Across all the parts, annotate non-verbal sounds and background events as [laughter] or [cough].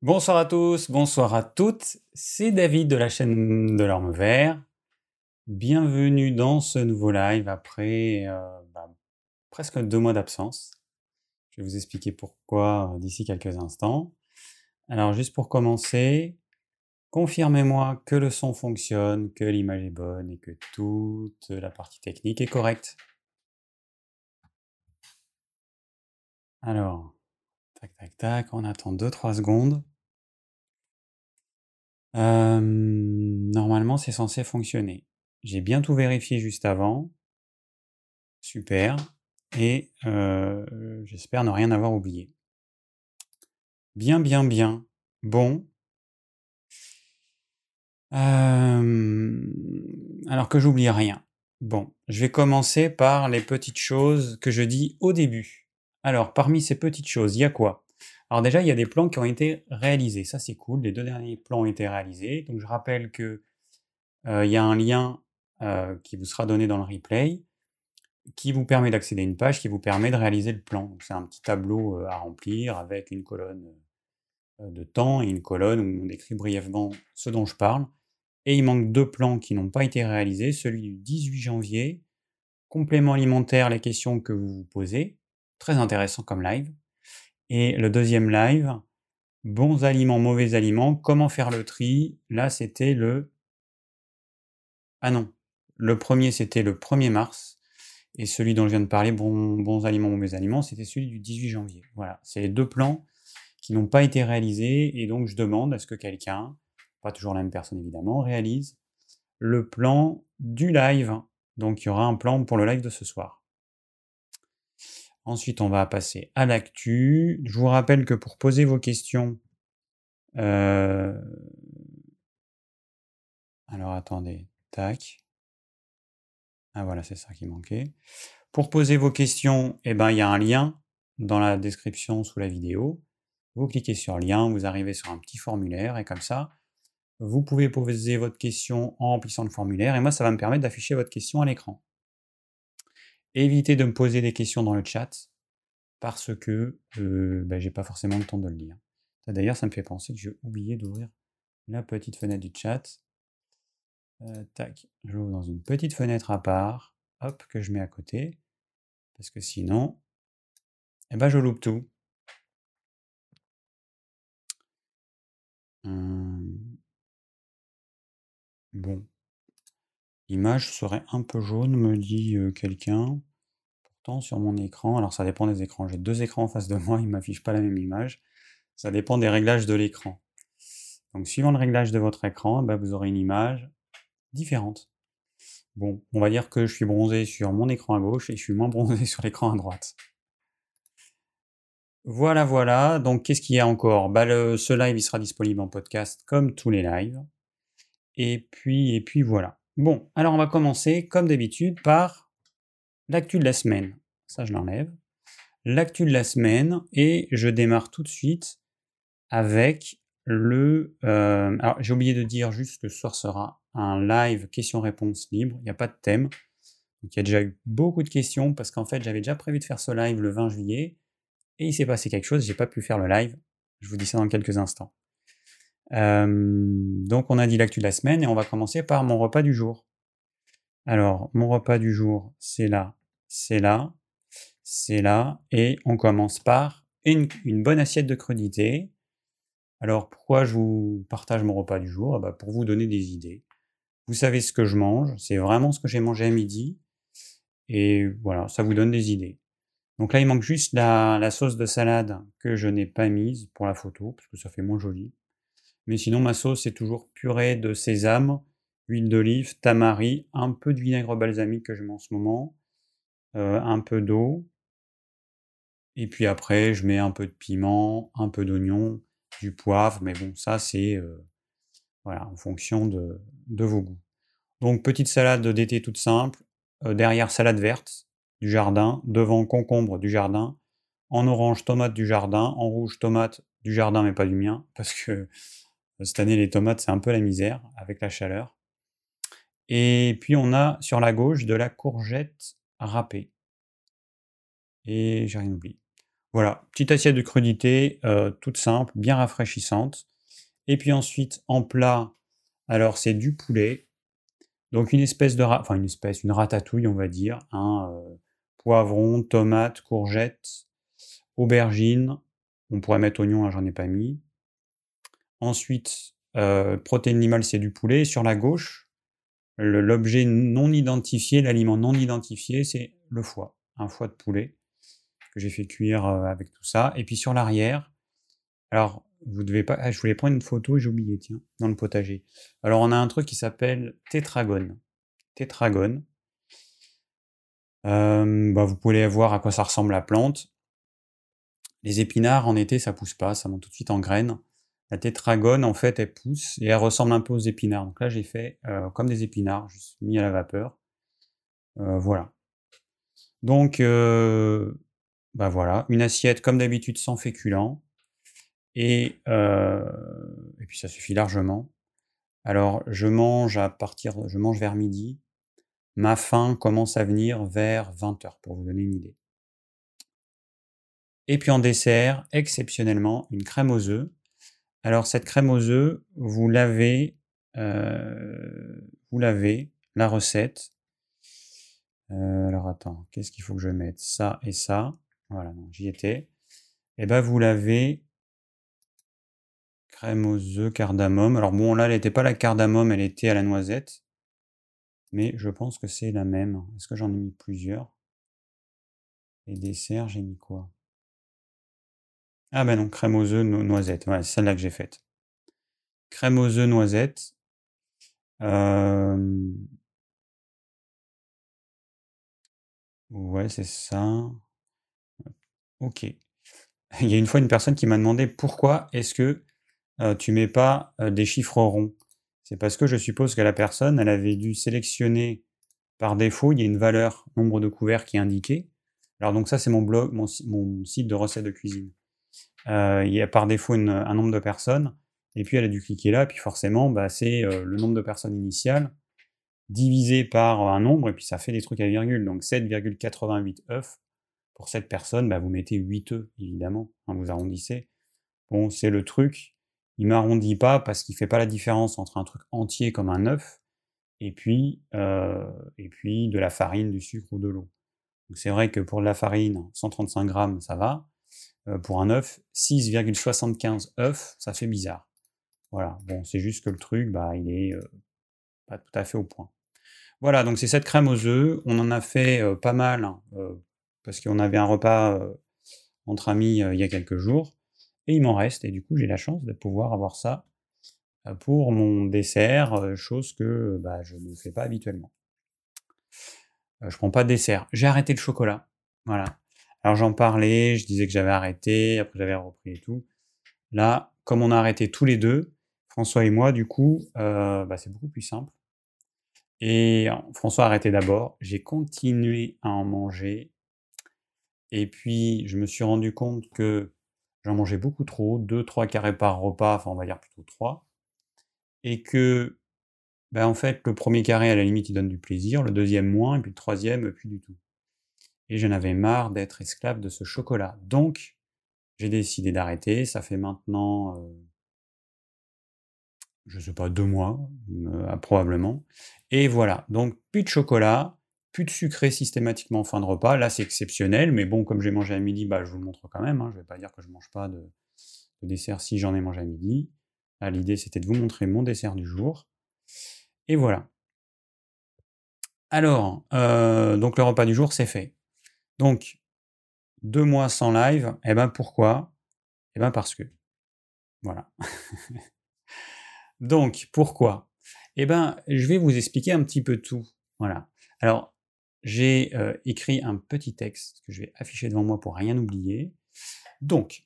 Bonsoir à tous, bonsoir à toutes, c'est David de la chaîne de l'Orme Vert. Bienvenue dans ce nouveau live après euh, bah, presque deux mois d'absence. Je vais vous expliquer pourquoi euh, d'ici quelques instants. Alors juste pour commencer, confirmez-moi que le son fonctionne, que l'image est bonne et que toute la partie technique est correcte. Alors, tac tac tac, on attend 2-3 secondes. Normalement, c'est censé fonctionner. J'ai bien tout vérifié juste avant. Super. Et j'espère ne rien avoir oublié. Bien, bien, bien. Bon. Alors que j'oublie rien. Bon, je vais commencer par les petites choses que je dis au début. Alors, parmi ces petites choses, il y a quoi? Alors déjà, il y a des plans qui ont été réalisés. Ça, c'est cool. Les deux derniers plans ont été réalisés. Donc je rappelle que euh, il y a un lien euh, qui vous sera donné dans le replay qui vous permet d'accéder à une page qui vous permet de réaliser le plan. C'est un petit tableau euh, à remplir avec une colonne de temps et une colonne où on décrit brièvement ce dont je parle. Et il manque deux plans qui n'ont pas été réalisés. Celui du 18 janvier, complément alimentaire, les questions que vous vous posez. Très intéressant comme live. Et le deuxième live, bons aliments, mauvais aliments, comment faire le tri? Là, c'était le... Ah non, le premier, c'était le 1er mars. Et celui dont je viens de parler, bons aliments, mauvais aliments, c'était celui du 18 janvier. Voilà, c'est les deux plans qui n'ont pas été réalisés. Et donc, je demande à ce que quelqu'un, pas toujours la même personne évidemment, réalise le plan du live. Donc, il y aura un plan pour le live de ce soir. Ensuite, on va passer à l'actu. Je vous rappelle que pour poser vos questions, euh, alors attendez, tac. Ah voilà, c'est ça qui manquait. Pour poser vos questions, eh ben, il y a un lien dans la description sous la vidéo. Vous cliquez sur lien, vous arrivez sur un petit formulaire et comme ça, vous pouvez poser votre question en remplissant le formulaire et moi, ça va me permettre d'afficher votre question à l'écran. Évitez de me poser des questions dans le chat parce que euh, bah, j'ai pas forcément le temps de le lire. D'ailleurs, ça me fait penser que j'ai oublié d'ouvrir la petite fenêtre du chat. Euh, tac, je l'ouvre dans une petite fenêtre à part, hop, que je mets à côté, parce que sinon, eh ben, je loupe tout. Hum. Bon. L'image serait un peu jaune, me dit euh, quelqu'un sur mon écran. Alors ça dépend des écrans. J'ai deux écrans en face de moi, ils ne m'affichent pas la même image. Ça dépend des réglages de l'écran. Donc suivant le réglage de votre écran, bah, vous aurez une image différente. Bon, on va dire que je suis bronzé sur mon écran à gauche et je suis moins bronzé sur l'écran à droite. Voilà, voilà. Donc qu'est-ce qu'il y a encore? Bah, Ce live, il sera disponible en podcast comme tous les lives. Et puis, et puis voilà. Bon, alors on va commencer comme d'habitude par l'actu de la semaine. Ça, je l'enlève. L'actu de la semaine et je démarre tout de suite avec le. Euh, alors, j'ai oublié de dire juste que ce soir sera un live questions-réponses libre. Il n'y a pas de thème. Il y a déjà eu beaucoup de questions parce qu'en fait, j'avais déjà prévu de faire ce live le 20 juillet et il s'est passé quelque chose. J'ai pas pu faire le live. Je vous dis ça dans quelques instants. Euh, donc, on a dit l'actu de la semaine et on va commencer par mon repas du jour. Alors, mon repas du jour, c'est là c'est là, c'est là, et on commence par une, bonne assiette de crudités. Alors pourquoi je vous partage mon repas du jour? Eh ben, Pour vous donner des idées. Vous savez ce que je mange, c'est vraiment ce que j'ai mangé à midi, et voilà, ça vous donne des idées. Donc là, il manque juste la sauce de salade que je n'ai pas mise pour la photo, parce que ça fait moins joli. Mais sinon, ma sauce, c'est toujours purée de sésame, huile d'olive, tamari, un peu de vinaigre balsamique que je mets en ce moment, euh, un peu d'eau. Et puis après, je mets un peu de piment, un peu d'oignon, du poivre. Mais bon, ça, c'est euh, voilà, en fonction de, vos goûts. Donc, petite salade d'été toute simple. Euh, derrière, salade verte du jardin. Devant, concombre du jardin. En orange, tomate du jardin. En rouge, tomate du jardin, mais pas du mien. Parce que cette année, les tomates, c'est un peu la misère avec la chaleur. Et puis, on a sur la gauche de la courgette râpé. Et j'ai rien oublié. Voilà, petite assiette de crudité, euh, toute simple, bien rafraîchissante. Et puis ensuite, en plat, alors c'est du poulet. Donc une espèce de... Ratatouille, on va dire. Hein, euh, poivron, tomate, courgettes, aubergine. On pourrait mettre oignon, hein, j'en ai pas mis. Ensuite, euh, animales, c'est du poulet. Sur la gauche, l'objet non identifié, l'aliment non identifié, c'est le foie. Un foie de poulet que j'ai fait cuire euh, avec tout ça. Et puis sur l'arrière, alors vous devez pas. Ah, je voulais prendre une photo et j'ai oublié, tiens, dans le potager. Alors on a un truc qui s'appelle tétragone. Tétragone. Euh, bah, vous pouvez voir à quoi ça ressemble la plante. Les épinards en été ça pousse pas, ça monte tout de suite en graines. La tétragone en fait elle pousse et elle ressemble un peu aux épinards. Donc là j'ai fait euh, comme des épinards, juste mis à la vapeur. voilà. Donc bah voilà, une assiette comme d'habitude sans féculents. Et, et puis ça suffit largement. Alors je mange à partir, je mange vers midi. Ma faim commence à venir vers 20h pour vous donner une idée. Et puis en dessert, exceptionnellement, une crème aux œufs. Alors cette crème aux œufs, vous l'avez, vous l'avez, la recette. alors attends, qu'est-ce qu'il faut que je mette? Ça et ça. Voilà, j'y étais. Et ben vous l'avez crème aux œufs, cardamome. Alors bon, là, elle n'était pas la cardamome, elle était à la noisette. Mais je pense que c'est la même. Est-ce que j'en ai mis plusieurs? Et dessert, j'ai mis quoi? Ah ben non, crème aux œufs, noisette. Ouais, c'est celle-là que j'ai faite. Crème aux œufs, noisette. Ouais, c'est ça. OK. [laughs] Il y a une fois une personne qui m'a demandé pourquoi est-ce que tu mets pas des chiffres ronds? C'est parce que je suppose que la personne, elle avait dû sélectionner par défaut, il y a une valeur nombre de couverts qui est indiquée. Alors donc ça c'est mon blog, mon, site de recettes de cuisine. Il y a par défaut un nombre de personnes, et puis elle a dû cliquer là, et puis forcément bah, c'est le nombre de personnes initiales divisé par un nombre, et puis ça fait des trucs à virgule. Donc 7,88 œufs pour cette personne, bah, vous mettez 8 œufs, évidemment, hein, vous arrondissez. Bon, c'est le truc, il m'arrondit pas parce qu'il fait pas la différence entre un truc entier comme un œuf et puis, euh, et puis de la farine, du sucre ou de l'eau. C'est vrai que pour de la farine, 135 grammes, ça va. Euh, pour un œuf, 6,75 œufs, ça fait bizarre. Voilà, bon, c'est juste que le truc, bah, il est euh, pas tout à fait au point. Voilà, donc c'est cette crème aux œufs. On en a fait pas mal hein, parce qu'on avait un repas entre amis il y a quelques jours, et il m'en reste, et du coup j'ai la chance de pouvoir avoir ça pour mon dessert, chose que bah, je ne fais pas habituellement. je prends pas de dessert. J'ai arrêté le chocolat, voilà. Alors j'en parlais, je disais que j'avais arrêté, après j'avais repris et tout. Là, comme on a arrêté tous les deux, François et moi, du coup, bah, c'est beaucoup plus simple. Et François a arrêté d'abord, j'ai continué à en manger et puis, je me suis rendu compte que j'en mangeais beaucoup trop, 2-3 carrés par repas, enfin on va dire plutôt 3. Et que, ben en fait, le premier carré, à la limite, il donne du plaisir, le deuxième moins, et puis le troisième, plus du tout. Et j'en avais marre d'être esclave de ce chocolat. Donc, j'ai décidé d'arrêter. Ça fait maintenant, euh, je sais pas, deux mois, euh, probablement. Et voilà, donc plus de chocolat, plus de sucré systématiquement en fin de repas. Là, c'est exceptionnel, mais bon, comme j'ai mangé à midi, bah, je vous le montre quand même. Hein. Je ne vais pas dire que je ne mange pas de, dessert si j'en ai mangé à midi. L'idée, c'était de vous montrer mon dessert du jour. Et voilà. Alors, euh, donc le repas du jour, c'est fait. Donc, deux mois sans live, et eh ben pourquoi? Eh ben parce que. Voilà. [laughs] donc, pourquoi? Eh ben, je vais vous expliquer un petit peu tout. Voilà. Alors, j'ai écrit un petit texte que je vais afficher devant moi pour rien oublier. Donc,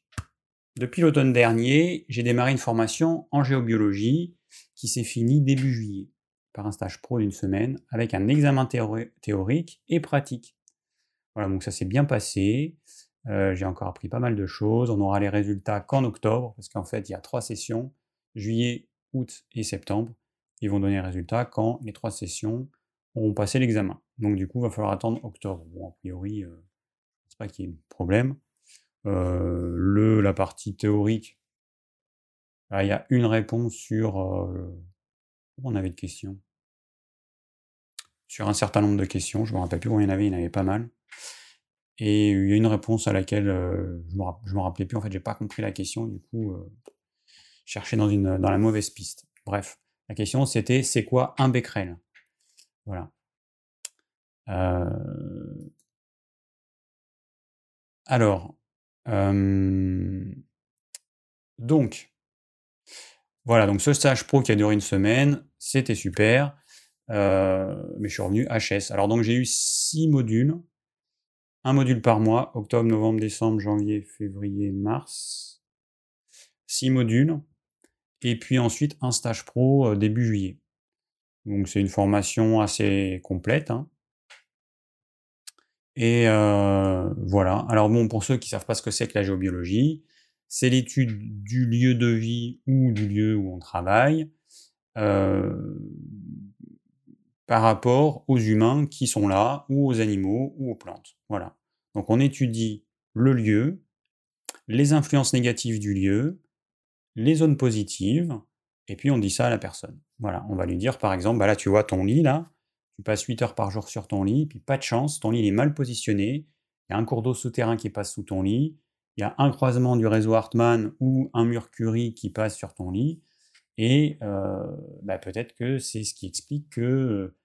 depuis l'automne dernier, j'ai démarré une formation en géobiologie qui s'est finie début juillet par un stage pro d'une semaine avec un examen théorique et pratique. Voilà, donc ça s'est bien passé. j'ai encore appris pas mal de choses. On aura les résultats qu'en octobre, parce qu'en fait, il y a trois sessions, juillet, août et septembre. Ils vont donner les résultats quand les trois sessions auront passé l'examen. Donc du coup, il va falloir attendre octobre. Bon, a priori, euh, pense pas qu'il y ait de problème. le, la partie théorique, bah, il y a une réponse sur... on avait de questions Sur un certain nombre de questions, je me rappelle plus combien il y en avait, il y en avait pas mal. Et il y a une réponse à laquelle je ne me, rappelais plus, en fait, j'ai pas compris la question, du coup, chercher dans, la mauvaise piste. Bref, la question c'était c'est quoi un becquerel? Voilà. Alors, donc, voilà, donc ce stage pro qui a duré une semaine, c'était super, mais je suis revenu HS. Alors donc j'ai eu six modules, un module par mois, octobre, novembre, décembre, janvier, février, mars, six modules, et puis ensuite un stage pro début juillet. Donc c'est une formation assez complète. Hein. Et voilà. Alors bon, pour ceux qui ne savent pas ce que c'est que la géobiologie, c'est l'étude du lieu de vie ou du lieu où on travaille par rapport aux humains qui sont là, ou aux animaux, ou aux plantes. Voilà. Donc on étudie le lieu, les influences négatives du lieu, les zones positives, et puis on dit ça à la personne. Voilà, on va lui dire par exemple, bah là tu vois ton lit là, tu passes 8 heures par jour sur ton lit, puis pas de chance, ton lit il est mal positionné, il y a un cours d'eau souterrain qui passe sous ton lit, il y a un croisement du réseau Hartmann ou un Mercury qui passe sur ton lit, et euh, bah, peut-être que c'est ce qui explique que euh,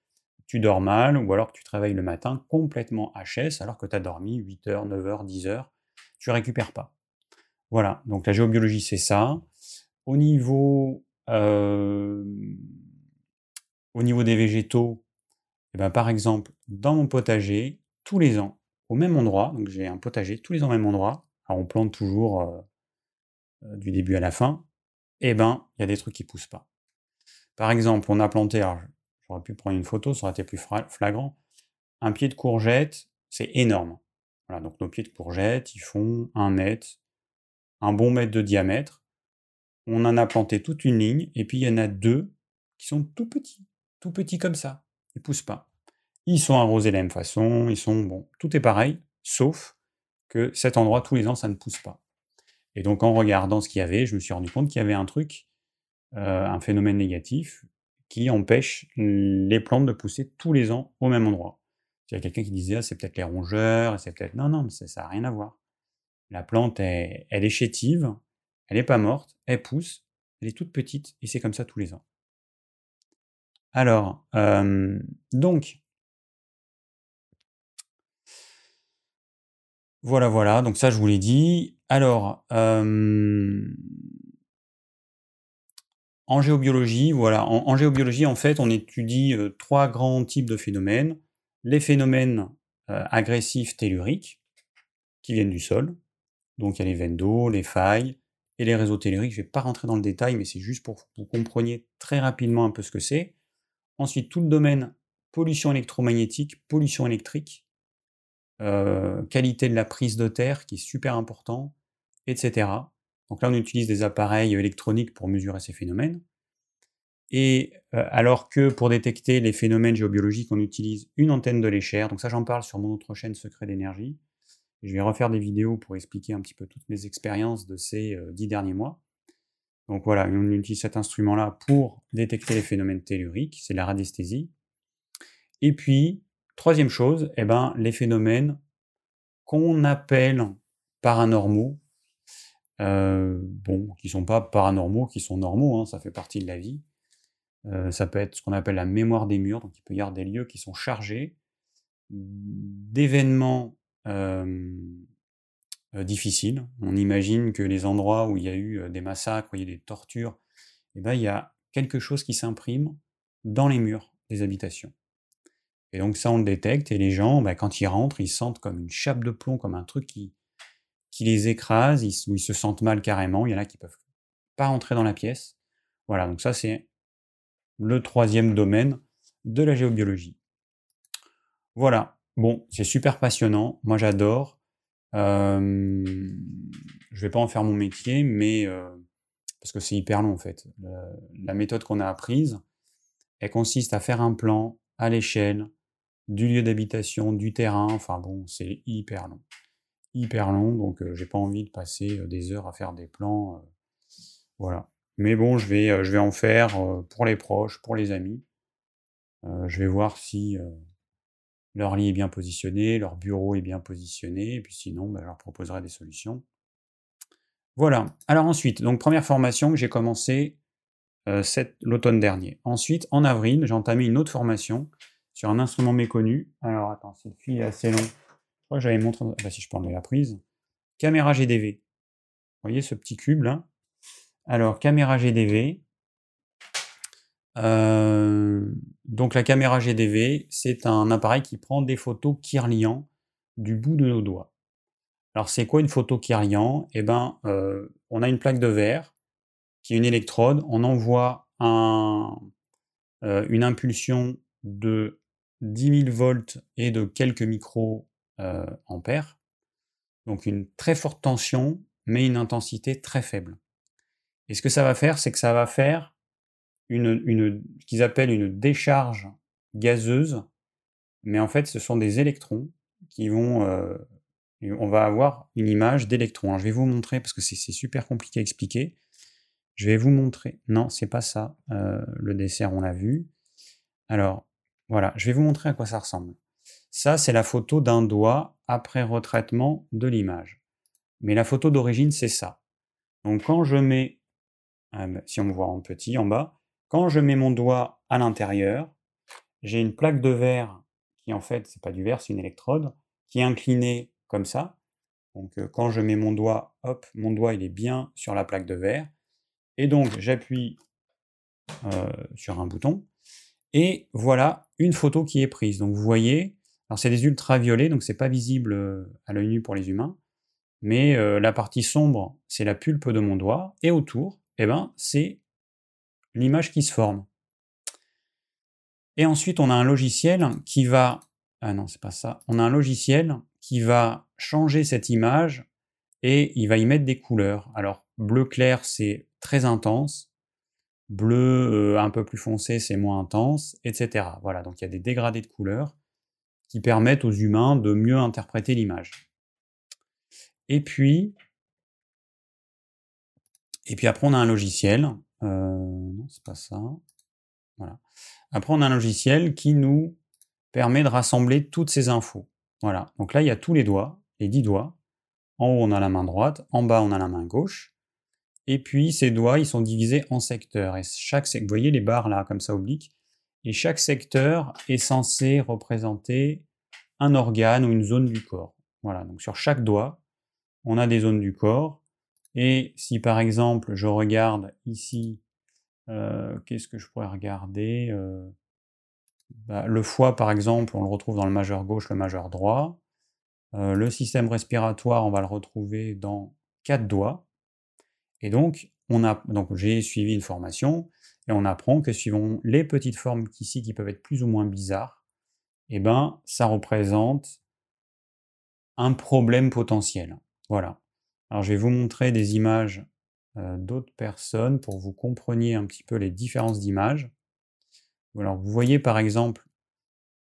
tu dors mal, ou alors que tu travailles le matin complètement HS, alors que tu as dormi 8 heures, 9 heures, 10 heures, tu récupères pas. Voilà, donc la géobiologie c'est ça. Au niveau, euh, au niveau des végétaux, eh ben, par exemple, dans mon potager, tous les ans, au même endroit, donc j'ai un potager tous les ans au même endroit, on plante toujours euh, euh, du début à la fin, eh ben, il y a des trucs qui poussent pas. Par exemple, on a planté, alors j'aurais pu prendre une photo, ça aurait été plus flagrant, un pied de courgette, c'est énorme. Voilà, donc nos pieds de courgette, ils font un mètre, un bon mètre de diamètre. On en a planté toute une ligne, et puis il y en a deux qui sont tout petits, tout petits comme ça. Ils poussent pas. Ils sont arrosés de la même façon, ils sont bon, tout est pareil, sauf que cet endroit tous les ans ça ne pousse pas. Et donc en regardant ce qu'il y avait, je me suis rendu compte qu'il y avait un truc, euh, un phénomène négatif qui empêche les plantes de pousser tous les ans au même endroit. Il y a quelqu'un qui disait ah, c'est peut-être les rongeurs, c'est peut-être non non, mais ça n'a rien à voir. La plante, elle est chétive, elle n'est pas morte, elle pousse, elle est toute petite, et c'est comme ça tous les ans. Alors, donc, voilà, voilà, donc ça je vous l'ai dit. Alors, en géobiologie, voilà, en, géobiologie, en fait, on étudie trois grands types de phénomènes. Les phénomènes agressifs telluriques, qui viennent du sol, donc il y a les veines d'eau, les failles et les réseaux telluriques. Je ne vais pas rentrer dans le détail, mais c'est juste pour que vous compreniez très rapidement un peu ce que c'est. Ensuite, tout le domaine pollution électromagnétique, pollution électrique, euh, qualité de la prise de terre qui est super important, etc. Donc là, on utilise des appareils électroniques pour mesurer ces phénomènes. Et euh, alors que pour détecter les phénomènes géobiologiques, on utilise une antenne de l'échelle. Donc ça, j'en parle sur mon autre chaîne Secret d'énergie. Je vais refaire des vidéos pour expliquer un petit peu toutes mes expériences de ces euh, dix derniers mois. Donc voilà, on utilise cet instrument-là pour détecter les phénomènes telluriques, c'est la radiesthésie. Et puis, troisième chose, eh ben, les phénomènes qu'on appelle paranormaux, euh, bon, qui sont pas paranormaux, qui sont normaux, hein, ça fait partie de la vie. Euh, ça peut être ce qu'on appelle la mémoire des murs, donc il peut y avoir des lieux qui sont chargés d'événements difficiles. On imagine que les endroits où il y a eu des massacres, où il y a des tortures, eh ben, il y a quelque chose qui s'imprime dans les murs des habitations. Et donc ça, on le détecte, et les gens, bah, quand ils rentrent, ils sentent comme une chape de plomb, comme un truc qui, qui les écrase, ils, où ils se sentent mal carrément. Il y en a qui peuvent pas rentrer dans la pièce. Voilà, donc ça, c'est le troisième domaine de la géobiologie. Voilà, Bon, c'est super passionnant, moi j'adore. Euh, je vais pas en faire mon métier, mais parce que c'est hyper long en fait. la méthode qu'on a apprise, elle consiste à faire un plan à l'échelle du lieu d'habitation, du terrain, enfin bon, c'est hyper long. Hyper long, donc j'ai pas envie de passer des heures à faire des plans. voilà. Mais bon, je vais, je vais en faire pour les proches, pour les amis. je vais voir si leur lit est bien positionné, leur bureau est bien positionné, et puis sinon, bah, je leur proposerai des solutions. Voilà. Alors ensuite, donc première formation que j'ai commencé l'automne dernier. Ensuite, en avril, j'ai entamé une autre formation sur un instrument méconnu. Alors attends, le fil est assez long. Je crois que j'avais montré. Ah bah, si je prends la prise. Caméra GDV. Vous voyez ce petit cube là? Alors, caméra GDV. Euh, donc la caméra GDV, c'est un appareil qui prend des photos Kirlian du bout de nos doigts. Alors c'est quoi une photo Kirlian? Eh ben, euh, on a une plaque de verre qui est une électrode, on envoie un, euh, une impulsion de 10 000 volts et de quelques micro euh, ampères. Donc une très forte tension, mais une intensité très faible. Et ce que ça va faire, c'est que ça va faire une, une ce qu'ils appellent une décharge gazeuse, mais en fait, ce sont des électrons qui vont. Euh, on va avoir une image d'électrons. je vais vous montrer parce que c'est super compliqué à expliquer. Je vais vous montrer. Non, c'est pas ça. Euh, le dessert, on l'a vu. Alors, voilà, je vais vous montrer à quoi ça ressemble. Ça, c'est la photo d'un doigt après retraitement de l'image. Mais la photo d'origine, c'est ça. Donc quand je mets, ben, si on me voit en petit en bas, quand je mets mon doigt à l'intérieur, j'ai une plaque de verre qui en fait, c'est pas du verre, c'est une électrode, qui est inclinée comme ça. Donc euh, quand je mets mon doigt, hop, mon doigt il est bien sur la plaque de verre. Et donc j'appuie euh, sur un bouton et voilà une photo qui est prise. Donc vous voyez, alors c'est des ultraviolets, donc c'est pas visible euh, à l'œil nu pour les humains, mais euh, la partie sombre, c'est la pulpe de mon doigt, et autour, eh ben, c'est l'image qui se forme. Et ensuite, on a un logiciel qui va... Ah non, c'est pas ça. On a un logiciel qui va changer cette image et il va y mettre des couleurs. Alors, bleu clair, c'est très intense bleu euh, un peu plus foncé, c'est moins intense, etc. Voilà, donc il y a des dégradés de couleurs qui permettent aux humains de mieux interpréter l'image. Et puis, et puis après on a un logiciel. Euh, non, c'est pas ça. Voilà. Après on a un logiciel qui nous permet de rassembler toutes ces infos. Voilà. Donc là il y a tous les doigts, les 10 doigts. En haut on a la main droite, en bas on a la main gauche. Et puis ces doigts, ils sont divisés en secteurs. Et chaque, vous voyez les barres là, comme ça obliques. Et chaque secteur est censé représenter un organe ou une zone du corps. Voilà, donc sur chaque doigt, on a des zones du corps. Et si par exemple je regarde ici, euh, qu'est-ce que je pourrais regarder euh, bah, Le foie par exemple, on le retrouve dans le majeur gauche, le majeur droit. Euh, le système respiratoire, on va le retrouver dans quatre doigts. Et donc, on a, donc j'ai suivi une formation et on apprend que suivant les petites formes ici qui peuvent être plus ou moins bizarres, eh ben, ça représente un problème potentiel. Voilà. Alors, je vais vous montrer des images euh, d'autres personnes pour que vous compreniez un petit peu les différences d'images. Alors, vous voyez par exemple,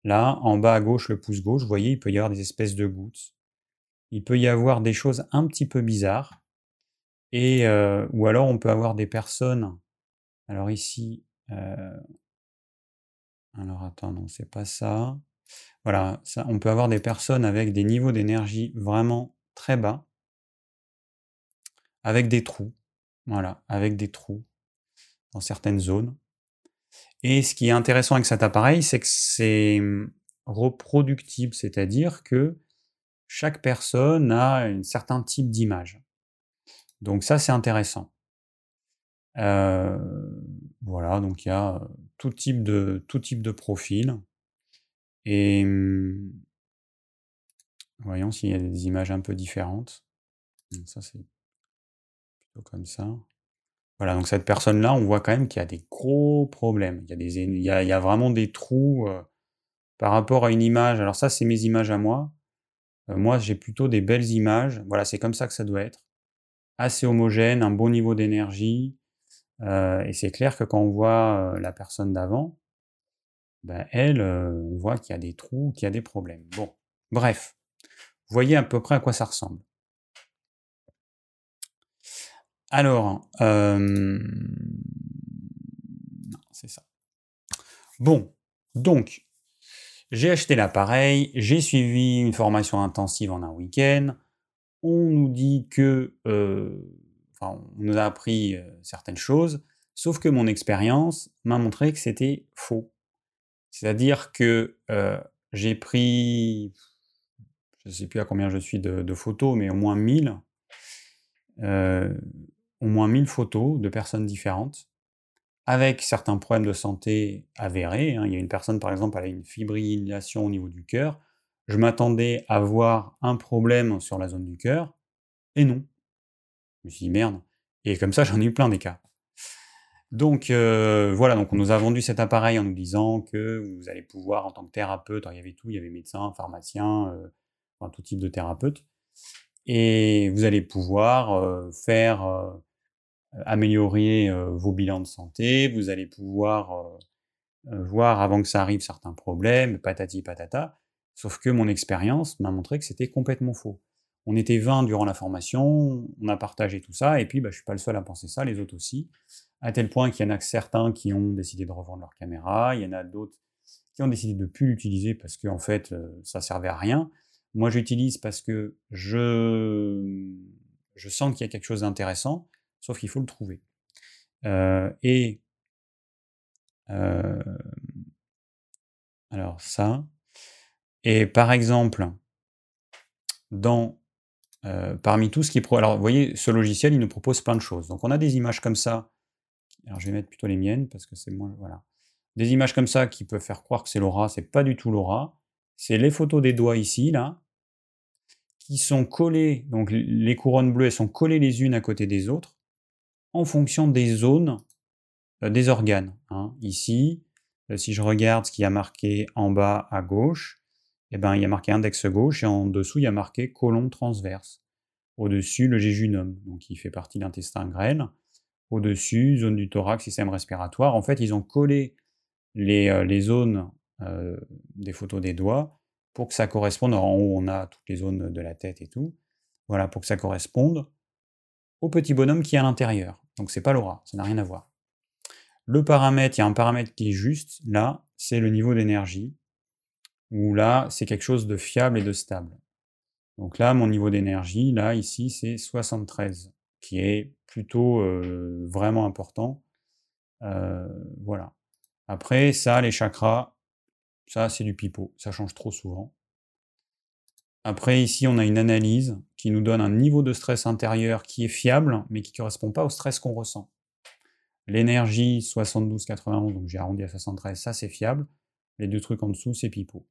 là, en bas à gauche, le pouce gauche, vous voyez, il peut y avoir des espèces de gouttes. Il peut y avoir des choses un petit peu bizarres. Et, euh, ou alors on peut avoir des personnes. Alors ici, euh, alors attends, non, c'est pas ça. Voilà, ça, on peut avoir des personnes avec des niveaux d'énergie vraiment très bas, avec des trous. Voilà, avec des trous dans certaines zones. Et ce qui est intéressant avec cet appareil, c'est que c'est hum, reproductible, c'est-à-dire que chaque personne a un certain type d'image. Donc ça, c'est intéressant. Euh, voilà, donc il y a tout type de, tout type de profil. Et mmh, voyons s'il y a des images un peu différentes. Ça, c'est plutôt comme ça. Voilà, donc cette personne-là, on voit quand même qu'il y a des gros problèmes. Il y a, des, il y a, vraiment des trous par rapport à une image. Alors ça, c'est mes images à moi. moi, j'ai plutôt des belles images. Voilà, c'est comme ça que ça doit être assez homogène, un bon niveau d'énergie. Euh, et c'est clair que quand on voit la personne d'avant, ben elle, on voit qu'il y a des trous, qu'il y a des problèmes. Bon, bref. voyez à peu près à quoi ça ressemble. Alors, c'est ça. Bon, donc, j'ai acheté l'appareil, j'ai suivi une formation intensive en un week-end. On nous dit que, on nous a appris euh, certaines choses, sauf que mon expérience m'a montré que c'était faux. C'est-à-dire que j'ai pris, je ne sais plus à combien je suis de, photos, mais au moins 1000, au moins 1000 photos de personnes différentes, avec certains problèmes de santé avérés. Hein. Il y a une personne, par exemple, elle a une fibrillation au niveau du cœur. Je m'attendais à voir un problème sur la zone du cœur, et non. Je me suis dit merde. Et comme ça, [laughs] j'en ai eu plein des cas. Donc voilà, donc on nous a vendu cet appareil en nous disant que vous allez pouvoir, en tant que thérapeute, il y avait tout, il y avait médecin, pharmacien, enfin, tout type de thérapeute, et vous allez pouvoir faire améliorer vos bilans de santé, vous allez pouvoir voir avant que ça arrive certains problèmes, patati patata. Sauf que mon expérience m'a montré que c'était complètement faux. On était 20 durant la formation, on a partagé tout ça, et puis bah, je ne suis pas le seul à penser ça, les autres aussi, à tel point qu'il y en a certains qui ont décidé de revendre leur caméra, il y en a d'autres qui ont décidé de ne plus l'utiliser parce qu'en en fait ça servait à rien. Moi j'utilise parce que je, je sens qu'il y a quelque chose d'intéressant, sauf qu'il faut le trouver. Euh, et euh, alors ça. Et par exemple, dans euh, parmi tout ce qui alors vous voyez, ce logiciel, il nous propose plein de choses. Donc on a des images comme ça. Alors je vais mettre plutôt les miennes parce que c'est moins voilà. Des images comme ça qui peuvent faire croire que c'est Laura, c'est pas du tout Laura. C'est les photos des doigts ici là qui sont collées. Donc les couronnes bleues elles sont collées les unes à côté des autres en fonction des zones euh, des organes. Hein. Ici, euh, si je regarde ce qui a marqué en bas à gauche, eh ben, il y a marqué index gauche et en dessous, il y a marqué colon transverse. Au-dessus, le jéjunum, donc qui fait partie de l'intestin grêle. Au-dessus, zone du thorax, système respiratoire. En fait, ils ont collé les, euh, zones des photos des doigts pour que ça corresponde. En haut, on a toutes les zones de la tête et tout. Voilà, pour que ça corresponde au petit bonhomme qui est à l'intérieur. Donc c'est pas l'aura, ça n'a rien à voir. Le paramètre, il y a un paramètre qui est juste, là, c'est le niveau d'énergie, où là, c'est quelque chose de fiable et de stable. Donc là, mon niveau d'énergie, là, ici, c'est 73, qui est plutôt euh, vraiment important. Euh, voilà. Après, ça, les chakras, ça, c'est du pipeau. Ça change trop souvent. Après, ici, on a une analyse qui nous donne un niveau de stress intérieur qui est fiable, mais qui ne correspond pas au stress qu'on ressent. L'énergie 72-91, donc j'ai arrondi à 73, ça c'est fiable. Les deux trucs en dessous, c'est pipeau.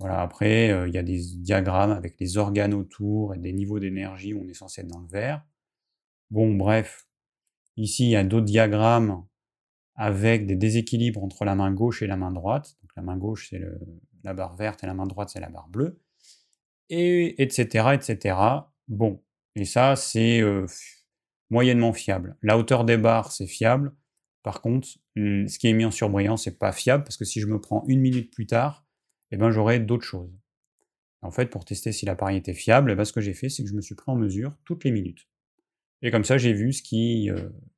Voilà, après, euh, il y a des diagrammes avec les organes autour et des niveaux d'énergie où on est censé être dans le vert. Bon, bref, ici, il y a d'autres diagrammes avec des déséquilibres entre la main gauche et la main droite. Donc la main gauche, c'est la barre verte et la main droite, c'est la barre bleue et etc., etc. Bon, et ça, c'est moyennement fiable. La hauteur des barres, c'est fiable. Par contre, ce qui est mis en surbrillance, c'est pas fiable, parce que si je me prends une minute plus tard, eh ben, j'aurai d'autres choses. En fait, pour tester si l'appareil était fiable, eh ben, ce que j'ai fait, c'est que je me suis pris en mesure toutes les minutes. Et comme ça, j'ai vu ce qui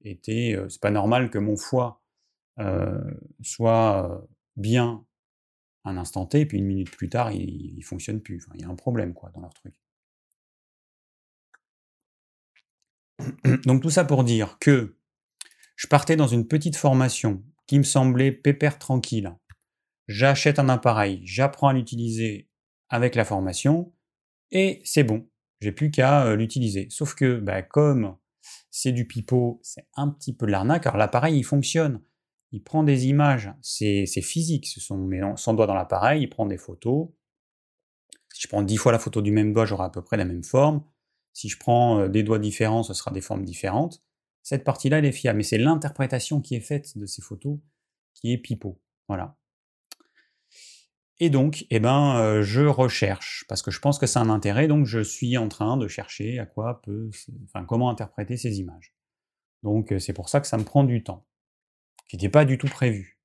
était... c'est pas normal que mon foie soit bien un instant T, et puis une minute plus tard, il, ne fonctionne plus. il y a un problème quoi dans leur truc. [clears throat] Donc tout ça pour dire que je partais dans une petite formation qui me semblait pépère tranquille. J'achète un appareil, j'apprends à l'utiliser avec la formation, et c'est bon. J'ai plus qu'à euh, l'utiliser. Sauf que, bah, comme c'est du pipeau, c'est un petit peu de l'arnaque. Alors l'appareil, il fonctionne il prend des images, c'est physique, ce sont son doigt dans l'appareil, il prend des photos. Si je prends dix fois la photo du même doigt, j'aurai à peu près la même forme. Si je prends euh, des doigts différents, ce sera des formes différentes. Cette partie-là, elle est fiable, mais c'est l'interprétation qui est faite de ces photos qui est pipeau. Voilà. Et donc, eh ben, euh, je recherche, parce que je pense que c'est un intérêt, donc je suis en train de chercher à quoi peut, enfin, comment interpréter ces images. Donc, euh, c'est pour ça que ça me prend du temps qui n'était pas du tout prévu.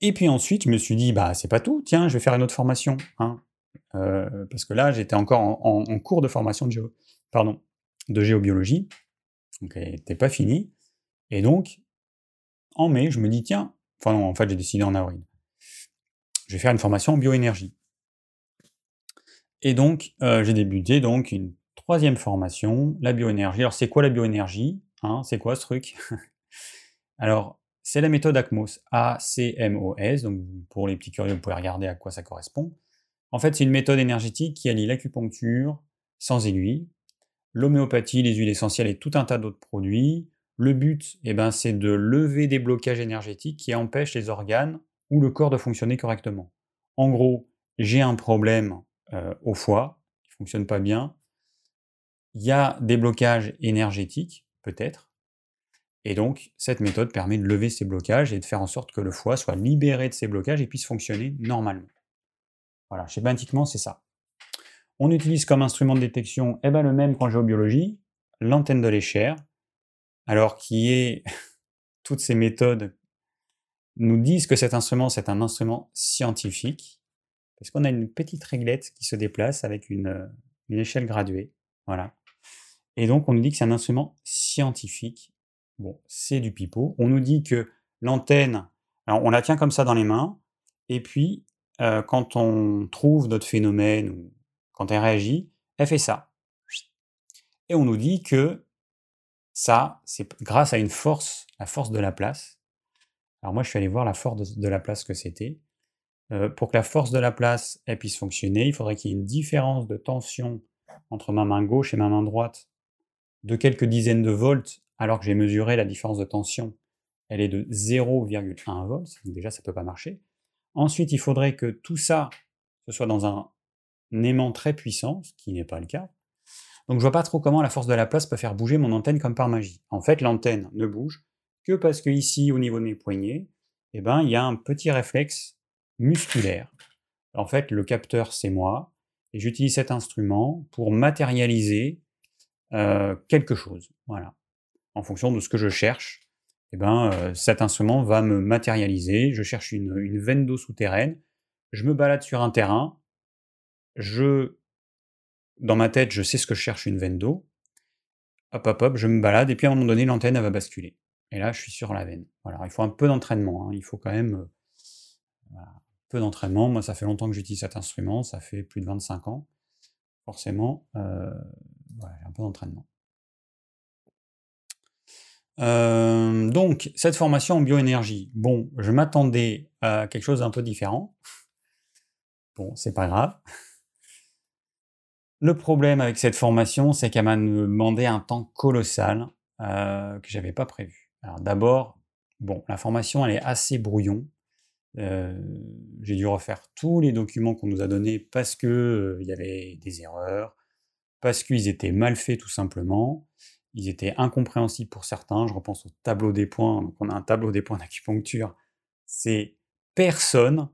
Et puis ensuite, je me suis dit, bah c'est pas tout, tiens, je vais faire une autre formation. Hein. euh, parce que là, j'étais encore en, cours de formation de, géo, pardon, de géobiologie, donc elle n'était pas finie. Et donc, en mai, je me dis, tiens, enfin non, en fait, j'ai décidé en avril, je vais faire une formation en bioénergie. Et donc, euh, j'ai débuté donc une troisième formation, la bioénergie. Alors, c'est quoi la bioénergie hein? C'est quoi ce truc? [laughs] Alors, c'est la méthode ACMOS, A-C-M-O-S. Donc, pour les petits curieux, vous pouvez regarder à quoi ça correspond. En fait, c'est une méthode énergétique qui allie l'acupuncture sans aiguille, l'homéopathie, les huiles essentielles et tout un tas d'autres produits. Le but, eh ben, c'est de lever des blocages énergétiques qui empêchent les organes ou le corps de fonctionner correctement. En gros, j'ai un problème euh, au foie, qui ne fonctionne pas bien. Il y a des blocages énergétiques, peut-être. Et donc, cette méthode permet de lever ces blocages et de faire en sorte que le foie soit libéré de ces blocages et puisse fonctionner normalement. Voilà, schématiquement, c'est ça. On utilise comme instrument de détection eh ben, le même qu'en géobiologie, l'antenne de l'échelle, alors qui est [laughs] toutes ces méthodes nous disent que cet instrument, c'est un instrument scientifique, parce qu'on a une petite réglette qui se déplace avec une, une échelle graduée. Voilà. Et donc, on nous dit que c'est un instrument scientifique. Bon, c'est du pipeau. On nous dit que l'antenne, on la tient comme ça dans les mains, et puis euh, quand on trouve notre phénomène ou quand elle réagit, elle fait ça. Et on nous dit que ça, c'est grâce à une force, la force de la place. Alors moi, je suis allé voir la force de la place que c'était. Euh, pour que la force de la place puisse fonctionner, il faudrait qu'il y ait une différence de tension entre ma main gauche et ma main droite de quelques dizaines de volts, alors que j'ai mesuré la différence de tension, elle est de 0,1 volts, donc déjà ça ne peut pas marcher. Ensuite, il faudrait que tout ça, soit dans un aimant très puissant, ce qui n'est pas le cas. Donc je vois pas trop comment la force de la place peut faire bouger mon antenne comme par magie. En fait, l'antenne ne bouge parce que ici, au niveau de mes poignets, eh ben, il y a un petit réflexe musculaire. En fait, le capteur, c'est moi, et j'utilise cet instrument pour matérialiser euh, quelque chose. Voilà. En fonction de ce que je cherche, eh ben, euh, cet instrument va me matérialiser. Je cherche une, veine d'eau souterraine, je me balade sur un terrain, je, dans ma tête, je sais ce que je cherche une veine d'eau. Hop, hop, hop, je me balade, et puis à un moment donné, l'antenne, va basculer. Et là, je suis sur la veine. Voilà, il faut un peu d'entraînement. Hein. Il faut quand même euh, un peu d'entraînement. Moi, ça fait longtemps que j'utilise cet instrument, ça fait plus de 25 ans. Forcément, euh, voilà, un peu d'entraînement. Euh, donc, cette formation en bioénergie, bon, je m'attendais à quelque chose d'un peu différent. Bon, c'est pas grave. Le problème avec cette formation, c'est qu'elle m'a demandé un temps colossal euh, que j'avais pas prévu. Alors d'abord, bon, la formation elle est assez brouillon. Euh, j'ai dû refaire tous les documents qu'on nous a donnés parce que il y avait des erreurs, parce qu'ils étaient mal faits tout simplement ils étaient incompréhensibles pour certains. Je repense au tableau des points. Donc on a un tableau des points d'acupuncture. C'est personne,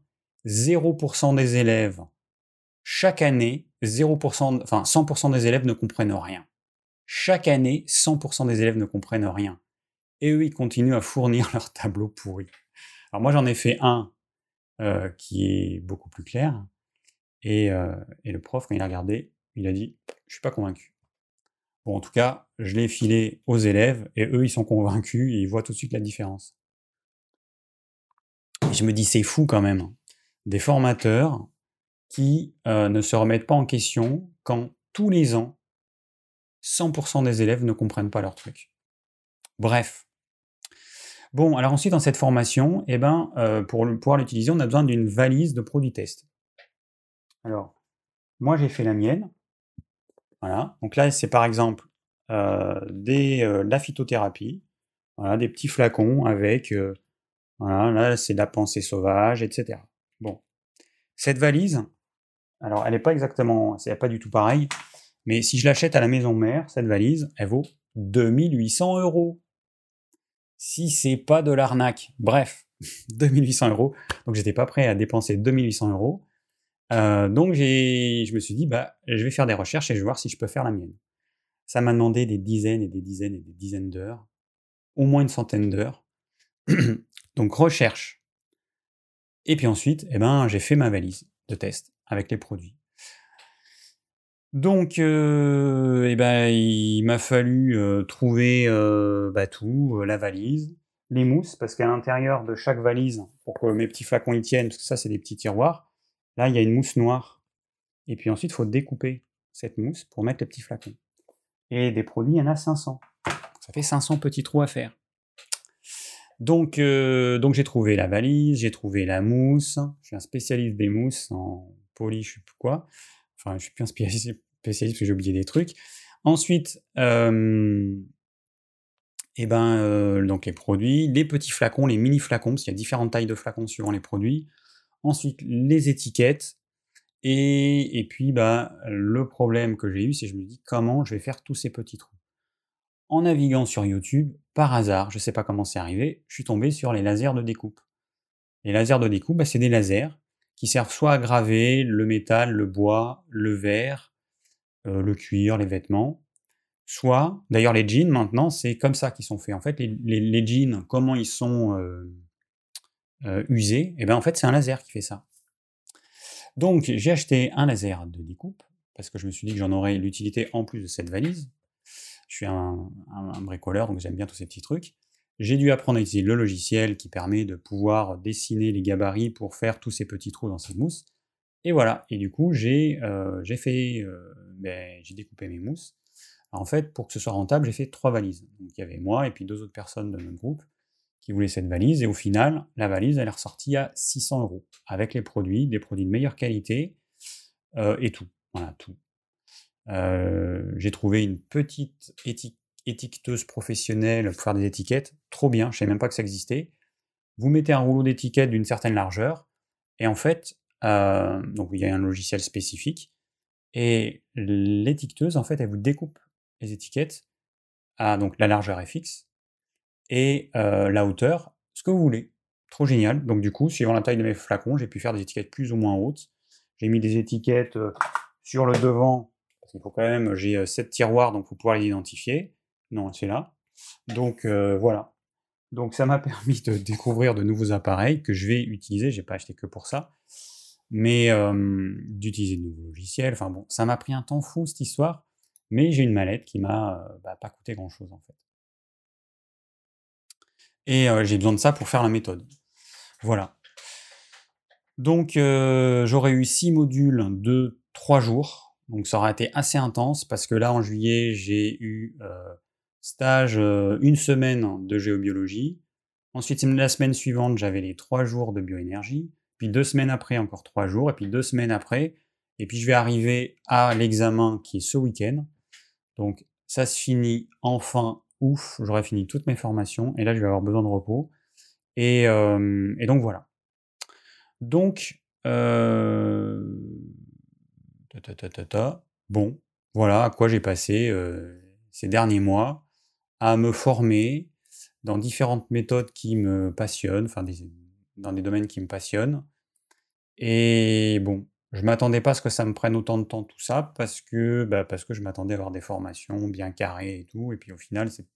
0% des élèves, chaque année, 0%, enfin 100% des élèves ne comprennent rien. Chaque année, 100% des élèves ne comprennent rien. Et eux, ils continuent à fournir [laughs] leur tableau pourri. Alors moi, j'en ai fait un euh, qui est beaucoup plus clair. Et, euh, et le prof, quand il a regardé, il a dit, je suis pas convaincu. Bon, en tout cas, je l'ai filé aux élèves et eux, ils sont convaincus et ils voient tout de suite la différence. je me dis, c'est fou quand même. Des formateurs qui euh, ne se remettent pas en question quand tous les ans, 100% des élèves ne comprennent pas leur truc. Bref. Bon, alors ensuite, dans cette formation, eh ben, euh, pour pouvoir l'utiliser, on a besoin d'une valise de produits test. Alors, moi, j'ai fait la mienne. Voilà. Donc là, c'est par exemple euh, des, euh, la phytothérapie, voilà, des petits flacons avec, voilà, là c'est de la pensée sauvage, etc. Bon, cette valise, alors elle n'est pas exactement, c'est pas du tout pareil, mais si je l'achète à la maison mère, cette valise, elle vaut 2800 euros. Si c'est pas de l'arnaque, bref, [laughs] 2800 euros. Donc j'étais pas prêt à dépenser 2800 euros. Euh, donc je me suis dit, bah, je vais faire des recherches et je vais voir si je peux faire la mienne. Ça m'a demandé des dizaines et des dizaines et des dizaines d'heures, au moins une centaine d'heures. [clears throat] donc recherche. Et puis ensuite, eh ben, j'ai fait ma valise de test avec les produits. Donc, euh, eh ben, il m'a fallu euh, trouver euh, bah, tout, la valise, les mousses, parce qu'à l'intérieur de chaque valise, pour que mes petits flacons y tiennent, parce que ça c'est des petits tiroirs, là il y a une mousse noire. Et puis ensuite, il faut découper cette mousse pour mettre les petits flacons. Et des produits, il y en a 500. Ça fait 500 petits trous à faire. Donc, donc j'ai trouvé la valise, j'ai trouvé la mousse. Je suis un spécialiste des mousses en poli, je sais plus quoi. Enfin, je suis plus un spécialiste, spécialiste parce que j'ai oublié des trucs. Ensuite, euh, et ben, euh, donc les produits, les petits flacons, les mini flacons, parce qu'il y a différentes tailles de flacons suivant les produits. Ensuite, les étiquettes. Et, et puis, bah, le problème que j'ai eu, c'est que je me dis comment je vais faire tous ces petits trous? En naviguant sur YouTube, par hasard, je ne sais pas comment c'est arrivé, je suis tombé sur les lasers de découpe. Les lasers de découpe, bah, c'est des lasers qui servent soit à graver le métal, le bois, le verre, euh, le cuir, les vêtements, soit, d'ailleurs les jeans maintenant, c'est comme ça qu'ils sont faits. En fait, les, jeans, comment ils sont euh, euh, usés, et eh ben en fait c'est un laser qui fait ça. Donc j'ai acheté un laser de découpe, parce que je me suis dit que j'en aurais l'utilité en plus de cette valise. Je suis un, bricoleur, donc j'aime bien tous ces petits trucs. J'ai dû apprendre à utiliser le logiciel qui permet de pouvoir dessiner les gabarits pour faire tous ces petits trous dans cette mousse. Et voilà, et du coup, j'ai fait, ben, j'ai découpé mes mousses. en fait, pour que ce soit rentable, j'ai fait trois valises. Donc il y avait moi et puis deux autres personnes de notre groupe qui voulaient cette valise. Et au final, la valise, elle est ressortie à 600 euros, avec les produits, des produits de meilleure qualité euh, et tout. Voilà, tout. j'ai trouvé une petite étiqueteuse professionnelle pour faire des étiquettes. Trop bien, je ne savais même pas que ça existait. Vous mettez un rouleau d'étiquettes d'une certaine largeur, et en fait, euh, donc il y a un logiciel spécifique. Et l'étiqueteuse, en fait, elle vous découpe les étiquettes à donc la largeur est fixe et la hauteur, ce que vous voulez. Trop génial. Donc du coup, suivant la taille de mes flacons, j'ai pu faire des étiquettes plus ou moins hautes. J'ai mis des étiquettes sur le devant, parce qu'il faut quand même, j'ai 7 tiroirs, donc faut pouvoir les identifier. Non, c'est là. Donc voilà. Donc ça m'a [laughs] permis de découvrir de nouveaux appareils que je vais utiliser. J'ai pas acheté que pour ça mais d'utiliser de nouveaux logiciels. Enfin bon, ça m'a pris un temps fou cette histoire, mais j'ai une mallette qui m'a bah, pas coûté grand chose en fait. Et j'ai besoin de ça pour faire la méthode. Voilà. Donc j'aurais eu six modules de trois jours, donc ça aurait été assez intense parce que là en juillet j'ai eu stage une semaine de géobiologie. Ensuite, la semaine suivante, j'avais les trois jours de bioénergie puis deux semaines après encore trois jours, et puis deux semaines après, et puis je vais arriver à l'examen qui est ce week-end. Donc ça se finit enfin, ouf, j'aurai fini toutes mes formations, et là je vais avoir besoin de repos. Et, euh, donc voilà. Donc, euh, bon, voilà à quoi j'ai passé euh, ces derniers mois, à me former dans différentes méthodes qui me passionnent, enfin des, dans des domaines qui me passionnent. Et bon, je m'attendais pas à ce que ça me prenne autant de temps tout ça, parce que, bah, parce que je m'attendais à avoir des formations bien carrées et tout, et puis au final, c'est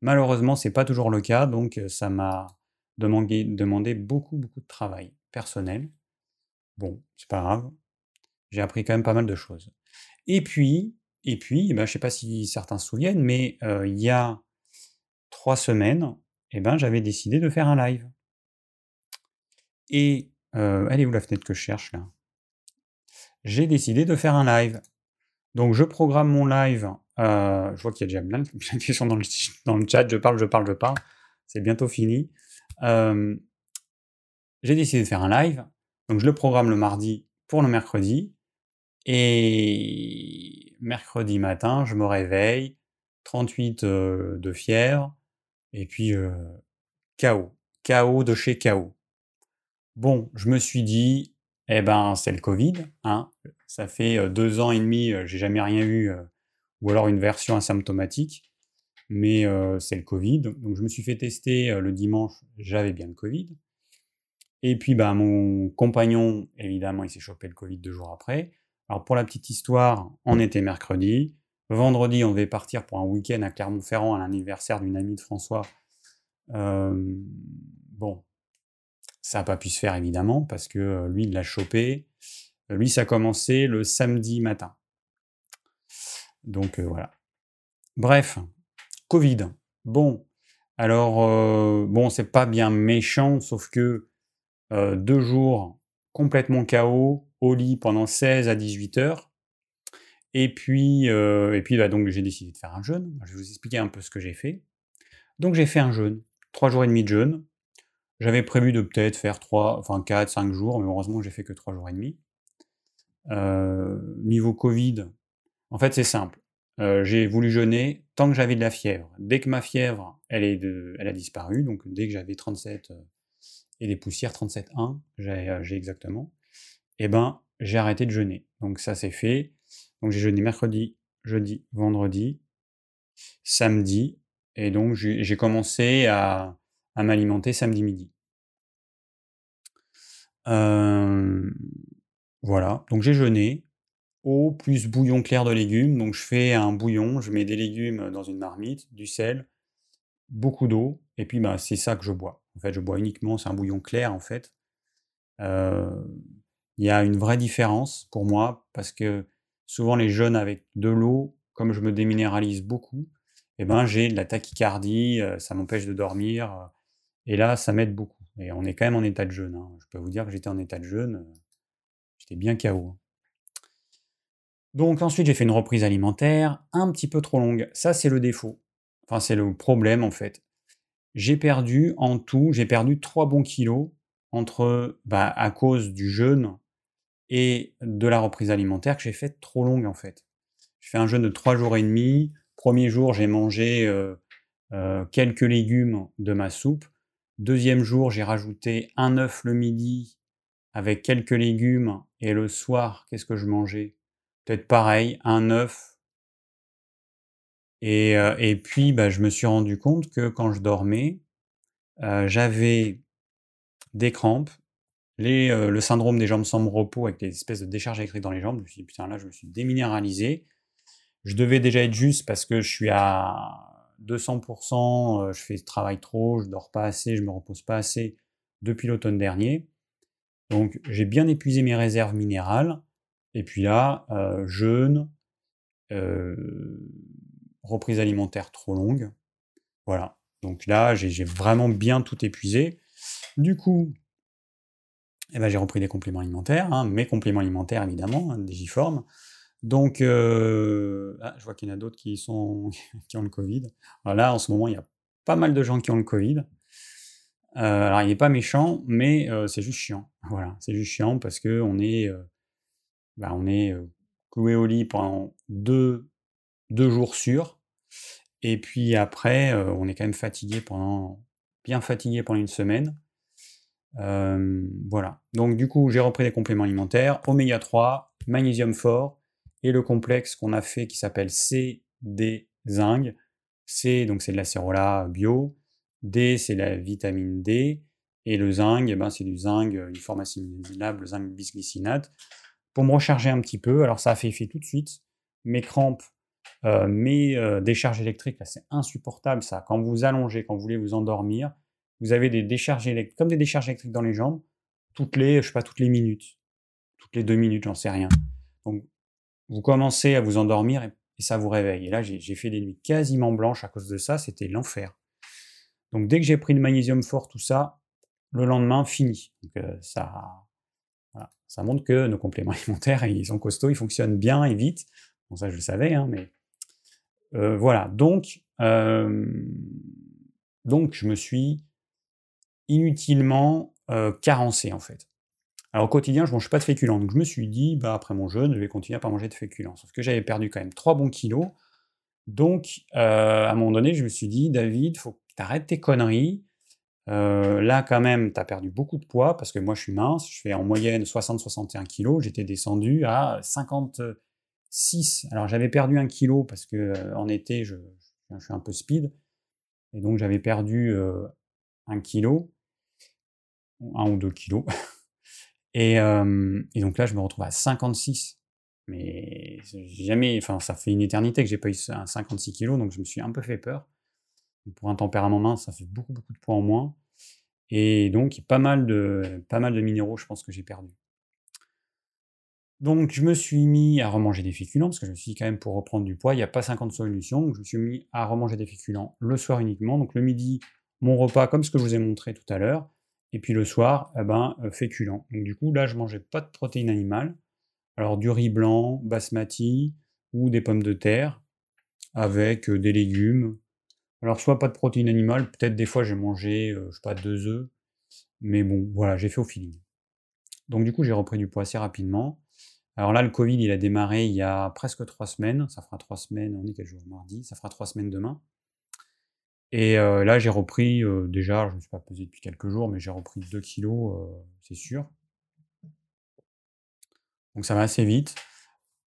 malheureusement, c'est pas toujours le cas, donc ça m'a demandé, demandé beaucoup, beaucoup de travail personnel. Bon, c'est pas grave, j'ai appris quand même pas mal de choses. Et puis, et puis, bah, je sais pas si certains se souviennent, mais il y a trois semaines, eh ben, j'avais décidé de faire un live. Et euh, elle est où la fenêtre que je cherche là? J'ai décidé de faire un live. Donc je programme mon live. Je vois qu'il y a déjà plein de [laughs] questions dans le, chat. Je parle, je parle, je parle. C'est bientôt fini. J'ai décidé de faire un live. Donc je le programme le mardi pour le mercredi. Et mercredi matin, je me réveille. 38 de fièvre. Et puis chaos. Chaos de chez chaos. Bon, je me suis dit, eh ben, c'est le Covid. Hein. Ça fait deux ans et demi, j'ai jamais rien eu, ou alors une version asymptomatique. Mais c'est le Covid. Donc, je me suis fait tester le dimanche, j'avais bien le Covid. Et puis, bah, mon compagnon, évidemment, il s'est chopé le Covid deux jours après. Alors, pour la petite histoire, on était mercredi. Vendredi, on devait partir pour un week-end à Clermont-Ferrand à l'anniversaire d'une amie de François. bon, ça n'a pas pu se faire évidemment parce que lui, il l'a chopé. Lui, ça a commencé le samedi matin. Donc voilà. Bref, Covid. Bon, alors, bon, c'est pas bien méchant, sauf que deux jours complètement chaos, au lit pendant 16 à 18 heures. Et puis, et puis bah, donc j'ai décidé de faire un jeûne. Je vais vous expliquer un peu ce que j'ai fait. Donc j'ai fait un jeûne, trois jours et demi de jeûne. J'avais prévu de peut-être faire trois, enfin 4, 5 jours, mais heureusement j'ai fait que trois jours et demi. niveau Covid, en fait c'est simple. j'ai voulu jeûner tant que j'avais de la fièvre. Dès que ma fièvre, elle, est elle a disparu, donc dès que j'avais 37 et des poussières, 37,1, j'ai exactement, et eh ben j'ai arrêté de jeûner. Donc ça c'est fait. Donc j'ai jeûné mercredi, jeudi, vendredi, samedi, et donc j'ai commencé à, m'alimenter samedi midi. voilà, donc j'ai jeûné, eau plus bouillon clair de légumes. Donc je fais un bouillon, je mets des légumes dans une marmite, du sel, beaucoup d'eau, et puis bah, c'est ça que je bois. En fait, je bois uniquement, c'est un bouillon clair en fait. Il y a une vraie différence pour moi parce que souvent les jeunes avec de l'eau, comme je me déminéralise beaucoup, eh ben, j'ai de la tachycardie, ça m'empêche de dormir. Et là, ça m'aide beaucoup. Et on est quand même en état de jeûne. Hein. Je peux vous dire que j'étais en état de jeûne. Euh, j'étais bien KO. Donc ensuite, j'ai fait une reprise alimentaire un petit peu trop longue. Ça, c'est le défaut. Enfin, c'est le problème en fait. J'ai perdu en tout, j'ai perdu 3 bons kilos entre, bah, à cause du jeûne et de la reprise alimentaire que j'ai faite trop longue en fait. J'ai fait un jeûne de trois jours et demi. Premier jour, j'ai mangé euh, euh, quelques légumes de ma soupe. Deuxième jour, j'ai rajouté un œuf le midi avec quelques légumes. Et le soir, qu'est-ce que je mangeais? Peut-être pareil, un œuf. Et, euh, et puis, bah, je me suis rendu compte que quand je dormais, j'avais des crampes, euh, le syndrome des jambes sans repos avec des espèces de décharges électriques dans les jambes. Je me suis dit, putain, là, je me suis déminéralisé. Je devais déjà être juste parce que je suis à 200%, euh, je fais travail trop, je dors pas assez, je me repose pas assez depuis l'automne dernier. Donc, j'ai bien épuisé mes réserves minérales. Et puis là, euh, jeûne, reprise alimentaire trop longue. Voilà. Donc là, j'ai vraiment bien tout épuisé. Du coup, eh ben, j'ai repris des compléments alimentaires, hein, mes compléments alimentaires évidemment, hein, des J-formes. Donc, euh, ah, je vois qu'il y en a d'autres qui, sont, [laughs] qui ont le Covid. Alors là, en ce moment, il y a pas mal de gens qui ont le Covid. Euh, alors, il n'est pas méchant, mais euh, c'est juste chiant. [laughs] Voilà, c'est juste chiant parce qu'on est, bah, on est cloué au lit pendant deux, deux jours sûrs. Et puis après, on est quand même fatigué pendant, bien fatigué pendant une semaine voilà. Donc du coup, j'ai repris des compléments alimentaires, oméga 3, magnésium fort, et le complexe qu'on a fait qui s'appelle CD zinc. C, donc c'est de la cérola bio. D, c'est la vitamine D. Et le zinc, eh ben, c'est du zinc, une forme assimilable, le zinc bisglycinate, pour me recharger un petit peu. Alors ça a fait effet tout de suite. Mes crampes, mes décharges électriques, c'est insupportable ça. Quand vous allongez, quand vous voulez vous endormir, vous avez des décharges électriques, comme des décharges électriques dans les jambes, toutes les, je sais pas, toutes les minutes, toutes les deux minutes, j'en sais rien. Donc, vous commencez à vous endormir et, ça vous réveille. Et là, j'ai fait des nuits quasiment blanches à cause de ça, c'était l'enfer. Donc, dès que j'ai pris le magnésium fort, tout ça, le lendemain, fini. Donc, euh, ça, ça montre que nos compléments [laughs] alimentaires, ils sont costauds, ils fonctionnent bien et vite. Bon, ça, je le savais, hein, mais euh, voilà. Donc, euh, donc, je me suis inutilement carencé en fait. Alors au quotidien, je mange pas de féculents, donc je me suis dit, bah, après mon jeûne, je vais continuer à pas manger de féculents. Sauf que j'avais perdu quand même 3 bons kilos. Donc euh, à un moment donné, je me suis dit, David, faut que tu arrêtes tes conneries. Euh, là, quand même, tu as perdu beaucoup de poids parce que moi, je suis mince. Je fais en moyenne 60-61 kilos. J'étais descendu à 56. Alors, j'avais perdu un kilo parce que en été, je, suis un peu speed. Et donc, j'avais perdu un kilo un ou deux kilos. [laughs] Et, et, donc là, je me retrouve à 56. Mais jamais, enfin, ça fait une éternité que j'ai pas eu un 56 kilos, donc je me suis un peu fait peur. Pour un tempérament mince, ça fait beaucoup, beaucoup de poids en moins. Et donc, pas mal de, pas mal de minéraux, je pense que j'ai perdu. Donc je me suis mis à remanger des féculents, parce que je me suis quand même pour reprendre du poids, il n'y a pas 50 solutions, donc je me suis mis à remanger des féculents le soir uniquement. Donc le midi, mon repas comme ce que je vous ai montré tout à l'heure, et puis le soir, eh ben, euh, féculent. Donc du coup là je mangeais pas de protéines animales, alors du riz blanc, basmati, ou des pommes de terre, avec euh, des légumes. Alors soit pas de protéines animales, peut-être des fois j'ai mangé, euh, je sais pas, deux œufs, mais bon, voilà, j'ai fait au feeling. Donc du coup j'ai repris du poids assez rapidement. Alors là, le Covid, il a démarré il y a presque trois semaines. Ça fera trois semaines, on est quel jour Mardi, ça fera trois semaines demain. Et euh, là, j'ai repris, déjà, je ne me suis pas pesé depuis quelques jours, mais j'ai repris 2 kilos, c'est sûr. Donc ça va assez vite.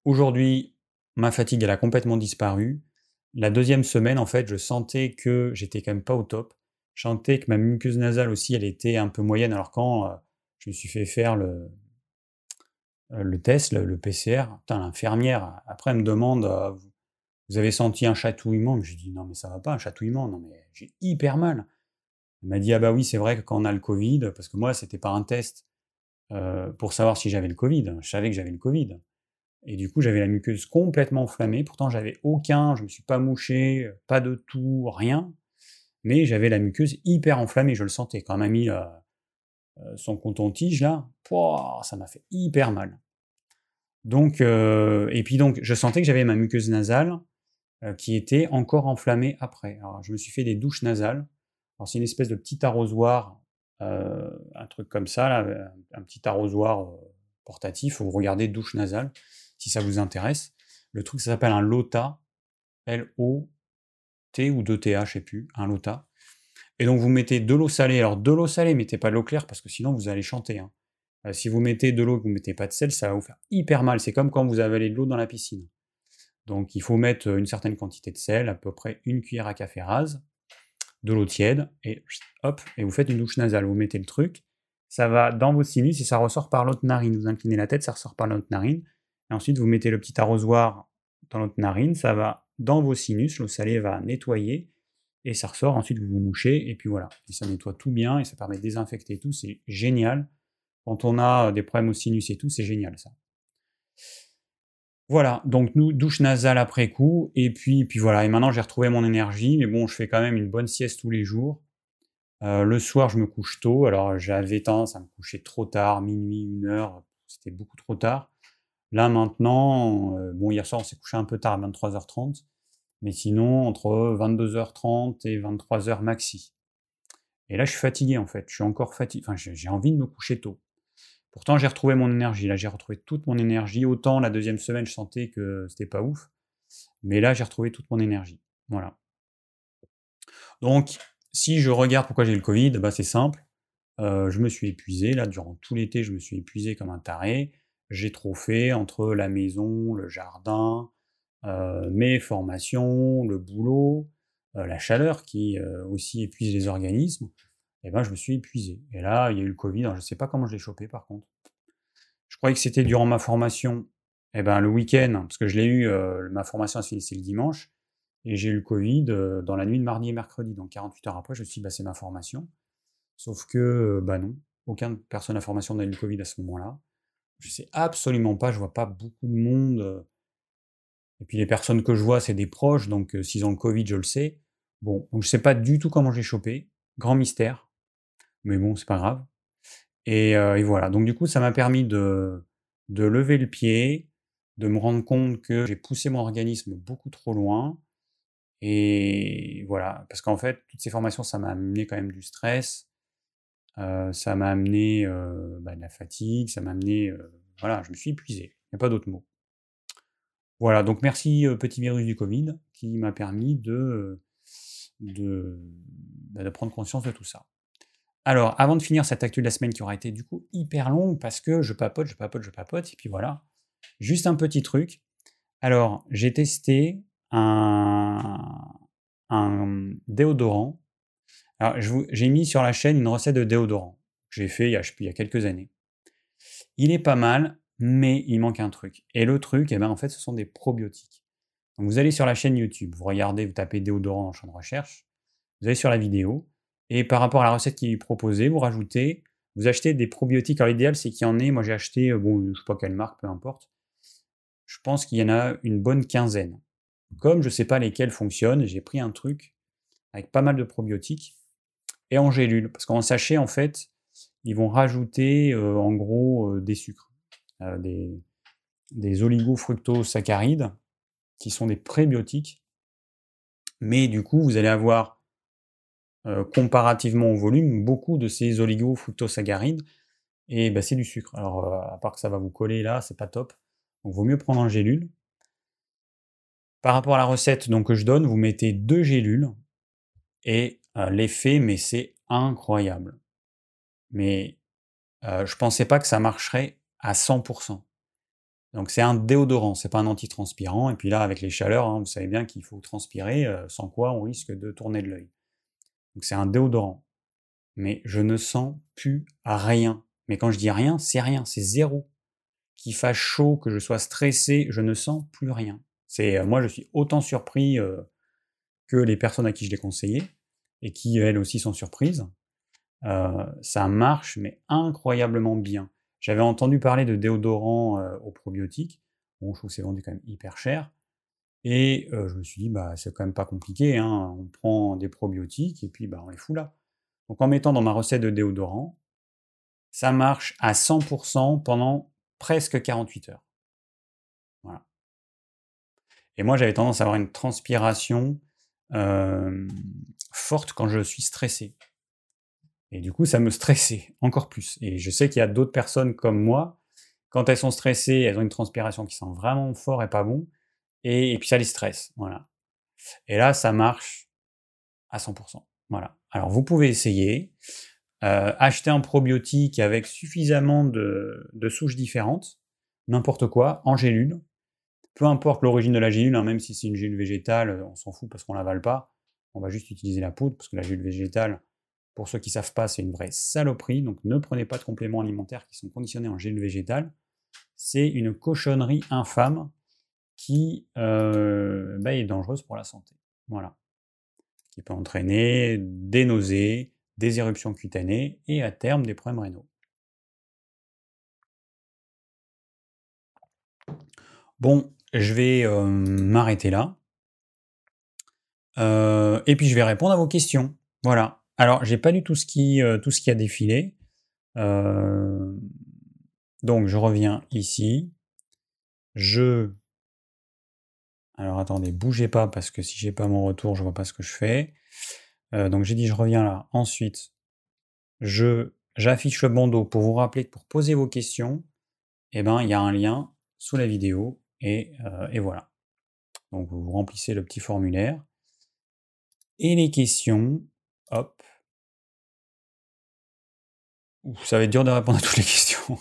Aujourd'hui, ma fatigue, elle a complètement disparu. La deuxième semaine, en fait, je sentais que j'étais quand même pas au top. Je sentais que ma muqueuse nasale aussi, elle était un peu moyenne. Alors quand euh, je me suis fait faire le, euh, le test, le, PCR, l'infirmière, après, elle me demande euh, Vous avez senti un chatouillement? Je lui dis Non, mais ça va pas, un chatouillement. Non, mais j'ai hyper mal. Elle m'a dit Ah, bah oui, c'est vrai que quand on a le Covid, parce que moi, c'était pas un test pour savoir si j'avais le Covid. Je savais que j'avais le Covid. Et du coup, j'avais la muqueuse complètement enflammée. Pourtant, j'avais aucun, je me suis pas mouché, pas de tout, rien. Mais j'avais la muqueuse hyper enflammée, je le sentais. Quand m'a mis euh, euh, son coton-tige là, ça m'a fait hyper mal. Donc, euh, et puis donc, je sentais que j'avais ma muqueuse nasale qui était encore enflammée après. Alors, je me suis fait des douches nasales. Alors, c'est une espèce de petit arrosoir, un truc comme ça, un petit arrosoir portatif où vous regardez douche nasale si ça vous intéresse. Le truc, ça s'appelle un LOTA, L-O-T ou 2-T-A, je sais plus, un LOTA. Et donc vous mettez de l'eau salée. Alors de l'eau salée, mettez pas de l'eau claire parce que sinon vous allez chanter. Hein. Euh, si vous mettez de l'eau et que vous mettez pas de sel, ça va vous faire hyper mal. C'est comme quand vous avalez de l'eau dans la piscine. Donc il faut mettre une certaine quantité de sel, à peu près une cuillère à café rase, de l'eau tiède, et hop, et vous faites une douche nasale. Vous mettez le truc, ça va dans vos sinus et ça ressort par l'autre narine. Vous inclinez la tête, ça ressort par l'autre narine. Et ensuite, vous mettez le petit arrosoir dans l'autre narine, ça va dans vos sinus, l'eau salée va nettoyer et ça ressort. Ensuite, vous vous mouchez et puis voilà. Et ça nettoie tout bien et ça permet de désinfecter tout. C'est génial. Quand on a des problèmes au sinus et tout, c'est génial ça. Voilà, donc nous, douche nasale après coup, et puis, voilà, et maintenant j'ai retrouvé mon énergie, mais bon, je fais quand même une bonne sieste tous les jours. Euh, le soir, je me couche tôt, alors j'avais tendance à me coucher trop tard, minuit, une heure, c'était beaucoup trop tard. Là maintenant, euh, bon hier soir on s'est couché un peu tard à 23h30, mais sinon entre 22h30 et 23h maxi. Et là je suis fatigué en fait, je suis encore fatigué, enfin j'ai envie de me coucher tôt. Pourtant j'ai retrouvé mon énergie, là j'ai retrouvé toute mon énergie, autant la deuxième semaine je sentais que c'était pas ouf, mais là j'ai retrouvé toute mon énergie. Voilà. Donc si je regarde pourquoi j'ai le Covid, bah c'est simple, euh, je me suis épuisé, là durant tout l'été je me suis épuisé comme un taré, j'ai trop fait entre la maison, le jardin, euh, mes formations, le boulot, euh, la chaleur qui aussi épuise les organismes, et ben je me suis épuisé. Et là, il y a eu le Covid, je ne sais pas comment je l'ai chopé par contre. Je croyais que c'était durant ma formation, et ben le week-end, parce que je l'ai eu, ma formation se finissait le dimanche, et j'ai eu le Covid dans la nuit de mardi et mercredi, donc 48 heures après, je me suis dit, bah, c'est ma formation. Sauf que, bah non, aucune personne à formation n'a eu le Covid à ce moment-là. Je sais absolument pas, je vois pas beaucoup de monde. Et puis les personnes que je vois, c'est des proches, donc s'ils ont le Covid, je le sais. Bon, donc je sais pas du tout comment j'ai chopé. Grand mystère. Mais bon, c'est pas grave. Et, voilà. Donc du coup, ça m'a permis de, lever le pied, de me rendre compte que j'ai poussé mon organisme beaucoup trop loin. Et voilà. Parce qu'en fait, toutes ces formations, ça m'a amené quand même du stress, ça m'a amené bah, de la fatigue, ça m'a amené, voilà, je me suis épuisé, il n'y a pas d'autre mot. Voilà, donc merci petit virus du Covid qui m'a permis de, bah, de, prendre conscience de tout ça. Alors, avant de finir cette actu de la semaine qui aura été du coup hyper longue parce que je papote, je papote, je papote, et puis voilà, juste un petit truc. Alors, j'ai testé un, déodorant alors, j'ai mis sur la chaîne une recette de déodorant que j'ai fait il y, a, quelques années. Il est pas mal, mais il manque un truc. Et le truc, eh ben, en fait, ce sont des probiotiques. Vous allez sur la chaîne YouTube, vous regardez, vous tapez déodorant le champ de recherche, vous allez sur la vidéo, et par rapport à la recette qui est proposée, vous rajoutez Vous achetez des probiotiques. Alors, l'idéal, c'est qu'il y en ait. Moi, j'ai acheté, bon, je sais pas quelle marque, peu importe. Je pense qu'il y en a une bonne quinzaine. Comme je ne sais pas lesquels fonctionnent, j'ai pris un truc avec pas mal de probiotiques et en gélule. Parce qu'en sachet, en fait, ils vont rajouter en gros des sucres, des, des oligofructosaccharides qui sont des prébiotiques. Mais du coup, vous allez avoir comparativement au volume beaucoup de ces oligofructosaccharides et bah, c'est du sucre. Alors, à part que ça va vous coller là, c'est pas top. Donc, vaut mieux prendre en gélule. Par rapport à la recette donc, que je donne, vous mettez deux gélules et l'effet, mais c'est incroyable. Mais je je pensais pas que ça marcherait à 100%. Donc c'est un déodorant, c'est pas un antitranspirant. Et puis là, avec les chaleurs, hein, vous savez bien qu'il faut transpirer, sans quoi on risque de tourner de l'œil. Donc c'est un déodorant. Mais je ne sens plus rien. Mais quand je dis rien, c'est rien, c'est zéro. Qu'il fasse chaud, que je sois stressé, je ne sens plus rien. C'est moi, je suis autant surpris que les personnes à qui je l'ai conseillé et qui elles aussi sont surprises. ça marche, mais incroyablement bien. J'avais entendu parler de déodorants aux probiotiques. Bon, je trouve que c'est vendu quand même hyper cher. Et je me suis dit, bah, c'est quand même pas compliqué. Hein. On prend des probiotiques et puis bah, on les fout là. Donc en mettant dans ma recette de déodorant, ça marche à 100% pendant presque 48 heures. Voilà. Et moi, j'avais tendance à avoir une transpiration forte quand je suis stressé. Et du coup, ça me stressait [laughs] encore plus. Et je sais qu'il y a d'autres personnes comme moi, quand elles sont stressées, elles ont une transpiration qui sent vraiment fort et pas bon, et, puis ça les stresse. Voilà. Et là, ça marche à 100%. Voilà. Alors, vous pouvez essayer. Euh, acheter un probiotique avec suffisamment de, souches différentes, n'importe quoi, en gélule, peu importe l'origine de la gélule, hein, même si c'est une gélule végétale, euh, on s'en fout parce qu'on l'avale pas. On va juste utiliser la poudre parce que la gélule végétale, pour ceux qui ne savent pas, c'est une vraie saloperie. Donc ne prenez pas de compléments alimentaires qui sont conditionnés en gélule végétale. C'est une cochonnerie infâme qui euh, bah, est dangereuse pour la santé. Voilà. Qui peut entraîner des nausées, des éruptions cutanées et à terme des problèmes rénaux. Bon, je vais m'arrêter là. et puis je vais répondre à vos questions. Voilà. Alors, j'ai pas lu tout ce qui, tout ce qui a défilé. donc, je reviens ici. Je. Alors, attendez, bougez pas parce que si j'ai pas mon retour, je vois pas ce que je fais. donc, j'ai dit, je reviens là. Ensuite, j'affiche le bandeau pour vous rappeler que pour poser vos questions, eh ben, il y a un lien sous la vidéo euh, et, voilà. Donc vous remplissez le petit formulaire. Et les questions, hop. ça va être dur de répondre à toutes les questions.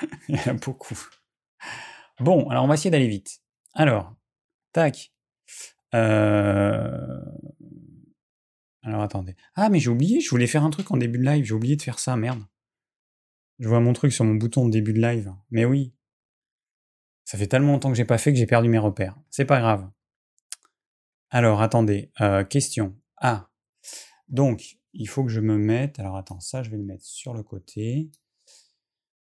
[laughs] Il y en a beaucoup. Bon, alors on va essayer d'aller vite. Alors, tac. Euh, alors attendez. Ah mais j'ai oublié, je voulais faire un truc en début de live, j'ai oublié de faire ça, merde. Je vois mon truc sur mon bouton de début de live. Mais oui, ça fait tellement longtemps que j'ai pas fait que j'ai perdu mes repères. C'est pas grave. Alors, attendez. Euh, question. Ah. Donc, il faut que je me mette. Alors, attends, ça, je vais le mettre sur le côté.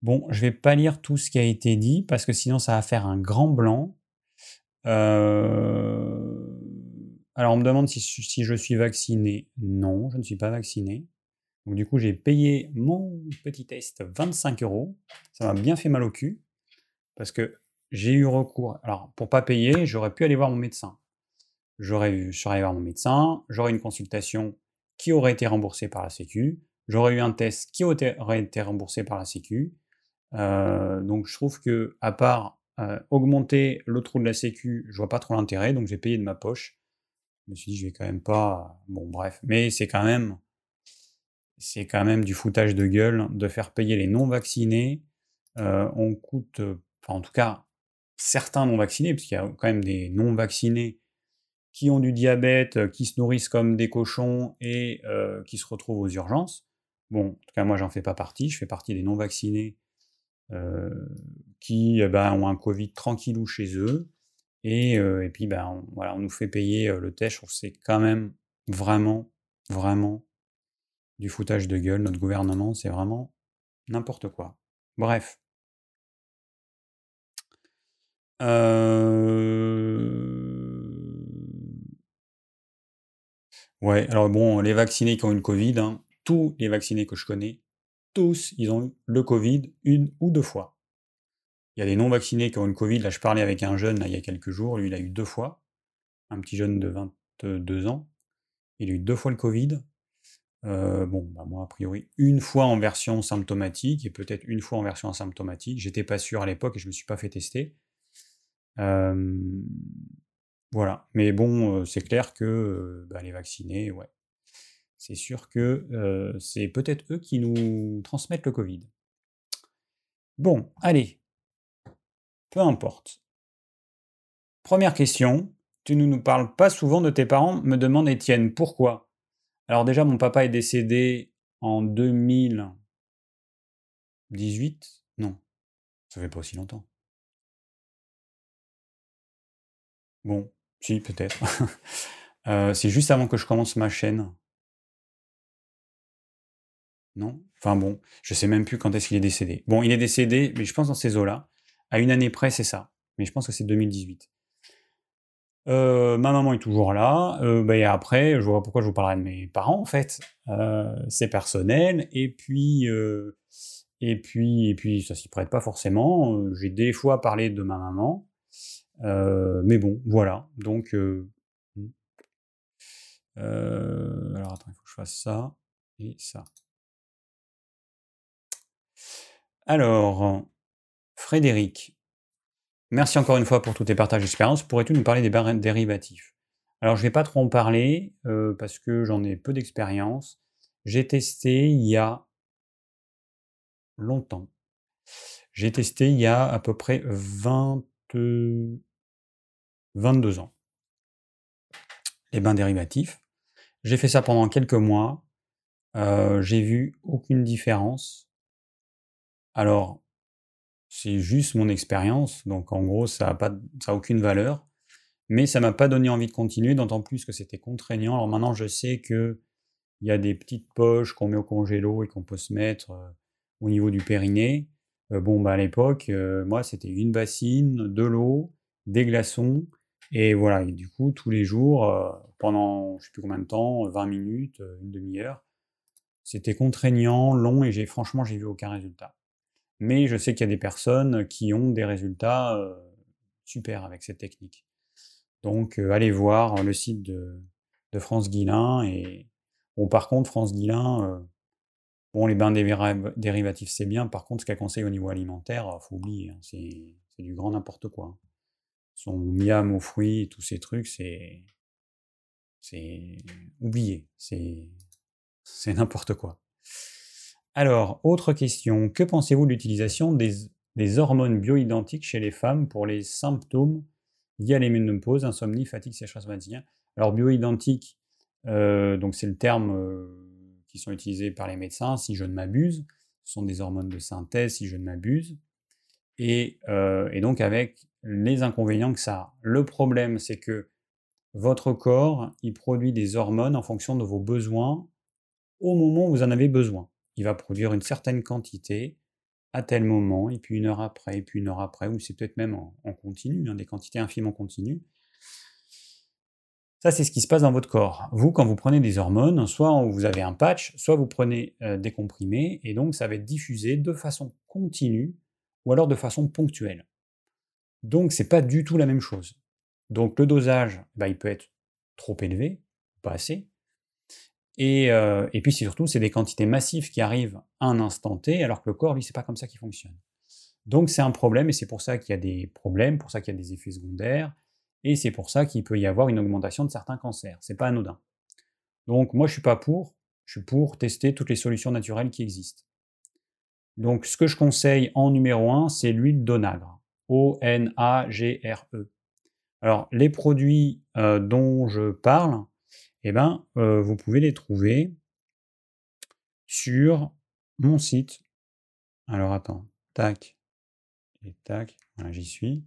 Bon, je vais pas lire tout ce qui a été dit parce que sinon, ça va faire un grand blanc. Euh, alors, on me demande si, je suis vacciné. Non, je ne suis pas vacciné. Donc, du coup, j'ai payé mon petit test 25 euros. Ça m'a bien fait mal au cul parce que j'ai eu recours. Alors, pour pas payer, j'aurais pu aller voir mon médecin. J'aurais, je serais mon médecin, j'aurais une consultation qui aurait été remboursée par la Sécu, j'aurais eu un test qui aurait été remboursé par la Sécu. Euh, donc, je trouve que, à part euh, augmenter le trou de la Sécu, je vois pas trop l'intérêt, donc j'ai payé de ma poche. Je me suis dit, je vais quand même pas. Bon, bref, mais c'est quand même. C'est quand même du foutage de gueule de faire payer les non vaccinés. Euh, on coûte, en tout cas, certains non vaccinés, parce qu'il y a quand même des non vaccinés qui ont du diabète, euh, qui se nourrissent comme des cochons et qui se retrouvent aux urgences. Bon, en tout cas, moi, j'en fais pas partie. Je fais partie des non vaccinés qui eh ben, ont un Covid tranquillou chez eux. Et, et puis, ben, on, voilà, on nous fait payer le test. Je trouve que c'est quand même vraiment, vraiment du foutage de gueule. Notre gouvernement, c'est vraiment n'importe quoi. Bref. Euh... Ouais, alors bon, les vaccinés qui ont eu le Covid, hein, tous les vaccinés que je connais, tous, ils ont eu le Covid une ou deux fois. Il y a des non-vaccinés qui ont le Covid. Là, je parlais avec un jeune là, il y a quelques jours. Lui, il a eu deux fois. Un petit jeune de 22 ans. Il a eu deux fois le Covid. Euh, bon, bah moi, a priori, une fois en version symptomatique et peut-être une fois en version asymptomatique. J'étais pas sûr à l'époque et je me suis pas fait tester. voilà. Mais bon, c'est clair que bah, les vaccinés, ouais. C'est sûr que c'est peut-être eux qui nous transmettent le Covid. Bon, allez. Peu importe. Première question. Tu ne nous parles pas souvent de tes parents, me demande Étienne. Pourquoi? Alors déjà, mon papa est décédé en 2018. Non, ça fait pas aussi longtemps. Bon, si, peut-être. [laughs] Euh, c'est juste avant que je commence ma chaîne. Non? Enfin bon, je sais même plus quand est-ce qu'il est décédé. Bon, il est décédé, mais je pense dans ces eaux-là. À une année près, c'est ça. Mais je pense que c'est 2018. Euh, ma maman est toujours là. Euh, bah, et après, je vois pourquoi je vous parlerai de mes parents, en fait. Euh, c'est personnel. Et puis, et puis, et puis, ça s'y prête pas forcément. J'ai des fois parlé de ma maman. mais bon, voilà. Donc, hmm. alors attends, il faut que je fasse ça et ça. Alors, Frédéric, merci encore une fois pour tous tes partages d'expérience. Pourrais-tu nous parler des barèmes dérivatifs? Alors, je ne vais pas trop en parler euh, parce que j'en ai peu d'expérience. J'ai testé il y a longtemps. J'ai testé il y a à peu près 20, 22 ans. Les bains dérivatifs. J'ai fait ça pendant quelques mois. Euh, j'ai vu aucune différence. Alors, c'est juste mon expérience, donc en gros, ça n'a aucune valeur, mais ça m'a pas donné envie de continuer, d'autant plus que c'était contraignant. Alors maintenant, je sais qu'il y a des petites poches qu'on met au congélo et qu'on peut se mettre euh, au niveau du périnée. Euh, bon, bah à l'époque, euh, moi, c'était une bassine, de l'eau, des glaçons, et voilà. Et du coup, tous les jours, pendant je sais plus combien de temps, 20 minutes, une demi-heure, c'était contraignant, long, et franchement, j'ai vu aucun résultat. Mais je sais qu'il y a des personnes qui ont des résultats super avec cette technique. Donc allez voir le site de, France Guilin. Et bon, par contre, France Guilin, bon, les bains dérivatifs c'est bien. Par contre, ce qu'elle conseille au niveau alimentaire, faut oublier, hein, c'est du grand n'importe quoi. Hein. Son miam aux fruits, tous ces trucs, c'est c'est oublié, c'est n'importe quoi. Alors, autre question. Que pensez-vous de l'utilisation des, hormones bioidentiques chez les femmes pour les symptômes liés à l'immunopause, insomnie, fatigue, sécheresse matinale Alors, bioidentiques, euh, donc c'est le terme euh, qui sont utilisés par les médecins, si je ne m'abuse. Ce sont des hormones de synthèse, si je ne m'abuse. Et, euh, et, donc avec les inconvénients que ça a. Le problème, c'est que votre corps, il produit des hormones en fonction de vos besoins au moment où vous en avez besoin il va produire une certaine quantité à tel moment, et puis une heure après, et puis une heure après, ou c'est peut-être même en, continu, hein, des quantités infimes en continu. Ça, c'est ce qui se passe dans votre corps. Vous, quand vous prenez des hormones, soit vous avez un patch, soit vous prenez euh, des comprimés, et donc ça va être diffusé de façon continue, ou alors de façon ponctuelle. Donc, c'est pas du tout la même chose. Donc, le dosage, bah, il peut être trop élevé, pas assez, euh, et, puis surtout, c'est des quantités massives qui arrivent à un instant T, alors que le corps, lui, c'est pas comme ça qu'il fonctionne. Donc c'est un problème, et c'est pour ça qu'il y a des problèmes, pour ça qu'il y a des effets secondaires, et c'est pour ça qu'il peut y avoir une augmentation de certains cancers. C'est pas anodin. Donc moi, je suis pas pour. Je suis pour tester toutes les solutions naturelles qui existent. Donc ce que je conseille en numéro 1, c'est l'huile d'onagre. O-N-A-G-R-E. Alors les produits euh, dont je parle, eh ben, euh, vous pouvez les trouver sur mon site. Alors attends, tac, et tac, j'y suis.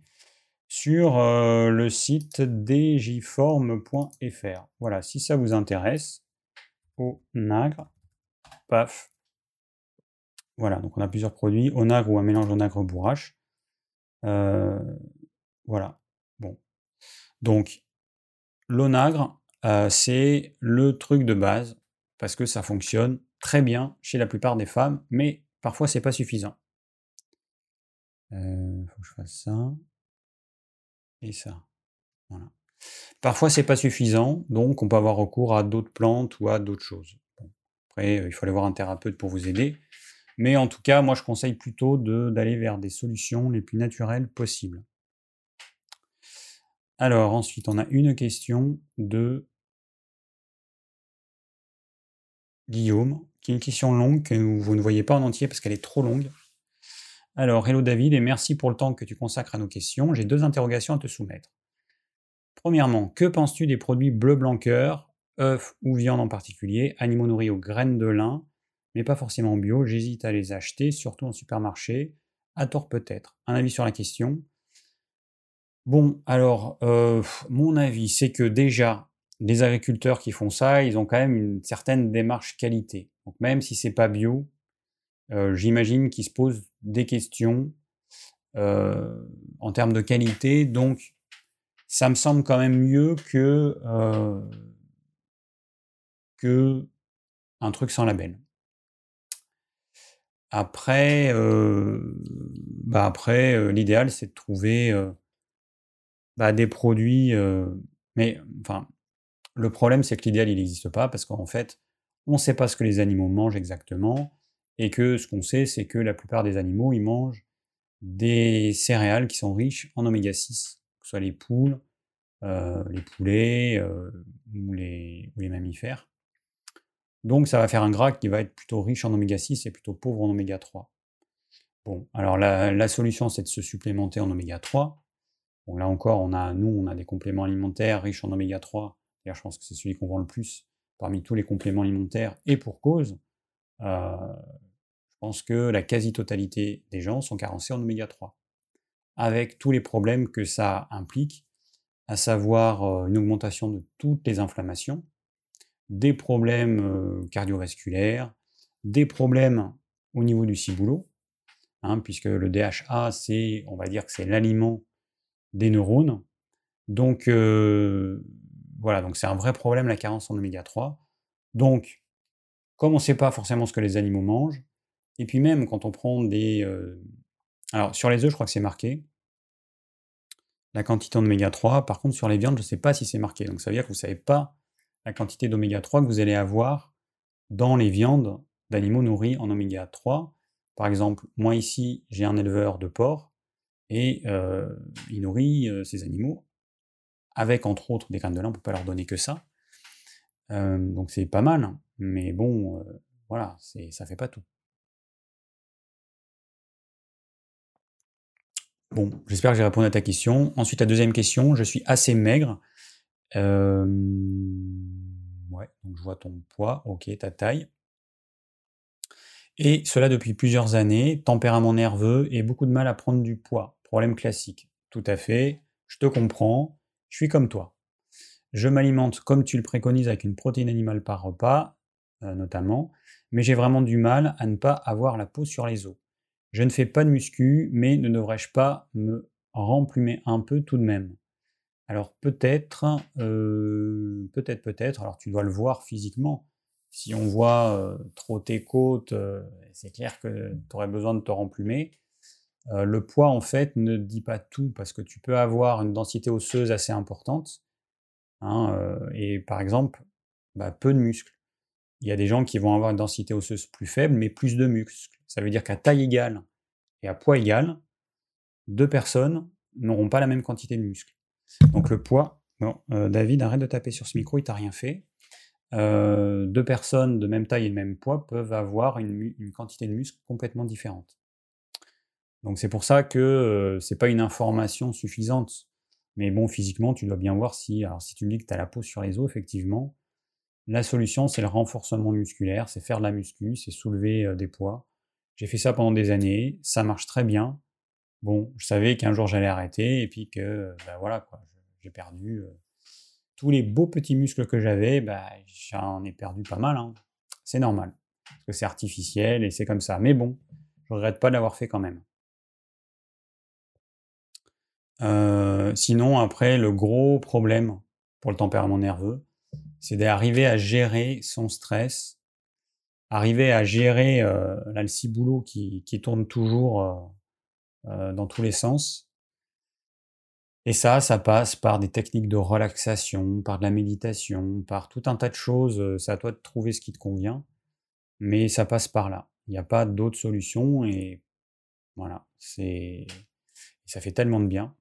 Sur euh, le site djform.fr. Voilà, si ça vous intéresse, au nagre, paf. Voilà, donc on a plusieurs produits, onagre ou un mélange onagre-bourrache. Euh, voilà, bon. Donc, l'onagre, euh, c'est le truc de base, parce que ça fonctionne très bien chez la plupart des femmes, mais parfois c'est pas suffisant. Il faut que je fasse ça. Et ça. Voilà. Parfois, c'est pas suffisant, donc on peut avoir recours à d'autres plantes ou à d'autres choses. Après, il faut aller voir un thérapeute pour vous aider. Mais en tout cas, moi, je conseille plutôt d'aller vers des solutions les plus naturelles possibles. Alors, ensuite, on a une question de Guillaume, qui est une question longue que vous ne voyez pas en entier parce qu'elle est trop longue. Alors, hello David, et merci pour le temps que tu consacres à nos questions. J'ai deux interrogations à te soumettre. Premièrement, que penses-tu des produits bleu blanc cœur, œufs ou viande en particulier, animaux nourris aux graines de lin, mais pas forcément bio? J'hésite à les acheter, surtout en supermarché. À tort peut-être. Un avis sur la question Bon, alors, euh, mon avis, c'est que déjà, les agriculteurs qui font ça, ils ont quand même une certaine démarche qualité. Donc même si c'est pas bio, euh, j'imagine qu'ils se posent des questions euh, en termes de qualité. Donc, ça me semble quand même mieux que, euh, que un truc sans label. Après, bah après l'idéal, c'est de trouver bah, des produits. mais enfin, le problème, c'est que l'idéal, il n'existe pas parce qu'en fait, on ne sait pas ce que les animaux mangent exactement. Et que ce qu'on sait, c'est que la plupart des animaux, ils mangent des céréales qui sont riches en oméga 6, que ce soit les poules, euh, les poulets euh, ou, les, mammifères. Donc ça va faire un gras qui va être plutôt riche en oméga 6 et plutôt pauvre en oméga 3. Bon, alors la, solution, c'est de se supplémenter en oméga 3. Bon, là encore, nous, on a des compléments alimentaires riches en oméga 3. Je pense que c'est celui qu'on vend le plus parmi tous les compléments alimentaires, et pour cause. Euh, je pense que la quasi-totalité des gens sont carencés en oméga 3, avec tous les problèmes que ça implique, à savoir euh, une augmentation de toutes les inflammations, des problèmes euh, cardiovasculaires, des problèmes au niveau du ciboulot, hein, puisque le DHA, c'est, on va dire que c'est l'aliment des neurones. Donc voilà, donc c'est un vrai problème la carence en oméga 3. Donc comme on ne sait pas forcément ce que les animaux mangent, et puis même quand on prend des... Euh, alors sur les œufs, je crois que c'est marqué, la quantité d'oméga 3, par contre sur les viandes, je ne sais pas si c'est marqué, donc ça veut dire que vous ne savez pas la quantité d'oméga 3 que vous allez avoir dans les viandes d'animaux nourris en oméga 3. Par exemple, moi ici, j'ai un éleveur de porc, et euh, il nourrit euh, ces animaux avec entre autres des graines de lin, on ne peut pas leur donner que ça. donc c'est pas mal. Mais bon, euh, voilà, ça fait pas tout. Bon, j'espère que j'ai répondu à ta question. Ensuite, la deuxième question, je suis assez maigre. ouais, donc je vois ton poids, ok, ta taille. Et cela depuis plusieurs années, tempérament nerveux et beaucoup de mal à prendre du poids. Problème classique. Tout à fait, je te comprends, je suis comme toi. Je m'alimente comme tu le préconises avec une protéine animale par repas, euh, notamment, mais j'ai vraiment du mal à ne pas avoir la peau sur les os. Je ne fais pas de muscu, mais ne devrais-je pas me remplumer un peu tout de même? Alors peut-être, euh, peut-être, peut-être, alors tu dois le voir physiquement. Si on voit euh, trop tes côtes, c'est clair que tu aurais besoin de te remplumer. Le poids, en fait, ne dit pas tout, parce que tu peux avoir une densité osseuse assez importante, hein, et par exemple, bah, peu de muscles il y a des gens qui vont avoir une densité osseuse plus faible, mais plus de muscles. Ça veut dire qu'à taille égale et à poids égal, deux personnes n'auront pas la même quantité de muscles. Donc le poids, euh, David, arrête de taper sur ce micro, il t'a rien fait. Euh, deux personnes de même taille et de même poids peuvent avoir une, quantité de muscles complètement différente. Donc c'est pour ça que euh, ce n'est pas une information suffisante. Mais bon, physiquement, tu dois bien voir si, alors si tu me dis que tu as la peau sur les os, effectivement, la solution, c'est le renforcement musculaire, c'est faire de la muscu, c'est soulever euh, des poids. J'ai fait ça pendant des années, ça marche très bien. Bon, je savais qu'un jour j'allais arrêter et puis que, ben voilà, quoi, j'ai perdu tous les beaux petits muscles que j'avais, bah, j'en ai perdu pas mal. Hein. C'est normal. parce que c'est artificiel et c'est comme ça. Mais bon, je regrette pas d'avoir fait quand même. Euh, sinon, après, le gros problème pour le tempérament nerveux, c'est d'arriver à gérer son stress, arriver à gérer euh, ciboulot qui, qui tourne toujours euh, euh, dans tous les sens. Et ça, ça passe par des techniques de relaxation, par de la méditation, par tout un tas de choses. C'est à toi de trouver ce qui te convient, mais ça passe par là. Il n'y a pas d'autre solution et voilà, c'est ça fait tellement de bien.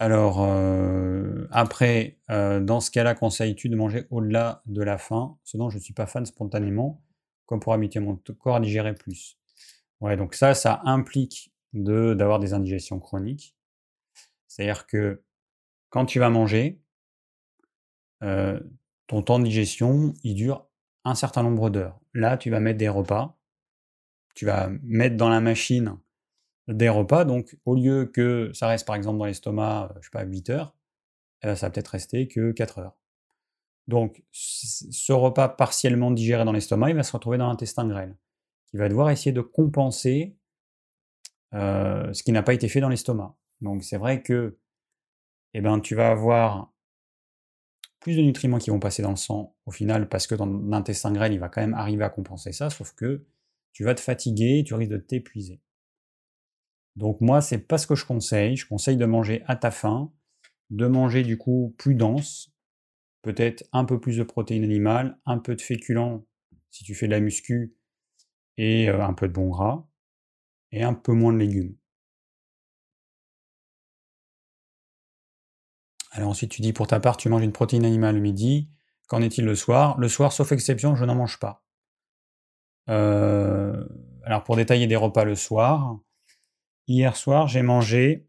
Alors, euh, après, euh, dans ce cas-là, conseilles-tu de manger au-delà de la faim, ce dont je ne suis pas fan spontanément, comme pour habituer mon corps à digérer plus Ouais, donc ça, ça implique d'avoir des indigestions chroniques. C'est-à-dire que quand tu vas manger, euh, ton temps de digestion, il dure un certain nombre d'heures. Là, tu vas mettre des repas, tu vas mettre dans la machine des repas. Donc, au lieu que ça reste par exemple dans l'estomac, euh, je sais pas, 8 heures, eh ben, ça va peut-être rester que 4 heures. Donc, ce repas partiellement digéré dans l'estomac, il va se retrouver dans l'intestin grêle, qui va devoir essayer de compenser euh, ce qui n'a pas été fait dans l'estomac. Donc, c'est vrai que eh ben, tu vas avoir plus de nutriments qui vont passer dans le sang au final, parce que dans l'intestin grêle, il va quand même arriver à compenser ça, sauf que tu vas te fatiguer, tu risques de t'épuiser. Donc moi, c'est pas ce que je conseille. Je conseille de manger à ta faim, de manger du coup plus dense, peut-être un peu plus de protéines animales, un peu de féculents si tu fais de la muscu et euh, un peu de bon gras et un peu moins de légumes. Alors ensuite, tu dis pour ta part, tu manges une protéine animale le midi. Qu'en est-il le soir? Le soir, sauf exception, je n'en mange pas. Euh, alors pour détailler des repas le soir, Hier soir, j'ai mangé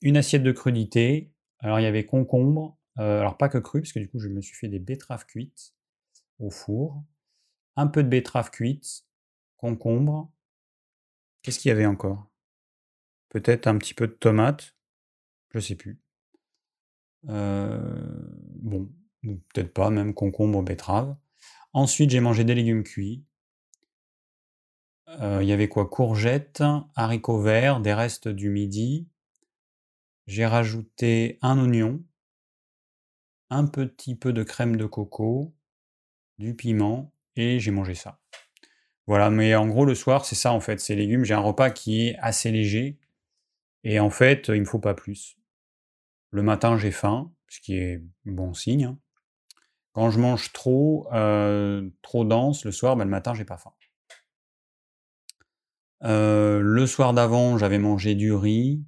une assiette de crudité. Alors, il y avait concombre, euh, alors pas que cru, parce que du coup, je me suis fait des betteraves cuites au four. Un peu de betterave cuite, concombre. Qu'est-ce qu'il y avait encore? Peut-être un petit peu de tomate, je sais plus. Euh, bon, peut-être pas, même concombre, betterave. Ensuite, j'ai mangé des légumes cuits, il y avait quoi? Courgettes, haricots verts, des restes du midi. J'ai rajouté un oignon, un petit peu de crème de coco, du piment et j'ai mangé ça. Voilà, mais en gros le soir, c'est ça en fait, ces légumes. J'ai un repas qui est assez léger et en fait, il me faut pas plus. Le matin, j'ai faim, ce qui est bon signe, hein. Quand je mange trop, trop dense le soir, ben, le matin, j'ai pas faim. Euh, le soir d'avant, j'avais mangé du riz,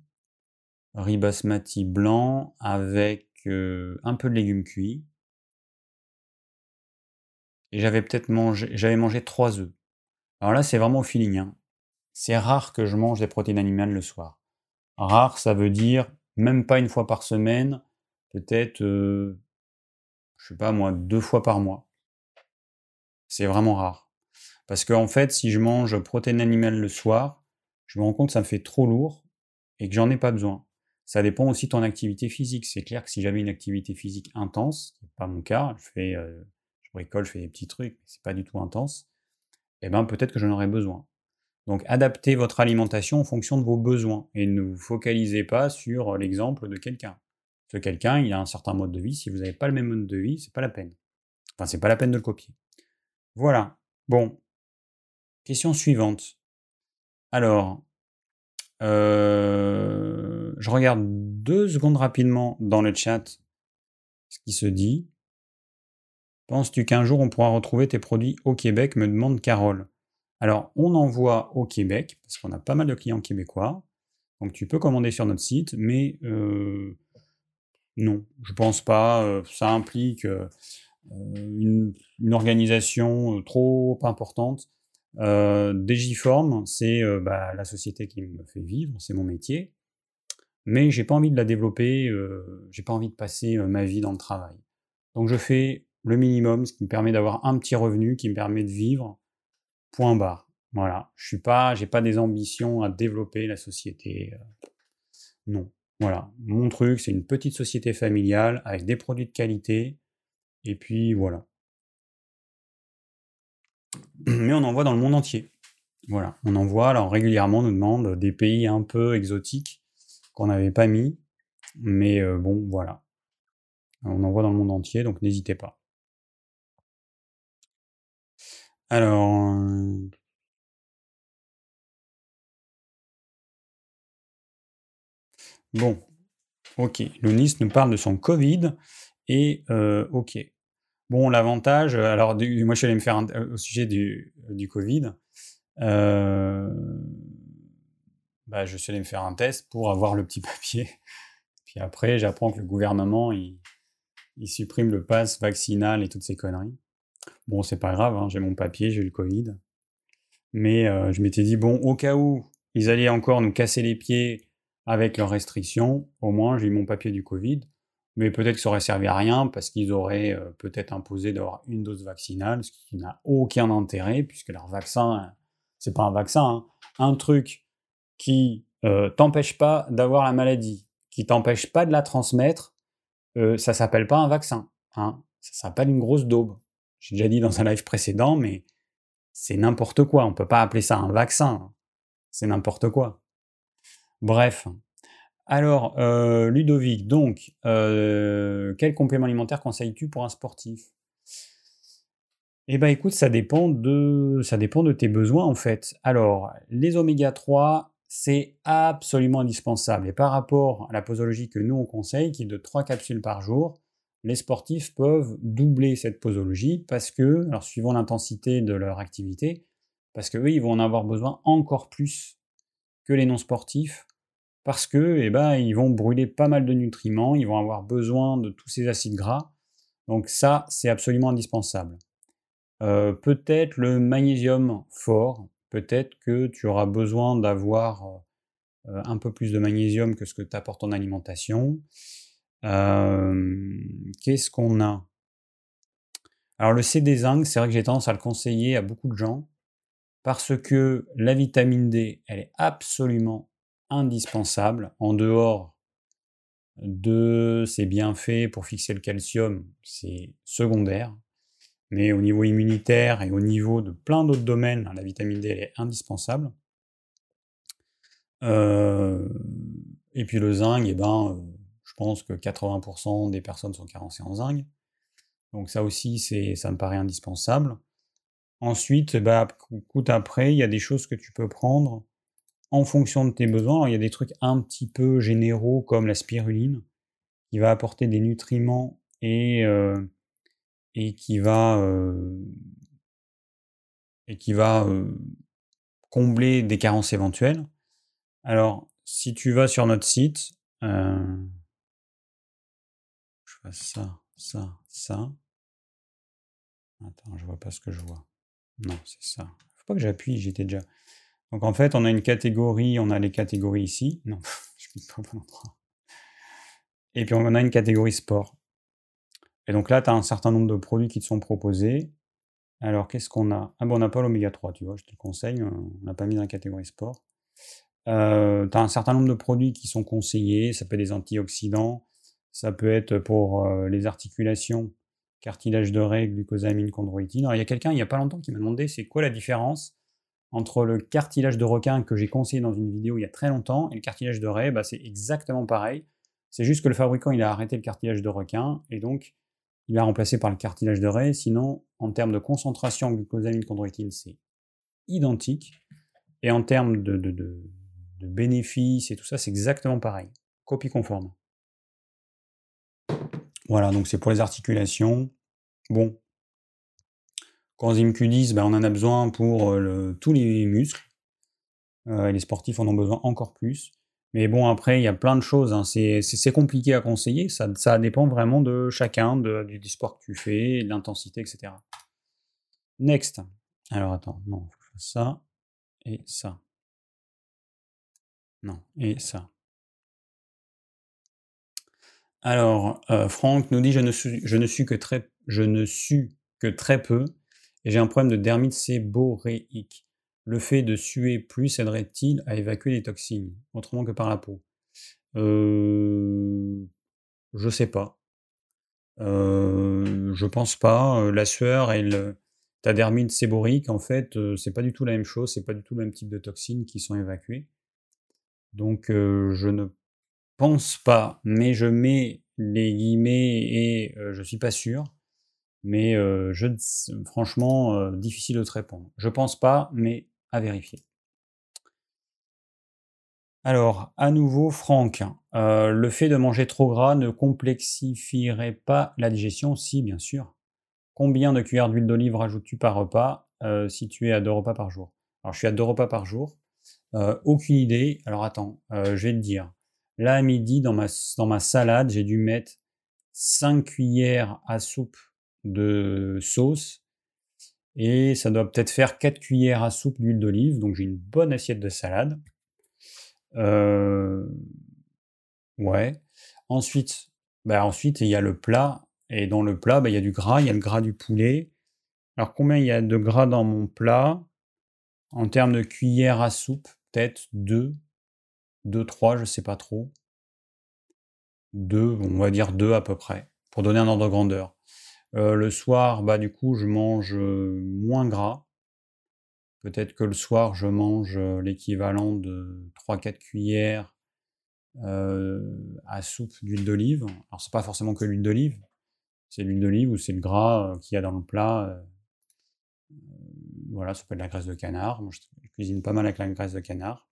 riz basmati blanc avec euh, un peu de légumes cuits. Et j'avais peut-être mangé, j'avais mangé trois œufs. Alors là, c'est vraiment au feeling. Hein. C'est rare que je mange des protéines animales le soir. Rare, ça veut dire même pas une fois par semaine, peut-être, euh, je sais pas moi, deux fois par mois. C'est vraiment rare. Parce qu'en fait, si je mange protéines animales le soir, je me rends compte que ça me fait trop lourd et que j'en ai pas besoin. Ça dépend aussi de ton activité physique. C'est clair que si j'avais une activité physique intense, ce pas mon cas, je fais, euh, je bricole, je fais des petits trucs, c'est pas du tout intense, eh ben peut-être que j'en aurais besoin. Donc adaptez votre alimentation en fonction de vos besoins et ne vous focalisez pas sur l'exemple de quelqu'un. Ce quelqu'un, il a un certain mode de vie. Si vous n'avez pas le même mode de vie, c'est pas la peine. Enfin, c'est pas la peine de le copier. Voilà. Bon, Question suivante. Alors, euh, je regarde deux secondes rapidement dans le chat ce qui se dit. Penses-tu qu'un jour on pourra retrouver tes produits au Québec? Me demande Carole. Alors, on envoie au Québec, parce qu'on a pas mal de clients québécois. Donc, tu peux commander sur notre site, mais euh, non, je pense pas. Euh, ça implique une, organisation trop importante. Euh, Digiform, c'est euh, bah, la société qui me fait vivre, c'est mon métier, mais j'ai pas envie de la développer, euh, j'ai pas envie de passer euh, ma vie dans le travail. Donc je fais le minimum, ce qui me permet d'avoir un petit revenu, qui me permet de vivre. Point barre. Voilà, je suis pas, j'ai pas des ambitions à développer la société. non, voilà, mon truc, c'est une petite société familiale avec des produits de qualité, et puis voilà. Mais on en voit dans le monde entier. Voilà, on en voit, alors régulièrement, on nous demande des pays un peu exotiques qu'on n'avait pas mis, mais euh, bon, voilà. On en voit dans le monde entier, donc n'hésitez pas. Alors, euh, bon, ok. Lounis nous parle de son Covid et euh, ok. Bon, l'avantage, alors moi je suis allé me faire au sujet du, du Covid. Euh, bah, je suis allé me faire un test pour avoir le petit [laughs] papier. Puis après, j'apprends que le gouvernement, il, supprime le pass vaccinal et toutes ces conneries. Bon, c'est pas grave, hein, j'ai mon papier, j'ai eu le Covid. Mais euh, je m'étais dit, bon, au cas où ils allaient encore nous casser les pieds avec leurs restrictions, au moins j'ai eu mon papier du Covid. Mais peut-être que ça aurait servi à rien parce qu'ils auraient euh, peut-être imposé d'avoir une dose vaccinale, ce qui n'a aucun intérêt puisque leur vaccin c'est pas un vaccin, hein. un truc qui euh, t'empêche pas d'avoir la maladie, qui t'empêche pas de la transmettre, euh, ça s'appelle pas un vaccin. Hein. Ça s'appelle une grosse daube. J'ai déjà dit dans un live précédent, mais c'est n'importe quoi. On peut pas appeler ça un vaccin. C'est n'importe quoi. Bref. Alors, euh, Ludovic, donc, euh, quel complément alimentaire conseilles-tu pour un sportif? Eh ben écoute, ça dépend de, ça dépend de tes besoins en fait. Alors, les oméga 3, c'est absolument indispensable. Et par rapport à la posologie que nous on conseille, qui est de 3 capsules par jour, les sportifs peuvent doubler cette posologie parce que, alors suivant l'intensité de leur activité, parce qu'eux, ils vont en avoir besoin encore plus que les non-sportifs, parce que, eh ben, ils vont brûler pas mal de nutriments, ils vont avoir besoin de tous ces acides gras. Donc ça, c'est absolument indispensable. Euh, peut-être le magnésium fort, peut-être que tu auras besoin d'avoir euh, un peu plus de magnésium que ce que t'apporte en alimentation. Qu'est-ce qu'on a? Alors le CD zinc, c'est vrai que j'ai tendance à le conseiller à beaucoup de gens parce que la vitamine D, elle est absolument indispensable en dehors de ses bienfaits pour fixer le calcium, c'est secondaire. Mais au niveau immunitaire et au niveau de plein d'autres domaines, la vitamine D est indispensable. Euh, et puis le zinc, eh ben, euh, je pense que 80% des personnes sont carencées en zinc. Donc ça aussi, ça me paraît indispensable. Ensuite, bah, écoute, après, il y a des choses que tu peux prendre en fonction de tes besoins. il y a des trucs un petit peu généraux comme la spiruline, qui va apporter des nutriments et euh, qui va, et qui va combler des carences éventuelles. Alors, si tu vas sur notre site, je fais ça, ça, ça. Attends, je vois pas ce que je vois. Non, c'est ça. Faut pas que j'appuie, j'étais déjà. Donc en fait, on a une catégorie, on a les catégories ici. Non, [laughs] je clique pas. Et puis on a une catégorie sport. Et donc là, tu as un certain nombre de produits qui te sont proposés. Alors, qu'est-ce qu'on a? Ah bon, on n'a pas l'oméga 3, tu vois, je te le conseille, on n'a pas mis dans la catégorie sport. Euh, tu as un certain nombre de produits qui sont conseillés, ça peut être des antioxydants, ça peut être pour euh, les articulations, cartilage de raie, glucosamine, chondroïtine. Alors, il y a quelqu'un, il n'y a pas longtemps, qui m'a demandé c'est quoi la différence entre le cartilage de requin que j'ai conseillé dans une vidéo il y a très longtemps et le cartilage de raie, bah, c'est exactement pareil. C'est juste que le fabricant, il a arrêté le cartilage de requin et donc il a remplacé par le cartilage de raie. Sinon, en termes de concentration en glucosamine chondroïtine, c'est identique. Et en termes de, de, bénéfices et tout ça, c'est exactement pareil. Copie conforme. Voilà, donc c'est pour les articulations. Bon. Coenzyme Q10, ben on en a besoin pour euh, tous les muscles. Euh, les sportifs en ont besoin encore plus. Mais bon, après, il y a plein de choses. Hein. C'est compliqué à conseiller. Ça, dépend vraiment de chacun, du sport que tu fais, de l'intensité, etc. Next. Alors attends, non, ça et ça. Non, et ça. Alors, euh, Franck nous dit je ne, je ne suis que très je ne suis que très peu et j'ai un problème de dermite séboréique le fait de suer plus aiderait-il à évacuer les toxines, autrement que par la peau? Euh, Je sais pas. Euh, je pense pas. Euh, la sueur, elle, tadermite séborique, en fait, euh, c'est pas du tout la même chose, c'est pas du tout le même type de toxines qui sont évacuées. Donc euh, je ne pense pas, mais je mets les guillemets et euh, je suis pas sûr. Mais je, franchement, difficile de te répondre. Je pense pas, mais à vérifier. Alors, à nouveau, Franck, le fait de manger trop gras ne complexifierait pas la digestion? Si, bien sûr. Combien de cuillères d'huile d'olive rajoutes-tu par repas si tu es à deux repas par jour? Alors, je suis à deux repas par jour. aucune idée. Alors, attends, je vais te dire. Là, à midi, dans ma, dans ma salade, j'ai dû mettre 5 cuillères à soupe de sauce. Et ça doit peut-être faire 4 cuillères à soupe d'huile d'olive. Donc, j'ai une bonne assiette de salade. Euh, ouais. Ensuite, bah, ensuite, il y a le plat. Et dans le plat, bah, il y a du gras. Il y a le gras du poulet. Alors, combien il y a de gras dans mon plat? En termes de cuillères à soupe, peut-être 2. 2, 3, je sais pas trop. 2, on va dire 2 à peu près, pour donner un ordre de grandeur. Euh, le soir, bah du coup, je mange moins gras. Peut-être que le soir, je mange l'équivalent de 3-4 cuillères à soupe d'huile d'olive. Alors, c'est pas forcément que l'huile d'olive, c'est l'huile d'olive ou c'est le gras qu'il y a dans le plat. voilà, ça peut être la graisse de canard. Je cuisine pas mal avec la graisse de canard.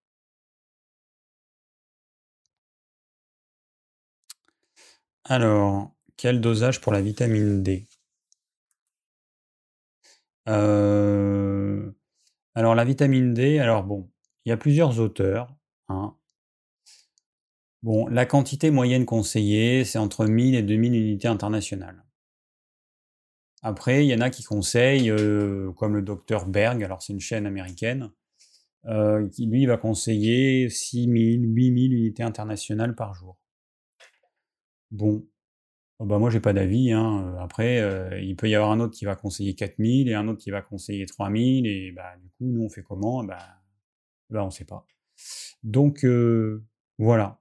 Alors, quel dosage pour la vitamine D? Euh, Alors, la vitamine D, alors bon, il y a plusieurs auteurs. Hein. Bon, la quantité moyenne conseillée, c'est entre 1000 et 2000 unités internationales. Après, il y en a qui conseillent, euh, comme le docteur Berg, alors c'est une chaîne américaine, euh, qui lui va conseiller 6000, 8000 unités internationales par jour. Bon, oh bah moi j'ai pas d'avis. Hein. Euh, après, euh, il peut y avoir un autre qui va conseiller 4000 et un autre qui va conseiller 3000 et bah du coup nous on fait comment? Bah, bah on sait pas. Donc euh, voilà.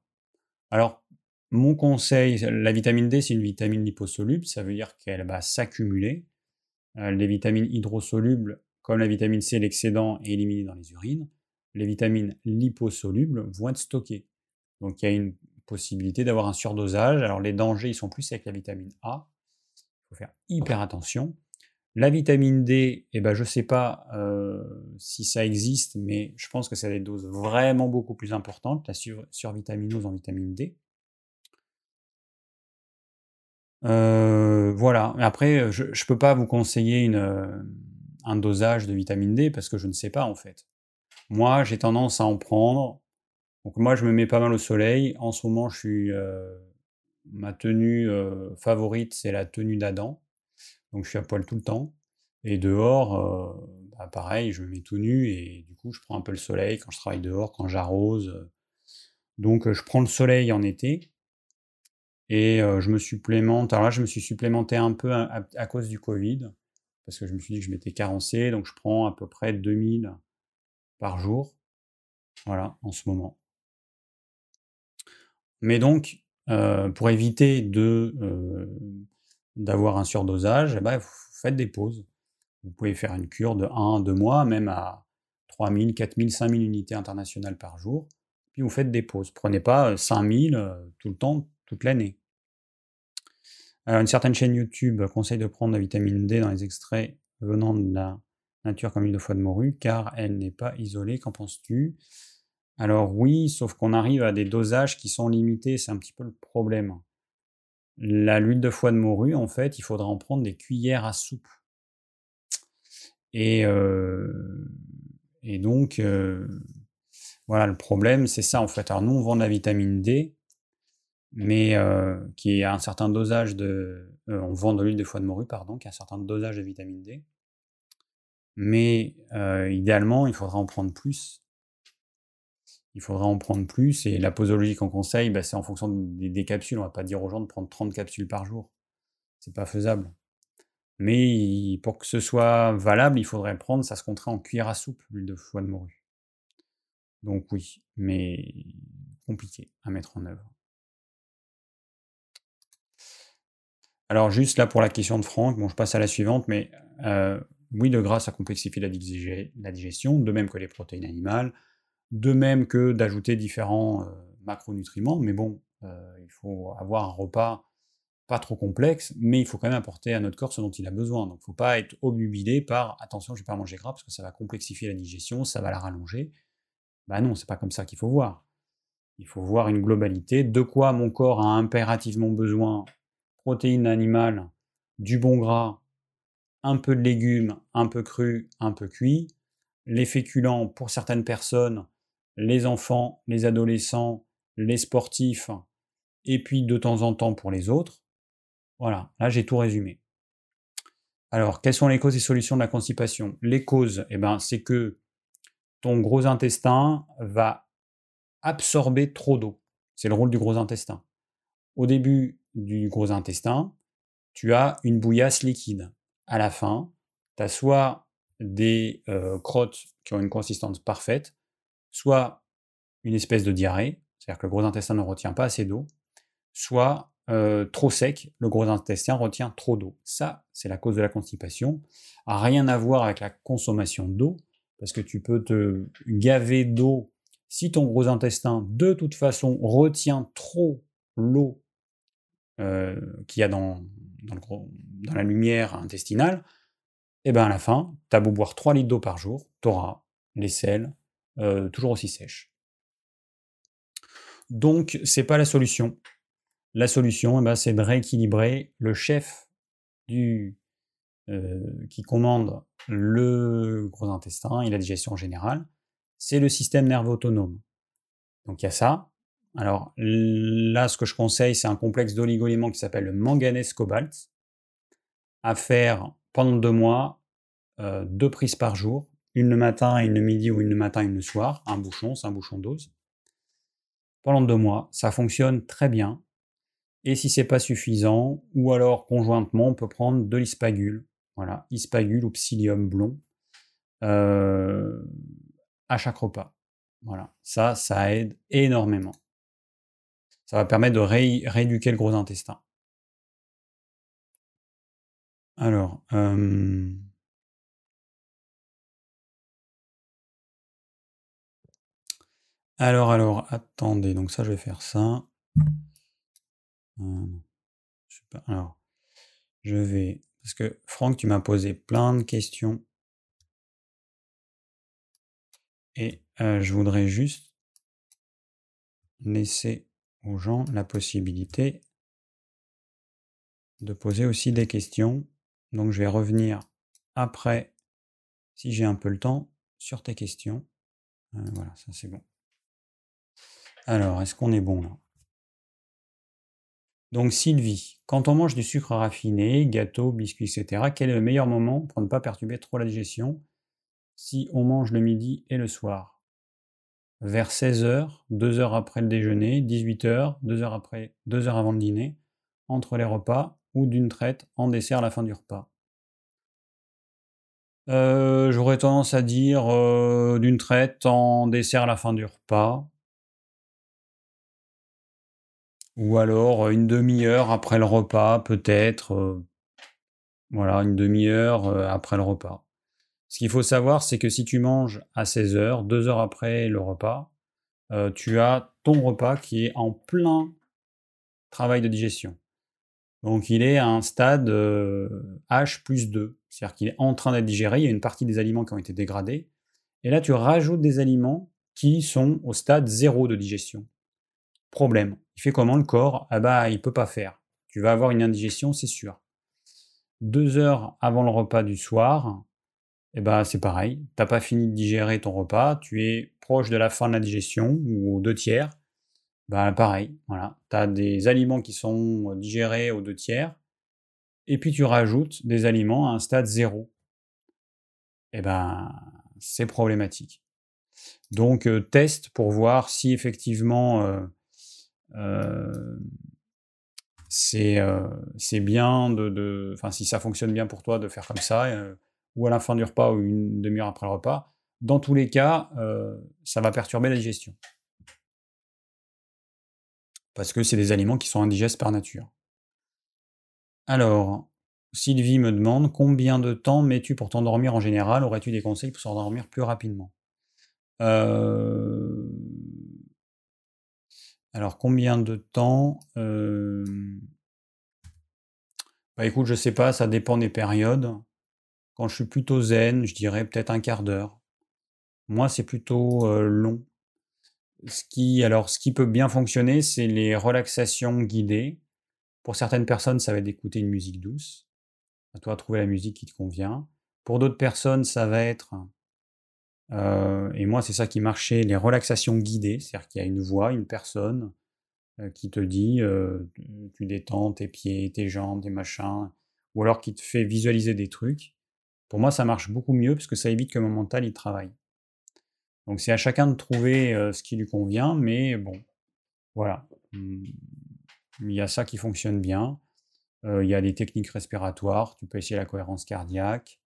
Alors mon conseil, la vitamine D c'est une vitamine liposoluble, ça veut dire qu'elle va s'accumuler. les vitamines hydrosolubles comme la vitamine C, l'excédent est éliminé dans les urines. Les vitamines liposolubles vont être stockées. Donc il y a une possibilité d'avoir un surdosage. Alors les dangers, ils sont plus avec la vitamine A. Il faut faire hyper attention. La vitamine D, eh ben, je ne sais pas euh, si ça existe, mais je pense que c'est des doses vraiment beaucoup plus importantes, la survitaminose en vitamine D. Euh, voilà. Après, je ne peux pas vous conseiller une, euh, un dosage de vitamine D parce que je ne sais pas en fait. Moi, j'ai tendance à en prendre donc moi, je me mets pas mal au soleil. En ce moment, je suis, euh, ma tenue euh, favorite, c'est la tenue d'Adam. Donc je suis à poil tout le temps. Et dehors, euh, bah, pareil, je me mets tout nu et du coup, je prends un peu le soleil quand je travaille dehors, quand j'arrose. Donc je prends le soleil en été et je me supplémente. Alors là, je me suis supplémenté un peu à, à, cause du Covid parce que je me suis dit que je m'étais carencé. Donc je prends à peu près 2000 par jour. Voilà, en ce moment. Mais donc, euh, pour éviter euh, d'avoir un surdosage, eh ben, vous faites des pauses. Vous pouvez faire une cure de 1 2 mois, même à 3000, 4000, 5000 unités internationales par jour. Puis vous faites des pauses. Prenez pas 5000 euh, tout le temps, toute l'année. Une certaine chaîne YouTube conseille de prendre la vitamine D dans les extraits venant de la nature comme l'huile de foie de morue, car elle n'est pas isolée. Qu'en penses-tu? Alors oui, sauf qu'on arrive à des dosages qui sont limités, c'est un petit peu le problème. La l'huile de foie de morue, en fait, il faudra en prendre des cuillères à soupe. Et, euh, donc, euh, voilà, le problème, c'est ça, en fait. Alors nous, on vend de la vitamine D, mais euh, qui a un certain dosage de... on vend de l'huile de foie de morue, pardon, qui a un certain dosage de vitamine D. Mais idéalement, il faudra en prendre plus il faudra en prendre plus. Et la posologie qu'on conseille, bah, c'est en fonction des, capsules. On ne va pas dire aux gens de prendre 30 capsules par jour. C'est pas faisable. Mais pour que ce soit valable, il faudrait prendre, ça se compterait en cuillère à soupe, l'huile de foie de morue. Donc oui, mais compliqué à mettre en œuvre. Alors juste là pour la question de Franck, je passe à la suivante, mais euh, oui, le gras, ça complexifie la, digestion, de même que les protéines animales, de même que d'ajouter différents euh, macronutriments, mais bon, euh, il faut avoir un repas pas trop complexe, mais il faut quand même apporter à notre corps ce dont il a besoin. Donc il ne faut pas être obnubilé par attention, je ne vais pas manger gras parce que ça va complexifier la digestion, ça va la rallonger. Ben non, c'est pas comme ça qu'il faut voir. Il faut voir une globalité, de quoi mon corps a impérativement besoin, protéines animales, du bon gras, un peu de légumes, un peu crus, un peu cuits, les féculents pour certaines personnes, les enfants, les adolescents, les sportifs, et puis de temps en temps pour les autres. Voilà, là j'ai tout résumé. Alors, quelles sont les causes et solutions de la constipation? Les causes, eh ben, c'est que ton gros intestin va absorber trop d'eau. C'est le rôle du gros intestin. Au début du gros intestin, tu as une bouillasse liquide. À la fin, tu as soit des euh, crottes qui ont une consistance parfaite, soit une espèce de diarrhée, c'est-à-dire que le gros intestin ne retient pas assez d'eau, soit euh, trop sec, le gros intestin retient trop d'eau. Ça, c'est la cause de la constipation. A rien à voir avec la consommation d'eau, parce que tu peux te gaver d'eau si ton gros intestin, de toute façon, retient trop l'eau euh, qu'il y a dans, la lumière intestinale, et eh bien à la fin, tu as beau boire 3 litres d'eau par jour, tu auras les selles euh, toujours aussi sèches. Donc, c'est pas la solution. La solution, eh ben, c'est de rééquilibrer le chef du, euh, qui commande le gros intestin et la digestion générale, c'est le système nerveux autonome. Donc il y a ça. Alors là, ce que je conseille, c'est un complexe d'oligoéléments qui s'appelle le manganèse cobalt, à faire pendant deux mois, euh, deux prises par jour, une le matin, une le midi ou une le matin, une le soir, un bouchon, c'est un bouchon dose. Pendant deux mois, ça fonctionne très bien. Et si c'est pas suffisant, ou alors conjointement, on peut prendre de l'ispagule, voilà, ispagule ou psyllium blond, euh, à chaque repas. Voilà, ça, ça aide énormément. Ça va permettre de rééduquer le gros intestin. Alors, euh, alors, alors, attendez, donc ça, je vais faire ça. Euh, je. Alors, je vais. Parce que Franck, tu m'as posé plein de questions. Et euh, je voudrais juste laisser aux gens la possibilité de poser aussi des questions. Donc je vais revenir après, si j'ai un peu le temps, sur tes questions. Euh, voilà, ça c'est bon. Alors, est-ce qu'on est bon là? Donc Sylvie, quand on mange du sucre raffiné, gâteau, biscuits, etc., quel est le meilleur moment pour ne pas perturber trop la digestion? Si on mange le midi et le soir? Vers 16h, 2 heures après le déjeuner, 18h, 2 heures après, 2 heures avant le dîner, entre les repas ou d'une traite en dessert à la fin du repas? Euh, j'aurais tendance à dire euh, d'une traite en dessert à la fin du repas, ou alors une demi-heure après le repas, peut-être. voilà, une demi-heure après le repas. Ce qu'il faut savoir, c'est que si tu manges à 16 heures, deux heures après le repas, tu as ton repas qui est en plein travail de digestion. Donc il est à un stade H plus 2, c'est-à-dire qu'il est en train d'être digéré, il y a une partie des aliments qui ont été dégradés, et là tu rajoutes des aliments qui sont au stade 0 de digestion. Problème. Il fait comment le corps? Ah bah il peut pas faire. Tu vas avoir une indigestion, c'est sûr. Deux heures avant le repas du soir, eh bah c'est pareil. T'as pas fini de digérer ton repas, tu es proche de la fin de la digestion ou aux deux tiers. Bah pareil, voilà. Tu as des aliments qui sont digérés aux deux tiers, et puis tu rajoutes des aliments à un stade zéro. Eh ben c'est problématique. Donc euh, teste pour voir si effectivement euh, c'est bien de, enfin si ça fonctionne bien pour toi de faire comme ça, euh, ou à la fin du repas ou une demi-heure après le repas. Dans tous les cas, ça va perturber la digestion. Parce que c'est des aliments qui sont indigestes par nature. Alors, Sylvie me demande combien de temps mets-tu pour t'endormir en général? Aurais-tu des conseils pour s'endormir plus rapidement? Euh, Alors combien de temps Bah écoute, je sais pas, ça dépend des périodes. Quand je suis plutôt zen, je dirais peut-être un quart d'heure. Moi, c'est plutôt long. Ce qui, alors, ce qui peut bien fonctionner, c'est les relaxations guidées. Pour certaines personnes, ça va être d'écouter une musique douce. À toi de trouver la musique qui te convient. Pour d'autres personnes, ça va être, euh, et moi c'est ça qui marchait, les relaxations guidées, c'est-à-dire qu'il y a une voix, une personne euh, qui te dit, euh, tu détends tes pieds, tes jambes, tes machins, ou alors qui te fait visualiser des trucs. Pour moi, ça marche beaucoup mieux parce que ça évite que mon mental il travaille. Donc c'est à chacun de trouver ce qui lui convient, mais bon, voilà. Mmh. Il y a ça qui fonctionne bien. il y a des techniques respiratoires. Tu peux essayer la cohérence cardiaque,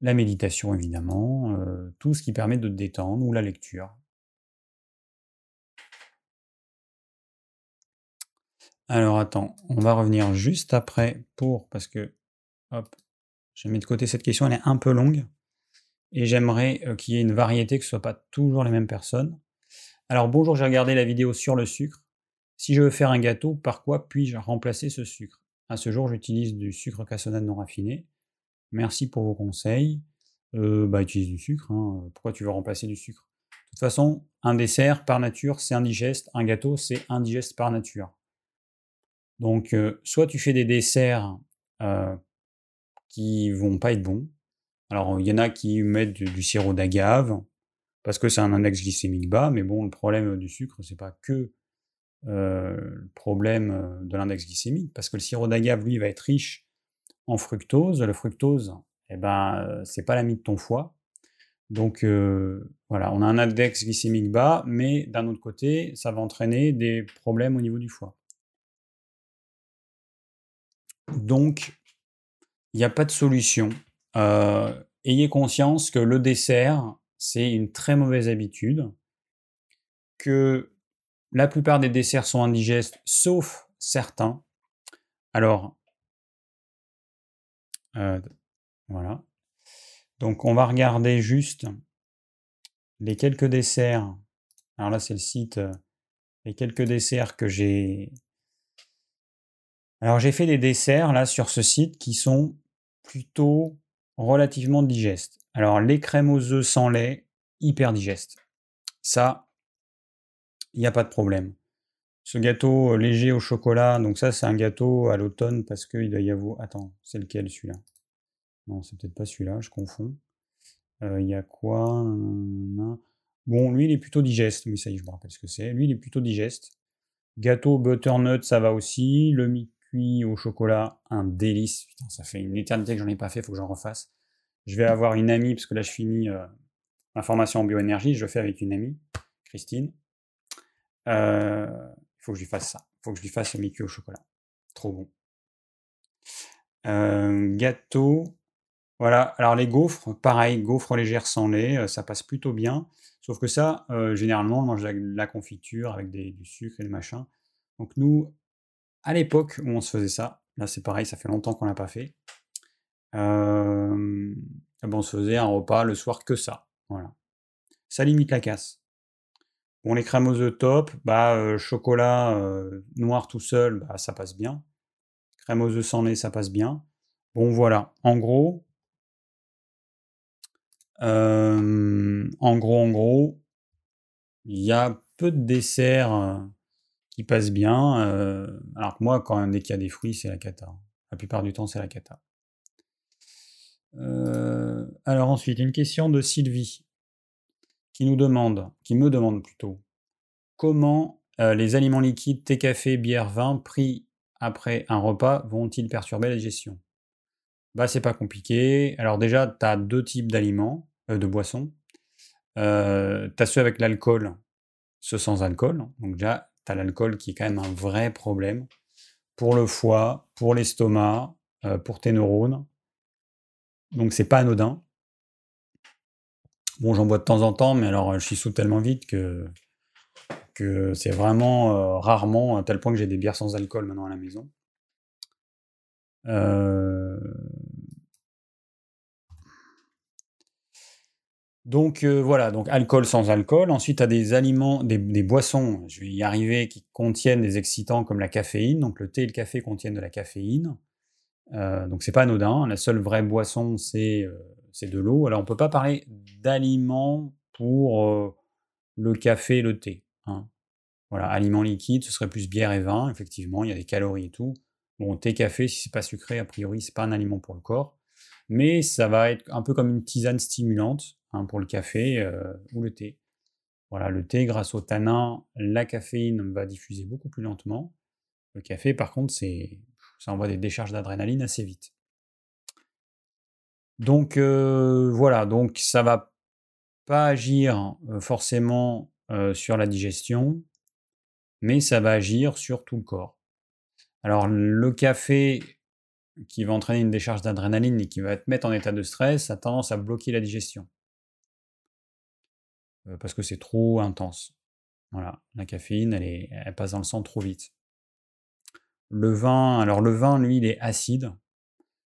la méditation évidemment, tout ce qui permet de te détendre ou la lecture. Alors attends, on va revenir juste après pour parce que hop, je mets de côté cette question, elle est un peu longue et j'aimerais qu'il y ait une variété, que ce ne soit pas toujours les mêmes personnes. Alors bonjour, j'ai regardé la vidéo sur le sucre. Si je veux faire un gâteau, par quoi puis-je remplacer ce sucre? À ce jour, j'utilise du sucre cassonade non raffiné. Merci pour vos conseils. Euh, bah, utilise du sucre. Hein. Pourquoi tu veux remplacer du sucre? De toute façon, un dessert, par nature, c'est indigeste. Un gâteau, c'est indigeste par nature. Donc, euh, soit tu fais des desserts euh, qui vont pas être bons. Alors, il y en a qui mettent du, sirop d'agave parce que c'est un index glycémique bas, mais bon, le problème du sucre, c'est pas que euh, le problème de l'index glycémique, parce que le sirop d'agave, lui, va être riche en fructose. Le fructose, eh ben, euh, c'est pas l'ami de ton foie. Donc voilà, on a un index glycémique bas, mais d'un autre côté, ça va entraîner des problèmes au niveau du foie. Donc, il n'y a pas de solution. ayez conscience que le dessert, c'est une très mauvaise habitude, que la plupart des desserts sont indigestes, sauf certains. Alors, euh, voilà. Donc, on va regarder juste les quelques desserts. Alors là, c'est le site. Euh, les quelques desserts que j'ai. Alors, j'ai fait des desserts là sur ce site qui sont plutôt relativement digestes. Alors, les crèmes aux œufs sans lait, hyper digestes. Ça, il n'y a pas de problème. Ce gâteau euh, léger au chocolat, donc ça c'est un gâteau à l'automne parce qu'il doit y avoir... Attends, c'est lequel celui-là? Non, c'est peut-être pas celui-là, je confonds. Euh, il y a quoi? Bon, lui il est plutôt digeste, oui ça y est, je me rappelle ce que c'est. Lui il est plutôt digeste. Gâteau butternut, ça va aussi. Le mi-cuit au chocolat, un délice. Putain, ça fait une éternité que j'en ai pas fait, il faut que j'en refasse. Je vais avoir une amie, parce que là je finis euh, ma formation en bioénergie, je le fais avec une amie, Christine. Euh, faut que je lui fasse ça. Faut que je lui fasse le Mickey au chocolat. Trop bon. Euh, gâteau. Voilà. Alors les gaufres, pareil, gaufres légères sans lait, euh, ça passe plutôt bien. Sauf que ça, généralement, on mange de la, confiture avec du sucre et des machins. Donc nous, à l'époque où on se faisait ça, là c'est pareil, ça fait longtemps qu'on l'a pas fait. Euh, on se faisait un repas le soir que ça. Voilà. Ça limite la casse. Bon, les crèmes aux œufs top, bah, euh, chocolat euh, noir tout seul, bah, ça passe bien. Crème aux œufs sans lait, ça passe bien. Bon, voilà. En gros, euh, en gros, en gros, il y a peu de desserts qui passent bien. alors que moi, quand, dès qu'il y a des fruits, c'est la cata. La plupart du temps, c'est la cata. alors ensuite, une question de Sylvie qui nous demande, qui me demande plutôt, comment euh, les aliments liquides, thé, café, bière, vin, pris après un repas, vont-ils perturber la digestion? Bah, c'est pas compliqué. Alors, déjà, tu as deux types d'aliments, euh, de boissons. Euh, tu as ceux avec l'alcool, ceux sans alcool. Donc, déjà, tu as l'alcool qui est quand même un vrai problème pour le foie, pour l'estomac, pour tes neurones. Donc, c'est pas anodin. Bon, j'en bois de temps en temps, mais alors je suis sous tellement vite que, c'est vraiment euh, rarement, à tel point que j'ai des bières sans alcool maintenant à la maison. Euh, donc euh, voilà, donc alcool sans alcool. Ensuite, tu as des aliments, des, boissons, je vais y arriver, qui contiennent des excitants comme la caféine. Donc le thé et le café contiennent de la caféine. Euh, donc c'est pas anodin. La seule vraie boisson, c'est de l'eau. Alors on peut pas parler d'aliments pour le café et le thé. Hein. Voilà, aliments liquides, ce serait plus bière et vin. Effectivement, il y a des calories et tout. Bon, thé, café, si c'est pas sucré, a priori, c'est pas un aliment pour le corps. Mais ça va être un peu comme une tisane stimulante hein, pour le café euh, ou le thé. Voilà, le thé, grâce au tanin, la caféine va diffuser beaucoup plus lentement. Le café, par contre, c'est, ça envoie des décharges d'adrénaline assez vite. Donc voilà, donc ça va pas agir forcément sur la digestion, mais ça va agir sur tout le corps. Alors le café qui va entraîner une décharge d'adrénaline et qui va te mettre en état de stress a tendance à bloquer la digestion. Parce que c'est trop intense. Voilà, la caféine, elle, elle passe dans le sang trop vite. Le vin, alors le vin, lui, il est acide.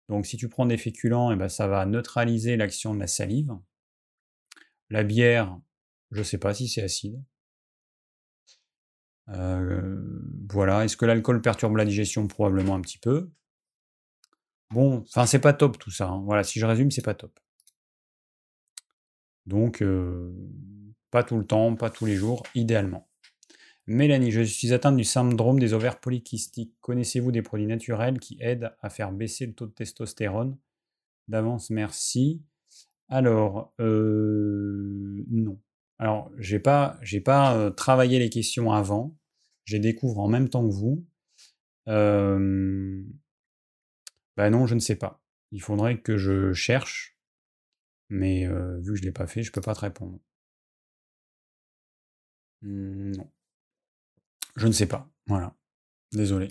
Donc si tu prends des féculents, eh ben, ça va neutraliser l'action de la salive. La bière, je ne sais pas si c'est acide. Euh, voilà. Est-ce que l'alcool perturbe la digestion? Probablement un petit peu. Bon, enfin, c'est pas top tout ça. Hein. Voilà, si je résume, c'est pas top. Donc, euh, pas tout le temps, pas tous les jours, idéalement. Mélanie, je suis atteinte du syndrome des ovaires polykystiques. Connaissez-vous des produits naturels qui aident à faire baisser le taux de testostérone? D'avance, merci. Alors, euh, non. Alors, j'ai pas, pas travaillé les questions avant. Je les découvre en même temps que vous. Euh, ben non, je ne sais pas. Il faudrait que je cherche, mais vu que je ne l'ai pas fait, je ne peux pas te répondre. Mmh, non. Je ne sais pas. Voilà. Désolé.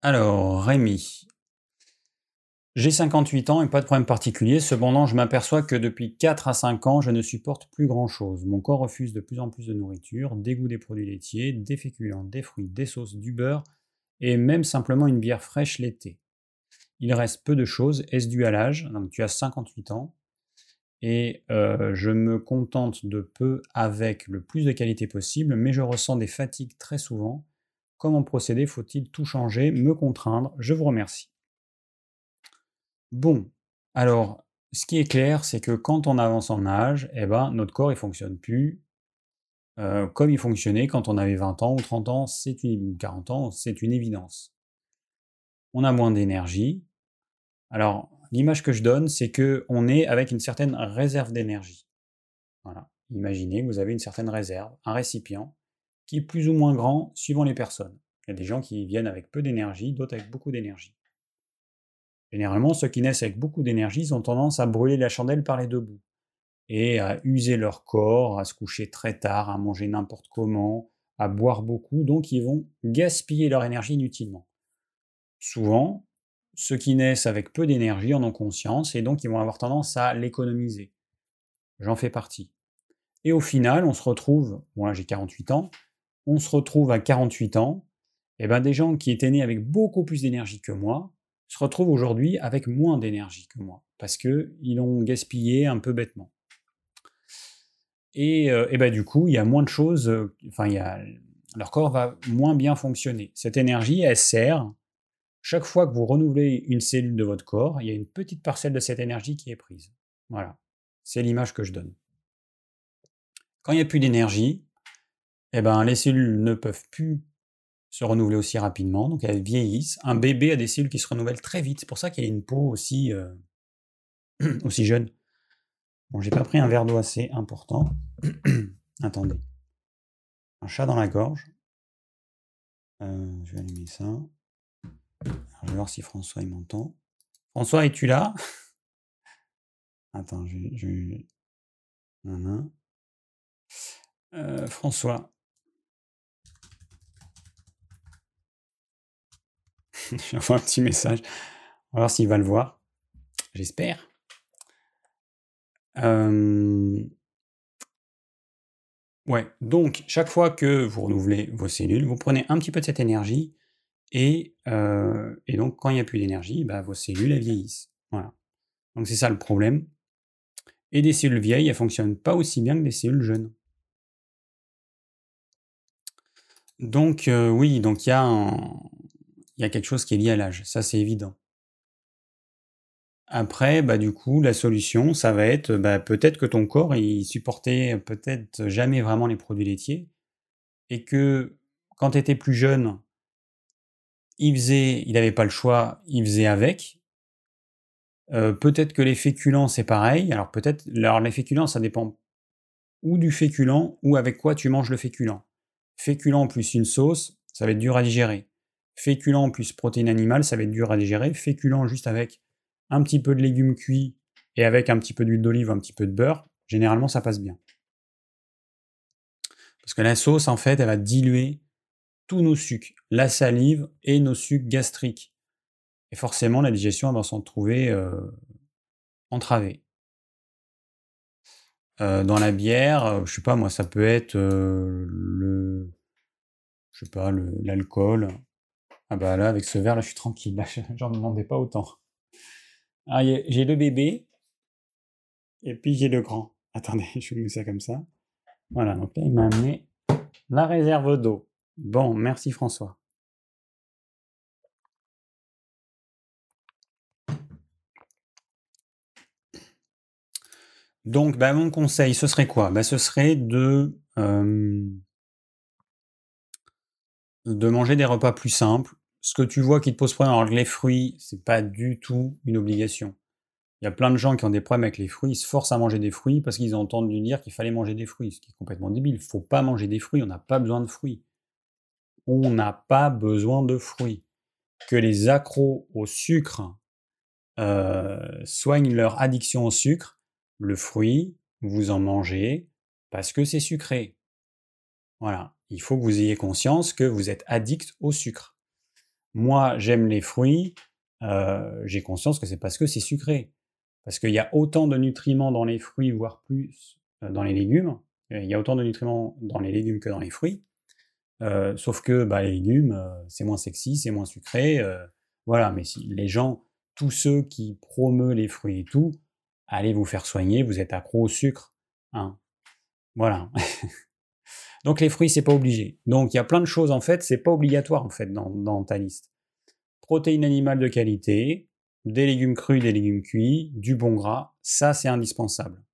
Alors, Rémi, j'ai 58 ans et pas de problème particulier, cependant je m'aperçois que depuis 4 à 5 ans je ne supporte plus grand chose. Mon corps refuse de plus en plus de nourriture, dégoût des produits laitiers, des féculents, des fruits, des sauces, du beurre et même simplement une bière fraîche l'été. Il reste peu de choses, est-ce dû à l'âge? Donc tu as 58 ans et euh, je me contente de peu avec le plus de qualité possible, mais je ressens des fatigues très souvent. Comment procéder? Faut-il tout changer Me contraindre? Je vous remercie. Bon, alors, ce qui est clair, c'est que quand on avance en âge, eh ben, notre corps ne fonctionne plus euh, comme il fonctionnait quand on avait 20 ans ou 30 ans, c'est une, 40 ans, c'est une évidence. On a moins d'énergie. Alors, l'image que je donne, c'est que on est avec une certaine réserve d'énergie. Voilà. Imaginez vous avez une certaine réserve, un récipient, qui est plus ou moins grand suivant les personnes. Il y a des gens qui viennent avec peu d'énergie, d'autres avec beaucoup d'énergie. Généralement, ceux qui naissent avec beaucoup d'énergie ont tendance à brûler la chandelle par les deux bouts et à user leur corps, à se coucher très tard, à manger n'importe comment, à boire beaucoup, donc ils vont gaspiller leur énergie inutilement. Souvent, ceux qui naissent avec peu d'énergie en ont conscience et donc ils vont avoir tendance à l'économiser. J'en fais partie. Et au final, on se retrouve, bon là j'ai 48 ans, on se retrouve à 48 ans, et ben des gens qui étaient nés avec beaucoup plus d'énergie que moi, se retrouvent aujourd'hui avec moins d'énergie que moi, parce qu'ils l'ont gaspillé un peu bêtement. Et, euh, ben du coup, il y a moins de choses, euh, enfin, leur corps va moins bien fonctionner. Cette énergie, elle sert, chaque fois que vous renouvelez une cellule de votre corps, il y a une petite parcelle de cette énergie qui est prise. Voilà, c'est l'image que je donne. Quand il n'y a plus d'énergie, eh ben, les cellules ne peuvent plus se renouveler aussi rapidement, donc elles vieillissent. Un bébé a des cellules qui se renouvellent très vite, c'est pour ça qu'il a une peau aussi, euh, [clears throat] aussi jeune. Bon, j'ai pas pris un verre d'eau assez important. [clears throat] Attendez. Un chat dans la gorge. Euh, je vais allumer ça. Je vais voir si François il m'entend. François, es-tu là? [laughs] Attends, je, je... Euh, François, [laughs] je vais un petit message. On va voir s'il va le voir. J'espère. Euh, Ouais, donc chaque fois que vous renouvelez vos cellules, vous prenez un petit peu de cette énergie et, euh, et donc quand il n'y a plus d'énergie, bah, vos cellules elles vieillissent. Voilà. Donc c'est ça le problème. Et des cellules vieilles, elles fonctionnent pas aussi bien que des cellules jeunes. Donc euh, oui, donc il y, a y a quelque chose qui est lié à l'âge, ça c'est évident. Après, bah, du coup, la solution, ça va être bah, peut-être que ton corps, il supportait peut-être jamais vraiment les produits laitiers, et que quand tu étais plus jeune, il faisait, il n'avait pas le choix, il faisait avec. Euh, peut-être que les féculents, c'est pareil. Alors peut-être, alors les féculents, ça dépend ou du féculent ou avec quoi tu manges le féculent. Féculent plus une sauce, ça va être dur à digérer. Féculent plus protéines animales, ça va être dur à digérer. Féculent juste avec un petit peu de légumes cuits et avec un petit peu d'huile d'olive, un petit peu de beurre, généralement ça passe bien. Parce que la sauce, en fait, elle va diluer tous nos sucs, la salive et nos sucs gastriques. Et forcément, la digestion va s'en trouver euh, entravée. Euh, dans la bière, euh, je sais pas moi, ça peut être le, je sais pas, l'alcool. Ah bah là, avec ce verre là, je suis tranquille. j'en demandais pas autant. Ah, j'ai le bébé, et puis j'ai le grand. Attendez, [laughs] je vais mettre ça comme ça. Voilà, donc là, il m'a amené la réserve d'eau. Bon, merci François. Donc, bah, mon conseil, ce serait quoi? Bah, Ce serait de, manger des repas plus simples, ce que tu vois qui te pose problème, alors les fruits, c'est pas du tout une obligation. Il y a plein de gens qui ont des problèmes avec les fruits, ils se forcent à manger des fruits parce qu'ils ont entendu dire qu'il fallait manger des fruits, ce qui est complètement débile. Il faut pas manger des fruits, on n'a pas besoin de fruits. On n'a pas besoin de fruits. Que les accros au sucre euh, soignent leur addiction au sucre, le fruit, vous en mangez parce que c'est sucré. Voilà, il faut que vous ayez conscience que vous êtes addict au sucre. Moi, j'aime les fruits, euh, j'ai conscience que c'est parce que c'est sucré. Parce qu'il y a autant de nutriments dans les fruits, voire plus euh, dans les légumes. Il y a autant de nutriments dans les légumes que dans les fruits. Euh, sauf que bah, les légumes, c'est moins sexy, c'est moins sucré. voilà, mais si les gens, tous ceux qui promeuvent les fruits et tout, allez vous faire soigner, vous êtes accro au sucre. Hein. Voilà. [laughs] Donc les fruits, c'est pas obligé. Donc il y a plein de choses en fait, c'est pas obligatoire en fait dans, ta liste. Protéines animales de qualité, des légumes crus, des légumes cuits, du bon gras, ça c'est indispensable.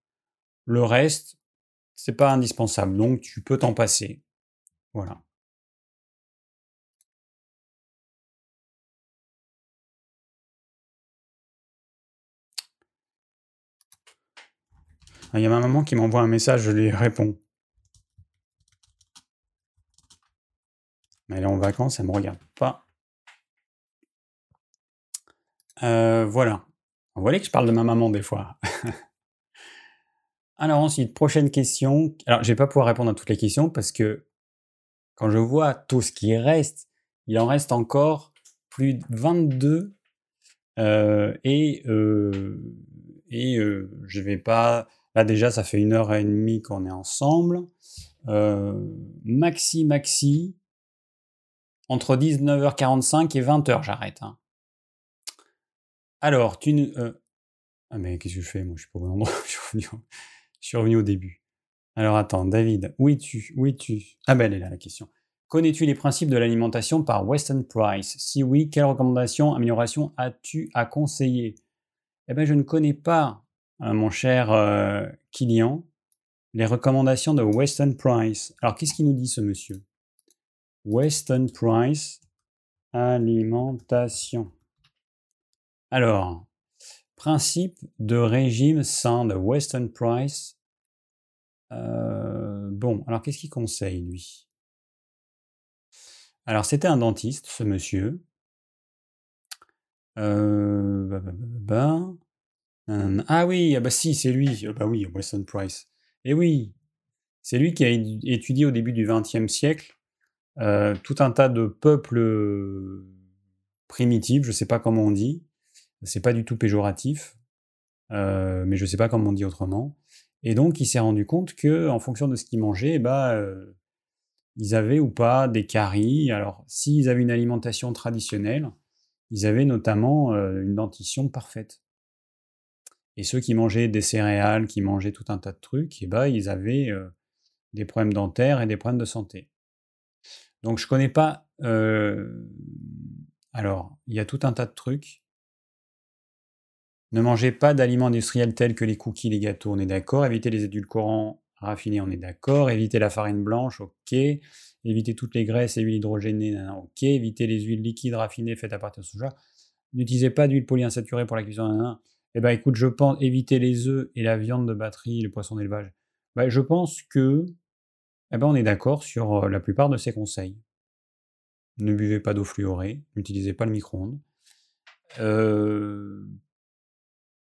Le reste, c'est pas indispensable, donc tu peux t'en passer. Voilà. Il y a ma maman qui m'envoie un message, je lui réponds. Elle est en vacances, elle me regarde pas. Euh, voilà. Vous voyez que je parle de ma maman des fois. [laughs] Alors ensuite, prochaine question. Alors je vais pas pouvoir répondre à toutes les questions parce que quand je vois tout ce qui reste, il en reste encore plus de 22 euh, et euh, et je vais pas. Là déjà, ça fait une heure et demie qu'on est ensemble. maxi, maxi, entre 19h45 et 20h, j'arrête. Hein. Alors, tu ne. Euh, ah, mais qu'est-ce que je fais Moi, je suis pas au bon endroit. [laughs] je, suis revenu, au début. Alors, attends, David, où es-tu Où es-tu? Ah, ben, elle est là, la question. Connais-tu les principes de l'alimentation par Weston Price? Si oui, quelles recommandations, améliorations as-tu à conseiller? Eh bien, je ne connais pas, euh, mon cher euh, Kilian, les recommandations de Weston Price. Alors, qu'est-ce qu'il nous dit, ce monsieur? Weston Price, alimentation. Alors, principe de régime sain de Weston Price. Euh, bon, alors qu'est-ce qu'il conseille, lui? Alors, c'était un dentiste, ce monsieur. Euh, ah oui, ah bah si, c'est lui. Ah bah oui, Weston Price. Et eh oui, c'est lui qui a étudié au début du XXe siècle euh, tout un tas de peuples euh, primitifs, je ne sais pas comment on dit, c'est pas du tout péjoratif, euh, mais je ne sais pas comment on dit autrement. Et donc, il s'est rendu compte que, en fonction de ce qu'ils mangeaient, bah, euh, ils avaient ou pas des caries. Alors, s'ils avaient une alimentation traditionnelle, ils avaient notamment une dentition parfaite. Et ceux qui mangeaient des céréales, qui mangeaient tout un tas de trucs, et eh bah, ils avaient euh, des problèmes dentaires et des problèmes de santé. Donc, je connais pas. Alors, il y a tout un tas de trucs. Ne mangez pas d'aliments industriels tels que les cookies, les gâteaux, on est d'accord. Évitez les édulcorants raffinés, on est d'accord. Évitez la farine blanche, ok. Évitez toutes les graisses et huiles hydrogénées, ok. Évitez les huiles liquides raffinées faites à partir de soja. N'utilisez pas d'huile polyinsaturée pour la cuisson, Eh ben écoute, je pense éviter les œufs et la viande de batterie, le poisson d'élevage. Ben, je pense que, eh ben, on est d'accord sur euh, la plupart de ces conseils. Ne buvez pas d'eau fluorée, n'utilisez pas le micro-ondes. Euh,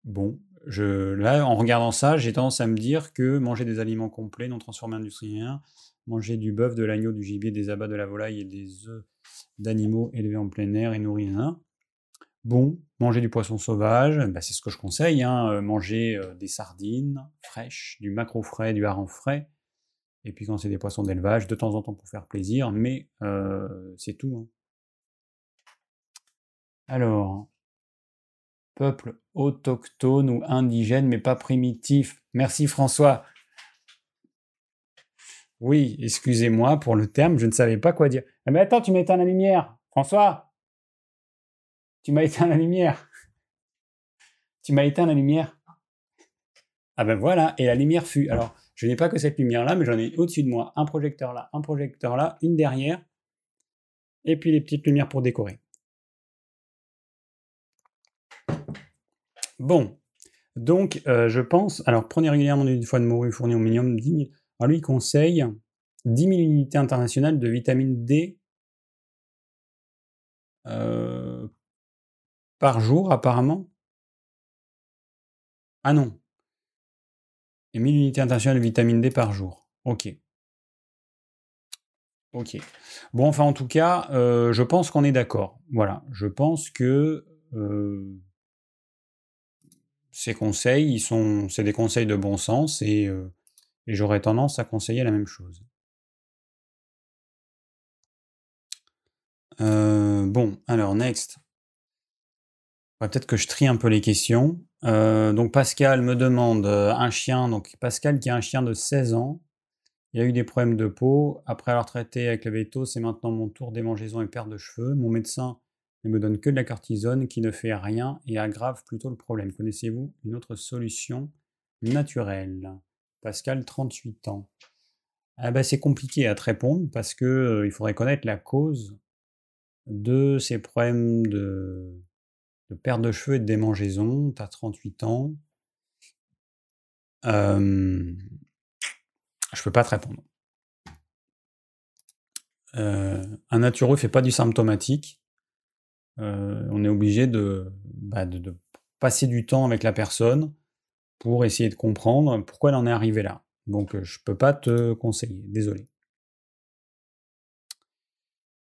Bon, là, en regardant ça, j'ai tendance à me dire que manger des aliments complets, non transformés industriels, manger du bœuf, de l'agneau, du gibier, des abats, de la volaille et des œufs d'animaux élevés en plein air et nourris, hein. Bon, manger du poisson sauvage, bah, c'est ce que je conseille, hein, euh, manger euh, des sardines fraîches, du maquereau frais, du hareng frais, et puis quand c'est des poissons d'élevage, de temps en temps pour faire plaisir, mais euh, c'est tout. Hein. Alors, peuple autochtone ou indigène, mais pas primitif. Merci François. Oui, excusez-moi pour le terme, je ne savais pas quoi dire. Ah, mais attends, tu m'as éteint la lumière. François Tu m'as éteint la lumière. Tu m'as éteint la lumière. Ah ben voilà, et la lumière fut. Alors, je n'ai pas que cette lumière-là, mais j'en ai au-dessus de moi un projecteur là, un projecteur là, une derrière, et puis les petites lumières pour décorer. Bon, donc euh, je pense, alors prenez régulièrement une fois de morue fournie au minimum 10 000. Alors lui, il conseille 10 000 unités internationales de vitamine D euh, par jour, apparemment? Ah non. Et 1000 unités internationales de vitamine D par jour. Ok. Ok. Bon, enfin, en tout cas, euh, je pense qu'on est d'accord. Voilà. Je pense que ces conseils, ils sont, c'est des conseils de bon sens et, euh, j'aurais tendance à conseiller la même chose. Euh, bon, alors next. Peut-être que je trie un peu les questions. Euh, donc Pascal me demande un chien, donc Pascal qui a un chien de 16 ans, il a eu des problèmes de peau. Après avoir traité avec le veto, c'est maintenant mon tour démangeaison et perte de cheveux. Mon médecin ne me donne que de la cortisone qui ne fait rien et aggrave plutôt le problème. Connaissez-vous une autre solution naturelle? Pascal, 38 ans. Ah ben, c'est compliqué à te répondre parce que euh, faudrait connaître la cause de ces problèmes de, perte de cheveux et de démangeaison. Tu as 38 ans. Euh, je peux pas te répondre. Un natureux fait pas du symptomatique. On est obligé bah, de, passer du temps avec la personne pour essayer de comprendre pourquoi elle en est arrivée là. Donc je peux pas te conseiller, désolé.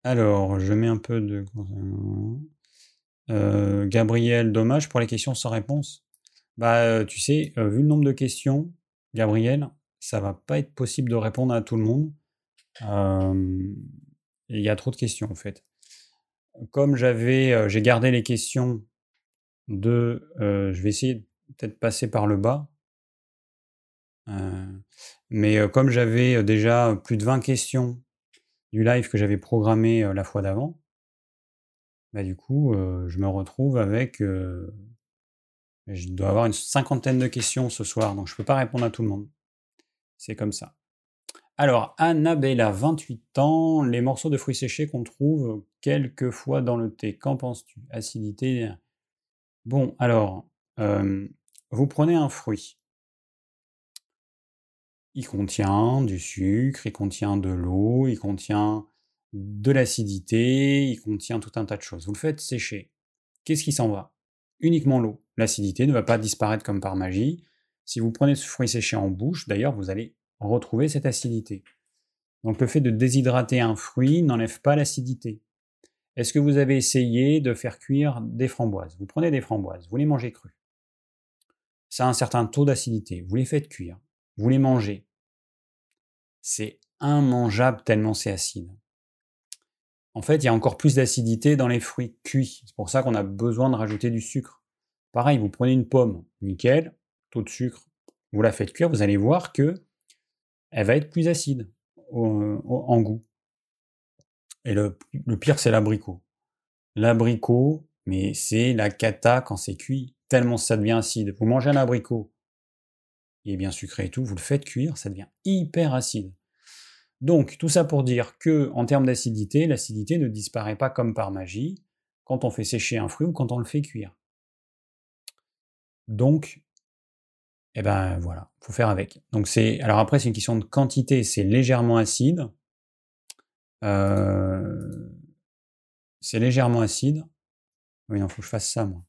Alors, je mets un peu de... Euh, Gabriel, dommage pour les questions sans réponse. Bah, tu sais, vu le nombre de questions, Gabriel, ça va pas être possible de répondre à tout le monde. Il y a trop de questions en fait comme j'avais, euh, j'ai gardé les questions de, euh, je vais essayer peut-être passer par le bas. Euh, mais comme j'avais déjà plus de 20 questions du live que j'avais programmé la fois d'avant, bah du coup, je me retrouve avec, je dois avoir une cinquantaine de questions ce soir, donc je ne peux pas répondre à tout le monde. C'est comme ça. Alors, Annabella, 28 ans, les morceaux de fruits séchés qu'on trouve quelquefois dans le thé. Qu'en penses-tu? Acidité? Bon, alors, vous prenez un fruit. Il contient du sucre, il contient de l'eau, il contient de l'acidité, il contient tout un tas de choses. Vous le faites sécher. Qu'est-ce qui s'en va? Uniquement l'eau. L'acidité ne va pas disparaître comme par magie. Si vous prenez ce fruit séché en bouche, d'ailleurs, vous allez retrouver cette acidité. Donc le fait de déshydrater un fruit n'enlève pas l'acidité. Est-ce que vous avez essayé de faire cuire des framboises? Vous prenez des framboises, vous les mangez crues. Ça a un certain taux d'acidité, vous les faites cuire. vous les mangez. C'est immangeable tellement c'est acide. En fait, il y a encore plus d'acidité dans les fruits cuits. C'est pour ça qu'on a besoin de rajouter du sucre. Pareil, vous prenez une pomme, nickel, taux de sucre, vous la faites cuire, vous allez voir que elle va être plus acide en goût. Et le, le pire, c'est l'abricot. L'abricot, mais c'est la cata quand c'est cuit, tellement ça devient acide. Vous mangez un abricot, il est bien sucré et tout, vous le faites cuire, ça devient hyper acide. Donc, tout ça pour dire que, en termes d'acidité, l'acidité ne disparaît pas comme par magie quand on fait sécher un fruit ou quand on le fait cuire. Donc, eh ben voilà, faut faire avec. Donc c'est, alors après c'est une question de quantité, c'est légèrement acide. Euh, c'est légèrement acide. Oui, non, faut que je fasse ça moi.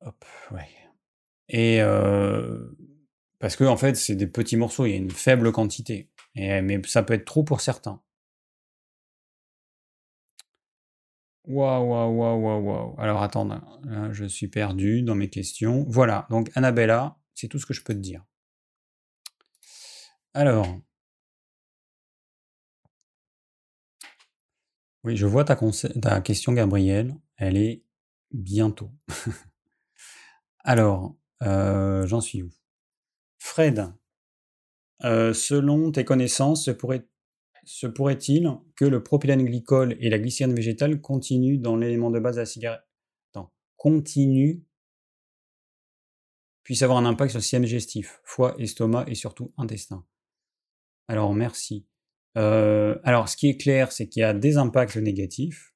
Hop, ouais. Et euh, parce que en fait c'est des petits morceaux, il y a une faible quantité. Et, mais ça peut être trop pour certains. Waouh, waouh, waouh, waouh, waouh. Alors attends, je suis perdu dans mes questions. Voilà, donc Annabella, c'est tout ce que je peux te dire. Alors. Oui, je vois ta, ta question, Gabriel. Elle est bientôt. [laughs] Alors, euh, j'en suis où? Fred, euh, selon tes connaissances, se pourrait-il que le propylène glycol et la glycérine végétale continuent dans l'élément de base de la cigarette? Attends, continuent? Puissent avoir un impact sur le système digestif, foie, estomac et surtout intestin. Alors merci. Euh, alors ce qui est clair, c'est qu'il y a des impacts négatifs.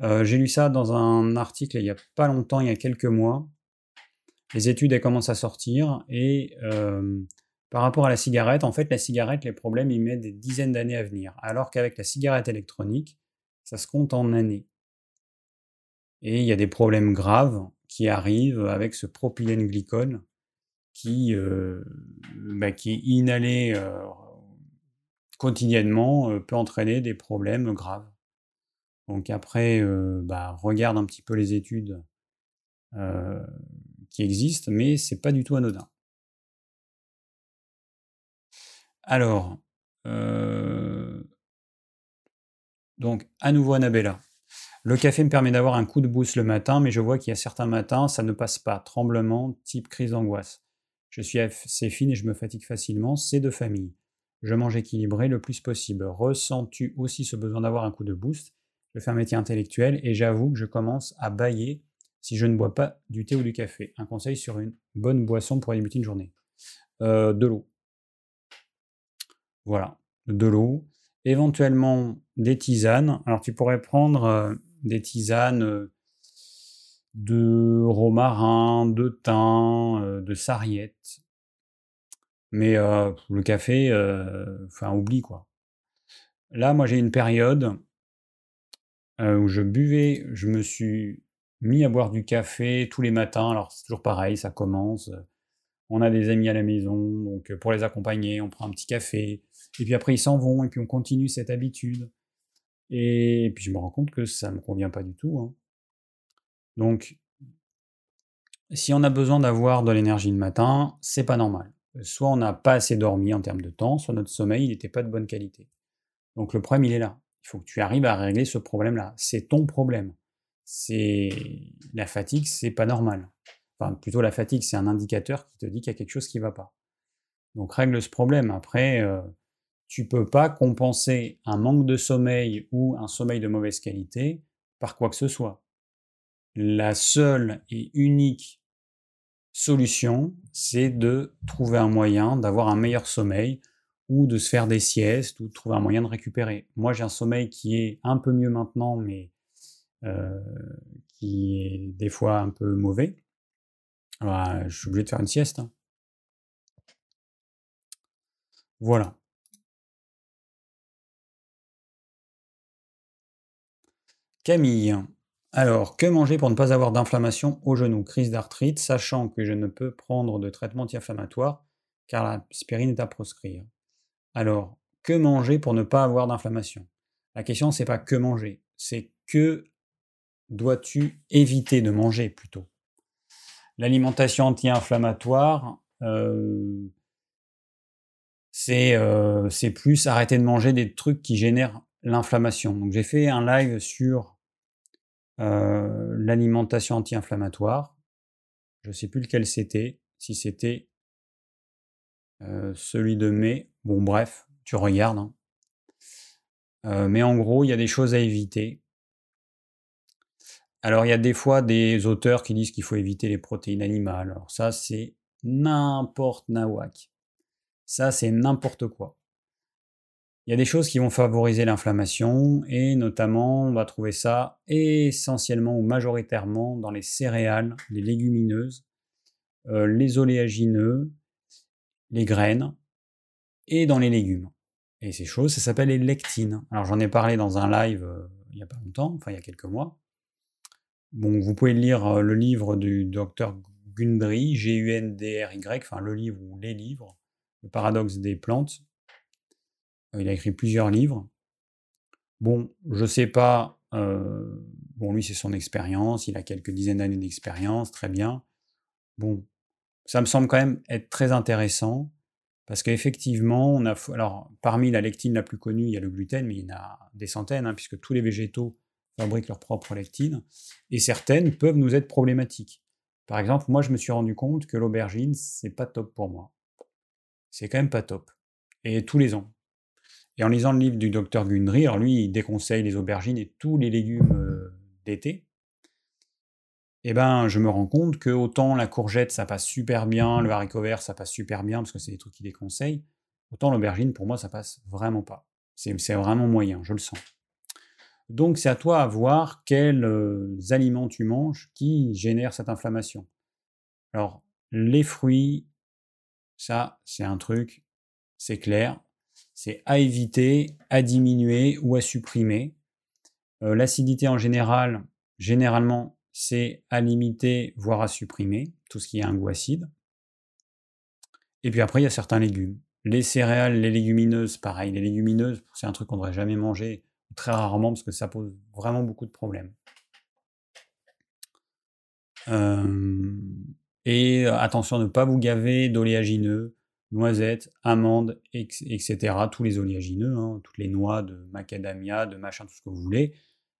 Euh, j'ai lu ça dans un article il n'y a pas longtemps, il y a quelques mois. Les études commencent à sortir et euh, par rapport à la cigarette, en fait, la cigarette, les problèmes, ils mettent des dizaines d'années à venir. Alors qu'avec la cigarette électronique, ça se compte en années. Et il y a des problèmes graves qui arrivent avec ce propylène glycol qui, euh, bah, qui inhalé euh, quotidiennement euh, peut entraîner des problèmes graves. Donc après, bah, regarde un petit peu les études qui existent, mais c'est pas du tout anodin. Alors, euh, donc à nouveau Annabella. Le café me permet d'avoir un coup de boost le matin, mais je vois qu'il y a certains matins, ça ne passe pas. Tremblement, type crise d'angoisse. Je suis assez fine et je me fatigue facilement, c'est de famille. Je mange équilibré le plus possible. Ressens-tu aussi ce besoin d'avoir un coup de boost? Je fais un métier intellectuel et j'avoue que je commence à bailler si je ne bois pas du thé ou du café. Un conseil sur une bonne boisson pour débuter une journée. Euh, de l'eau. Voilà, de l'eau, éventuellement des tisanes. Alors tu pourrais prendre euh, des tisanes euh, de romarin, de thym, de sarriette. Mais le café, enfin oublie quoi. Là, moi j'ai une période où je buvais, je me suis mis à boire du café tous les matins. Alors c'est toujours pareil, ça commence. On a des amis à la maison, donc pour les accompagner, on prend un petit café. Et puis après, ils s'en vont, et puis on continue cette habitude. Et puis je me rends compte que ça ne me convient pas du tout. Hein. Donc, si on a besoin d'avoir de l'énergie le matin, c'est pas normal. Soit on n'a pas assez dormi en termes de temps, soit notre sommeil n'était pas de bonne qualité. Donc le problème, il est là. Il faut que tu arrives à régler ce problème-là. C'est ton problème. C'est la fatigue, c'est pas normal. Enfin, plutôt la fatigue, c'est un indicateur qui te dit qu'il y a quelque chose qui va pas. Donc règle ce problème. Après, euh, tu peux pas compenser un manque de sommeil ou un sommeil de mauvaise qualité par quoi que ce soit. La seule et unique solution, c'est de trouver un moyen d'avoir un meilleur sommeil ou de se faire des siestes ou de trouver un moyen de récupérer. Moi, j'ai un sommeil qui est un peu mieux maintenant, mais qui est des fois un peu mauvais. Alors, je suis obligé de faire une sieste. Hein. Voilà. Camille. Alors, que manger pour ne pas avoir d'inflammation au genou? Crise d'arthrite, sachant que je ne peux prendre de traitement anti-inflammatoire car l'aspirine est à proscrire. Alors, que manger pour ne pas avoir d'inflammation? La question, c'est pas que manger, c'est que dois-tu éviter de manger plutôt? L'alimentation anti-inflammatoire, euh, euh, c'est plus arrêter de manger des trucs qui génèrent l'inflammation. J'ai fait un live sur euh, l'alimentation anti-inflammatoire. Je ne sais plus lequel c'était, si c'était celui de mai. Bon bref, tu regardes. Hein. mais en gros, il y a des choses à éviter. Alors il y a des fois des auteurs qui disent qu'il faut éviter les protéines animales. Alors ça, c'est n'importe nawak. Ça, c'est n'importe quoi. Il y a des choses qui vont favoriser l'inflammation et notamment on va trouver ça essentiellement ou majoritairement dans les céréales, les légumineuses, euh, les oléagineux, les graines et dans les légumes. Et ces choses, ça s'appelle les lectines. Alors j'en ai parlé dans un live euh, il n'y a pas longtemps, enfin il y a quelques mois. Bon, vous pouvez lire euh, le livre du docteur Gundry, G-U-N-D-R-Y, enfin le livre ou les livres, Le paradoxe des plantes. Euh, il a écrit plusieurs livres. Bon, je sais pas, euh, bon, lui c'est son expérience, il a quelques dizaines d'années d'expérience, très bien. Bon, ça me semble quand même être très intéressant parce qu'effectivement, on a, alors parmi la lectine la plus connue, il y a le gluten, mais il y en a des centaines, hein, puisque tous les végétaux fabriquent leur propre lectine, et certaines peuvent nous être problématiques. Par exemple, moi, je me suis rendu compte que l'aubergine, c'est pas top pour moi. C'est quand même pas top. Et tous les ans. Et en lisant le livre du docteur Gundry, lui, il déconseille les aubergines et tous les légumes euh, d'été. Eh ben, je me rends compte que autant la courgette, ça passe super bien, le haricot vert, ça passe super bien, parce que c'est des trucs qu'il déconseille, autant l'aubergine, pour moi, ça passe vraiment pas. C'est vraiment moyen, je le sens. Donc c'est à toi à voir quels euh, aliments tu manges qui génèrent cette inflammation. Alors les fruits, ça c'est un truc, c'est clair, c'est à éviter, à diminuer ou à supprimer. Euh, l'acidité en général, généralement, c'est à limiter, voire à supprimer, tout ce qui a un goût acide. Et puis après, il y a certains légumes. Les céréales, les légumineuses, pareil. Les légumineuses, c'est un truc qu'on ne devrait jamais manger très rarement parce que ça pose vraiment beaucoup de problèmes. et attention à ne pas vous gaver d'oléagineux, noisettes, amandes, etc. Tous les oléagineux, hein, toutes les noix de macadamia, de machin, tout ce que vous voulez.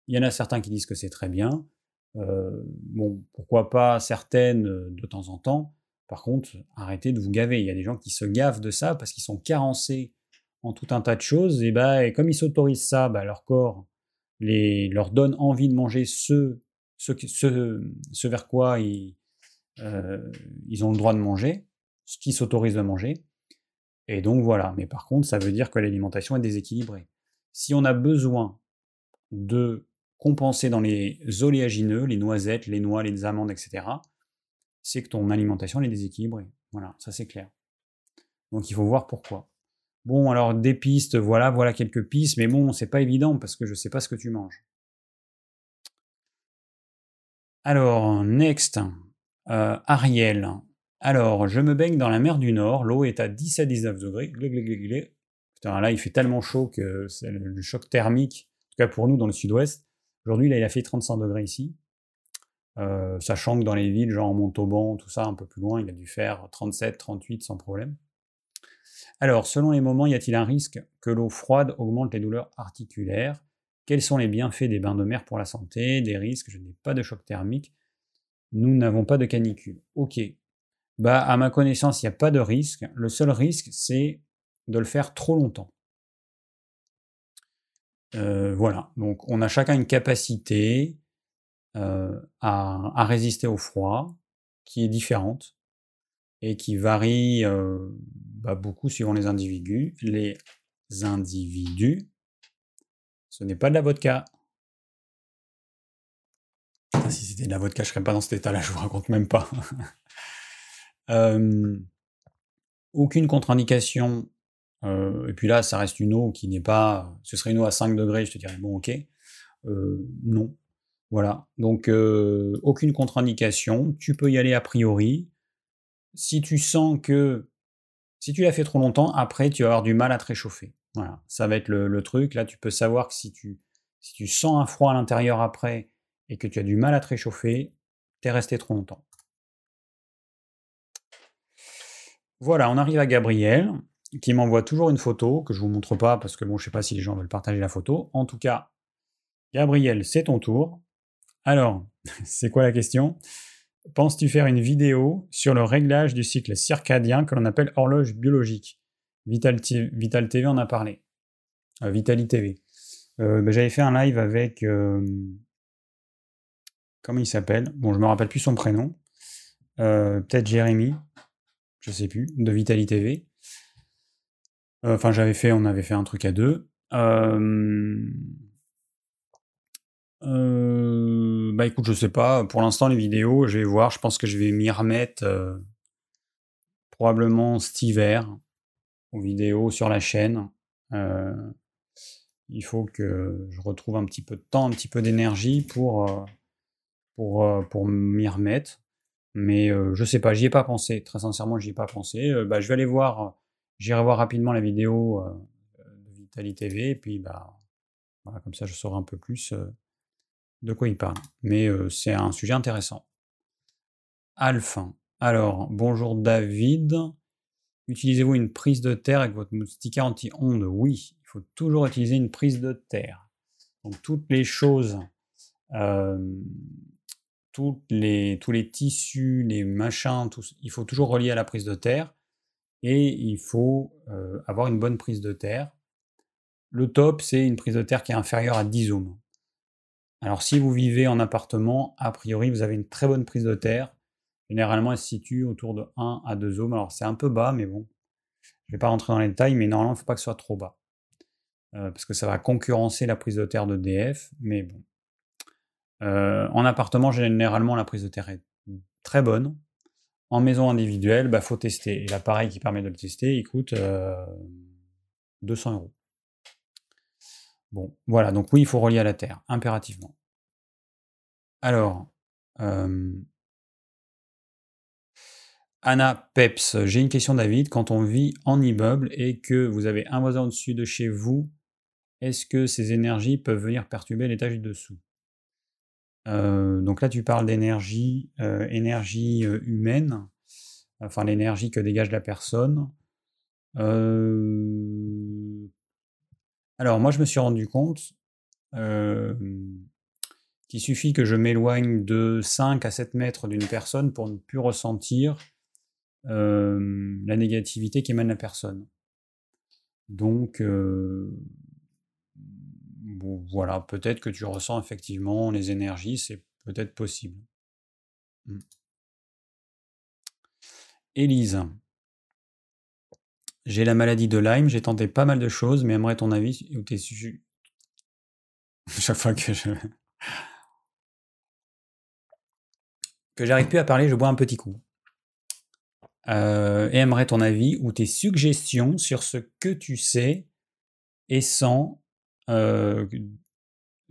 Il y en a certains qui disent que c'est très bien. bon, pourquoi pas certaines de temps en temps. Par contre, arrêtez de vous gaver. Il y a des gens qui se gavent de ça parce qu'ils sont carencés en tout un tas de choses, et, bah, et comme ils s'autorisent ça, bah, leur corps les, leur donne envie de manger ce, ce, ce, vers quoi ils, euh, ils ont le droit de manger, ce qu'ils s'autorisent de manger. Et donc voilà, mais par contre, ça veut dire que l'alimentation est déséquilibrée. Si on a besoin de compenser dans les oléagineux, les noisettes, les noix, les amandes, etc., c'est que ton alimentation est déséquilibrée. Voilà, ça c'est clair. Donc il faut voir pourquoi. Bon, alors des pistes, voilà, voilà quelques pistes, mais bon, c'est pas évident parce que je sais pas ce que tu manges. Alors, next, euh, Ariel. Alors, je me baigne dans la mer du Nord, l'eau est à 10 à 19 degrés. Putain, là, il fait tellement chaud que c'est le choc thermique, en tout cas pour nous dans le sud-ouest. Aujourd'hui, là, il a fait 35 degrés ici. Euh, sachant que dans les villes, genre Montauban, tout ça, un peu plus loin, il a dû faire 37, 38 sans problème. Alors, selon les moments, y a-t-il un risque que l'eau froide augmente les douleurs articulaires? Quels sont les bienfaits des bains de mer pour la santé? Des risques? Je n'ai pas de choc thermique. Nous n'avons pas de canicule. Ok. Bah, à ma connaissance, il n'y a pas de risque. Le seul risque, c'est de le faire trop longtemps. Euh, voilà. Donc, on a chacun une capacité euh, à résister au froid qui est différente et qui varie euh, bah, beaucoup suivant les individus. Les individus, ce n'est pas de la vodka. Si c'était de la vodka, je ne serais pas dans cet état-là, [laughs] je vous raconte même pas. [laughs] euh, aucune contre-indication. Euh, et puis là, ça reste une eau qui n'est pas. Ce serait une eau à 5 degrés, je te dirais, bon, ok. Non. Voilà. Donc, aucune contre-indication. Tu peux y aller a priori si tu sens que si tu l'as fait trop longtemps, après tu vas avoir du mal à te réchauffer. Voilà, ça va être le, truc. Là, tu peux savoir que si tu, si tu sens un froid à l'intérieur après et que tu as du mal à te réchauffer, tu es resté trop longtemps. Voilà, on arrive à Gabriel, qui m'envoie toujours une photo, que je vous montre pas, parce que bon, je sais pas si les gens veulent partager la photo. En tout cas, Gabriel, c'est ton tour. Alors, [laughs] c'est quoi la question? Penses-tu faire une vidéo sur le réglage du cycle circadien que l'on appelle horloge biologique? Vital, TV en a parlé. Euh, TV. Euh, ben, j'avais fait un live avec. Euh, comment il s'appelle? Bon, je me rappelle plus son prénom. Peut-être Jérémy. Je sais plus. De Vitali TV. Enfin, j'avais fait. On avait fait un truc à deux. Bah écoute, je sais pas. Pour l'instant, les vidéos, je vais voir. Je pense que je vais m'y remettre probablement cet hiver aux vidéos sur la chaîne. il faut que je retrouve un petit peu de temps, un petit peu d'énergie pour, pour, pour m'y remettre. Mais je sais pas, j'y ai pas pensé. Très sincèrement, j'y ai pas pensé. bah, je vais aller voir, j'irai voir rapidement la vidéo de Vitali TV, et puis bah, voilà, comme ça je saurai un peu plus de quoi il parle. Mais c'est un sujet intéressant. Alpha. Alors, bonjour David. Utilisez-vous une prise de terre avec votre moustiquaire anti-ondes Oui, il faut toujours utiliser une prise de terre. Donc toutes les choses, les, tous les tissus, les machins, tout, il faut toujours relier à la prise de terre et il faut avoir une bonne prise de terre. Le top, c'est une prise de terre qui est inférieure à 10 ohms. Alors si vous vivez en appartement, a priori, vous avez une très bonne prise de terre. Généralement, elle se situe autour de 1 à 2 ohms. Alors c'est un peu bas, mais bon, je ne vais pas rentrer dans les détails, mais normalement, il ne faut pas que ce soit trop bas. Euh, parce que ça va concurrencer la prise de terre de DF, mais bon. Euh, en appartement, généralement, la prise de terre est très bonne. En maison individuelle, il bah, faut tester. Et l'appareil qui permet de le tester, il coûte 200 euh, euros. Bon, voilà, donc oui, il faut relier à la Terre, impérativement. Alors, Anna Peps, j'ai une question David. Quand on vit en immeuble et que vous avez un voisin au-dessus de chez vous, est-ce que ces énergies peuvent venir perturber l'étage du dessous? Donc là, tu parles d'énergie énergie humaine, enfin l'énergie que dégage la personne. Alors moi, je me suis rendu compte qu'il suffit que je m'éloigne de 5 à 7 mètres d'une personne pour ne plus ressentir la négativité qui émane la personne. Donc, voilà, peut-être que tu ressens effectivement les énergies, c'est peut-être possible. Mmh. Élise. J'ai la maladie de Lyme, j'ai tenté pas mal de choses, mais aimerais ton avis ou tes sujets. [laughs] Chaque fois que je. que j'arrive plus à parler, je bois un petit coup. Euh, et aimerais ton avis ou tes suggestions sur ce que tu sais et sens, euh,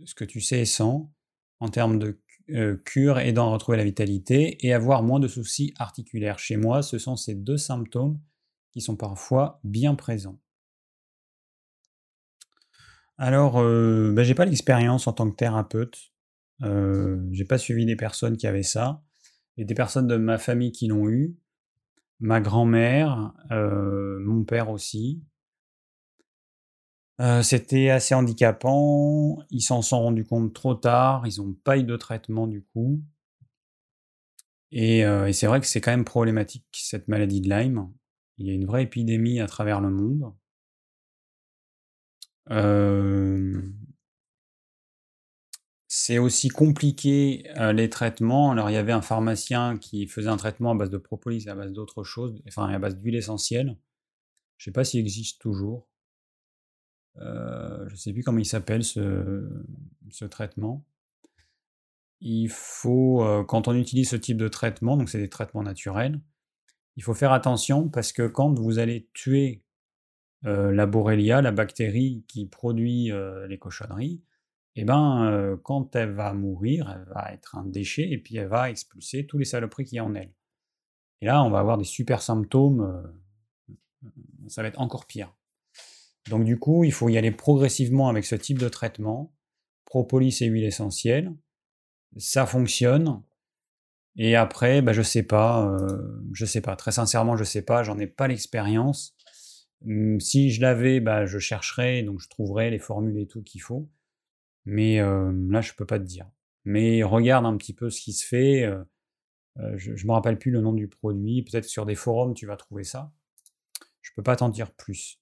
ce que tu sais et sens en termes de euh, cure aidant à retrouver la vitalité et avoir moins de soucis articulaires. Chez moi, ce sont ces deux symptômes qui sont parfois bien présents. Alors, euh, ben, j'ai pas l'expérience en tant que thérapeute. Euh, j'ai pas suivi des personnes qui avaient ça. Il y a des personnes de ma famille qui l'ont eu. Ma grand-mère, euh, mon père aussi. Euh, c'était assez handicapant. Ils s'en sont rendus compte trop tard. Ils n'ont pas eu de traitement du coup. Et, et c'est vrai que c'est quand même problématique cette maladie de Lyme. Il y a une vraie épidémie à travers le monde. c'est aussi compliqué les traitements. Alors il y avait un pharmacien qui faisait un traitement à base de propolis, à base d'autres choses, enfin à base d'huile essentielle. Je ne sais pas s'il existe toujours. je ne sais plus comment il s'appelle ce, ce, traitement. Il faut, quand on utilise ce type de traitement, donc c'est des traitements naturels, il faut faire attention parce que quand vous allez tuer la Borrelia, la bactérie qui produit les cochonneries, eh ben, quand elle va mourir, elle va être un déchet et puis elle va expulser tous les saloperies qu'il y a en elle. Et là, on va avoir des super symptômes, ça va être encore pire. Donc du coup, il faut y aller progressivement avec ce type de traitement, propolis et huile essentielle. Ça fonctionne. Et après, bah, je sais pas, euh, je sais pas. Très sincèrement, je sais pas, j'en ai pas l'expérience. Mmh, si je l'avais, bah, je chercherais, donc je trouverais les formules et tout qu'il faut. Mais euh, là, je peux pas te dire. Mais regarde un petit peu ce qui se fait. euh, je, je me rappelle plus le nom du produit. Peut-être sur des forums, tu vas trouver ça. Je peux pas t'en dire plus.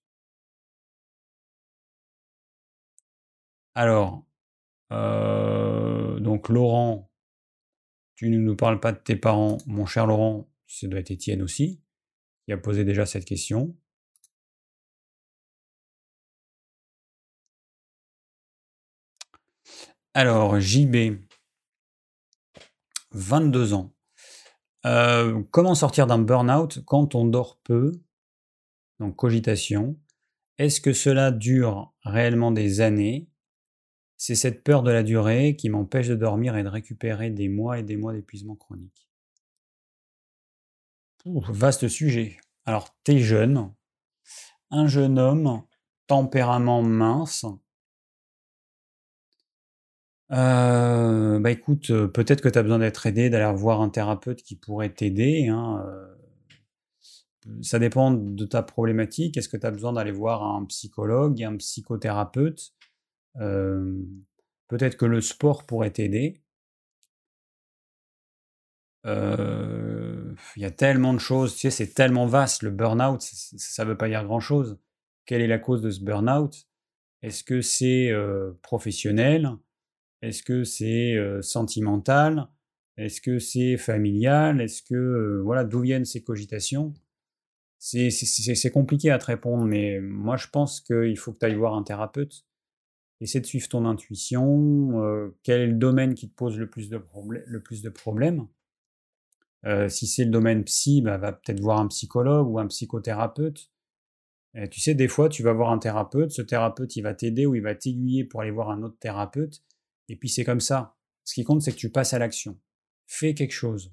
Alors, donc Laurent, tu ne nous parles pas de tes parents. Mon cher Laurent, ça doit être Étienne aussi, qui a posé déjà cette question. Alors, JB, 22 ans. Euh, comment sortir d'un burn-out quand on dort peu? Donc, cogitation. Est-ce que cela dure réellement des années? C'est cette peur de la durée qui m'empêche de dormir et de récupérer des mois et des mois d'épuisement chronique. Ouh, vaste sujet. Alors, t'es jeune, un jeune homme, tempérament mince. Euh, bah écoute, euh, peut-être que tu as besoin d'être aidé, d'aller voir un thérapeute qui pourrait t'aider. hein, euh, ça dépend de ta problématique. Est-ce que tu as besoin d'aller voir un psychologue, un psychothérapeute? Peut-être que le sport pourrait t'aider. Il y a tellement de choses, tu sais, c'est tellement vaste. Le burn-out, ça ne veut pas dire grand-chose. Quelle est la cause de ce burn-out? Est-ce que c'est professionnel? Est-ce que c'est sentimental? Est-ce que c'est familial? Est-ce que voilà d'où viennent ces cogitations? C'est compliqué à te répondre, mais moi je pense qu'il faut que tu ailles voir un thérapeute. Essaie de suivre ton intuition. euh, quel est le domaine qui te pose le plus de, le plus de problèmes Euh, Si c'est le domaine psy, bah, va peut-être voir un psychologue ou un psychothérapeute. Tu sais, des fois, tu vas voir un thérapeute, ce thérapeute, il va t'aider ou il va t'aiguiller pour aller voir un autre thérapeute, et puis c'est comme ça. Ce qui compte, c'est que tu passes à l'action. Fais quelque chose.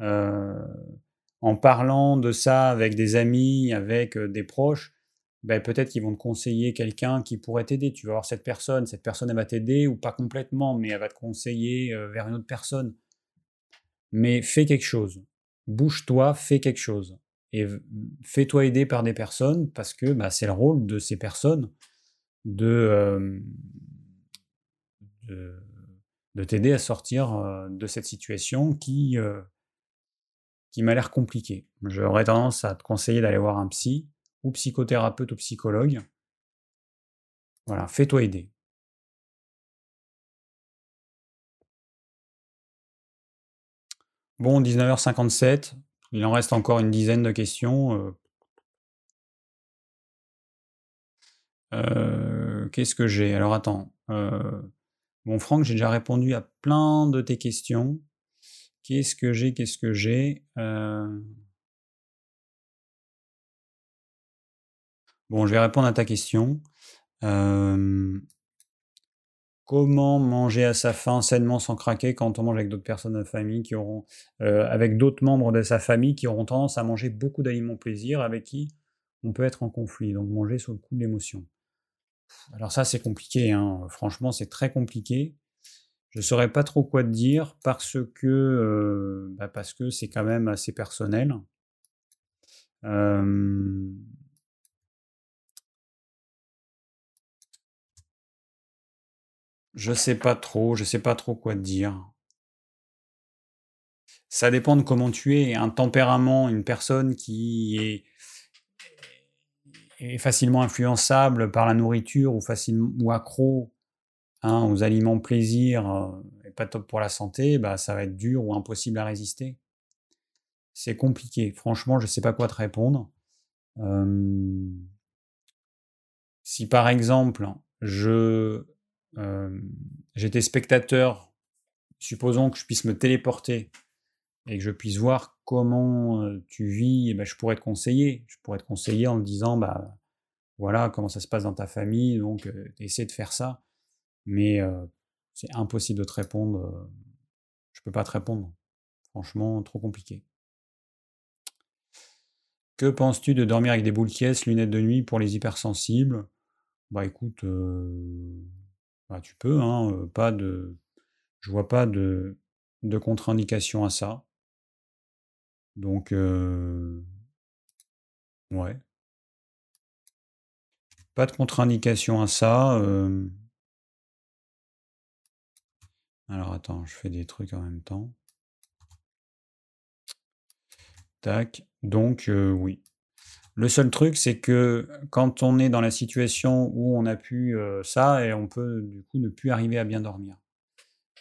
Euh, en parlant de ça avec des amis, avec des proches, ben, peut-être qu'ils vont te conseiller quelqu'un qui pourrait t'aider. Tu vas voir cette personne, cette personne, elle va t'aider, ou pas complètement, mais elle va te conseiller euh, vers une autre personne. Mais fais quelque chose. Bouge-toi, fais quelque chose. Et fais-toi aider par des personnes, parce que bah, c'est le rôle de ces personnes de, euh, de, de t'aider à sortir euh, de cette situation qui, qui m'a l'air compliquée. J'aurais tendance à te conseiller d'aller voir un psy, ou psychothérapeute ou psychologue. Voilà, fais-toi aider. Bon, 19h57, il en reste encore une dizaine de questions. euh. Euh, Qu'est-ce que j'ai? Alors attends. euh, Bon, Franck, j'ai déjà répondu à plein de tes questions. Qu'est-ce que j'ai? Qu'est-ce que j'ai? Bon, je vais répondre à ta question. Comment manger à sa faim sainement sans craquer quand on mange avec d'autres personnes de la famille qui auront, avec d'autres membres de sa famille qui auront tendance à manger beaucoup d'aliments plaisir, avec qui on peut être en conflit, donc manger sous le coup de l'émotion? Alors ça, c'est compliqué, hein. franchement, c'est très compliqué. Je saurais pas trop quoi te dire parce que bah, parce que c'est quand même assez personnel. Je sais pas trop, je sais pas trop quoi te dire. Ça dépend de comment tu es. Un tempérament, une personne qui est, facilement influençable par la nourriture ou facilement accro hein, aux aliments plaisir euh, et pas top pour la santé, bah ça va être dur ou impossible à résister. C'est compliqué. Franchement, je sais pas quoi te répondre. Si par exemple, je j'étais spectateur, supposons que je puisse me téléporter et que je puisse voir comment tu vis, et ben, je pourrais te conseiller. Je pourrais te conseiller en te disant, bah voilà comment ça se passe dans ta famille, donc essaie de faire ça. Mais c'est impossible de te répondre. je peux pas te répondre. Franchement, trop compliqué. Que penses-tu de dormir avec des boules caisses, lunettes de nuit pour les hypersensibles? Bah écoute, bah, tu peux, hein, pas de, je vois pas de, contre-indication à ça. Donc, ouais. Pas de contre-indication à ça. Alors attends, je fais des trucs en même temps. Tac. Donc, oui. Le seul truc, c'est que quand on est dans la situation où on a pu euh, ça, et on peut du coup ne plus arriver à bien dormir.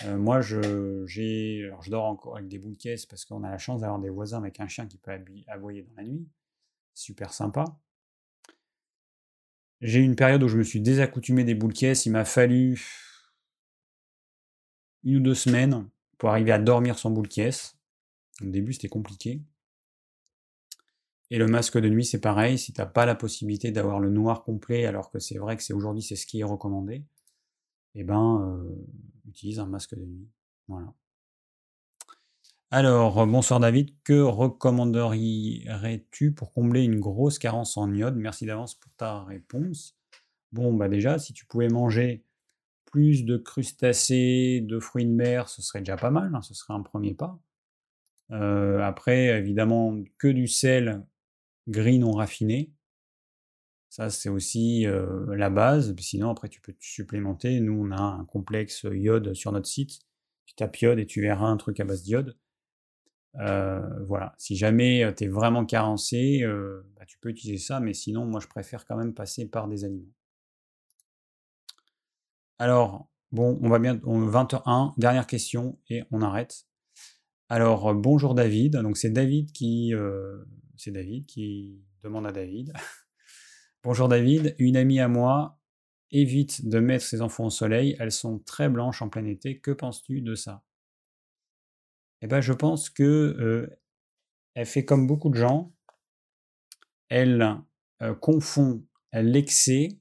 Euh, moi, je, dors encore avec des boules caisses parce qu'on a la chance d'avoir des voisins avec un chien qui peut aboyer dans la nuit. Super sympa. J'ai eu une période où je me suis désaccoutumé des boules caisses. Il m'a fallu une ou deux semaines pour arriver à dormir sans boule caisse. Au début, c'était compliqué. Et le masque de nuit, c'est pareil. Si tu n'as pas la possibilité d'avoir le noir complet, alors que c'est vrai que c'est aujourd'hui c'est ce qui est recommandé, eh ben, euh, utilise un masque de nuit. Voilà. Alors, euh, bonsoir David, que recommanderais-tu pour combler une grosse carence en iode? Merci d'avance pour ta réponse. Bon, bah déjà, si tu pouvais manger plus de crustacés, de fruits de mer, ce serait déjà pas mal, hein, ce serait un premier pas. Euh, après, évidemment, que du sel gris non raffiné. Ça, c'est aussi euh, la base. Sinon, après, tu peux te supplémenter. Nous, on a un complexe iode sur notre site. Tu tapes iode et tu verras un truc à base d'iode. Euh, voilà. Si jamais tu es vraiment carencé, euh, bah, tu peux utiliser ça. Mais sinon, moi, je préfère quand même passer par des aliments. Alors, bon, on va bien. On, 21, dernière question et on arrête. Alors, bonjour David. Donc, c'est David qui. C'est David qui demande à David. [laughs] bonjour David. Une amie à moi évite de mettre ses enfants au soleil. Elles sont très blanches en plein été. Que penses-tu de ça? Eh ben, je pense que euh, elle fait comme beaucoup de gens. Elle euh, confond l'excès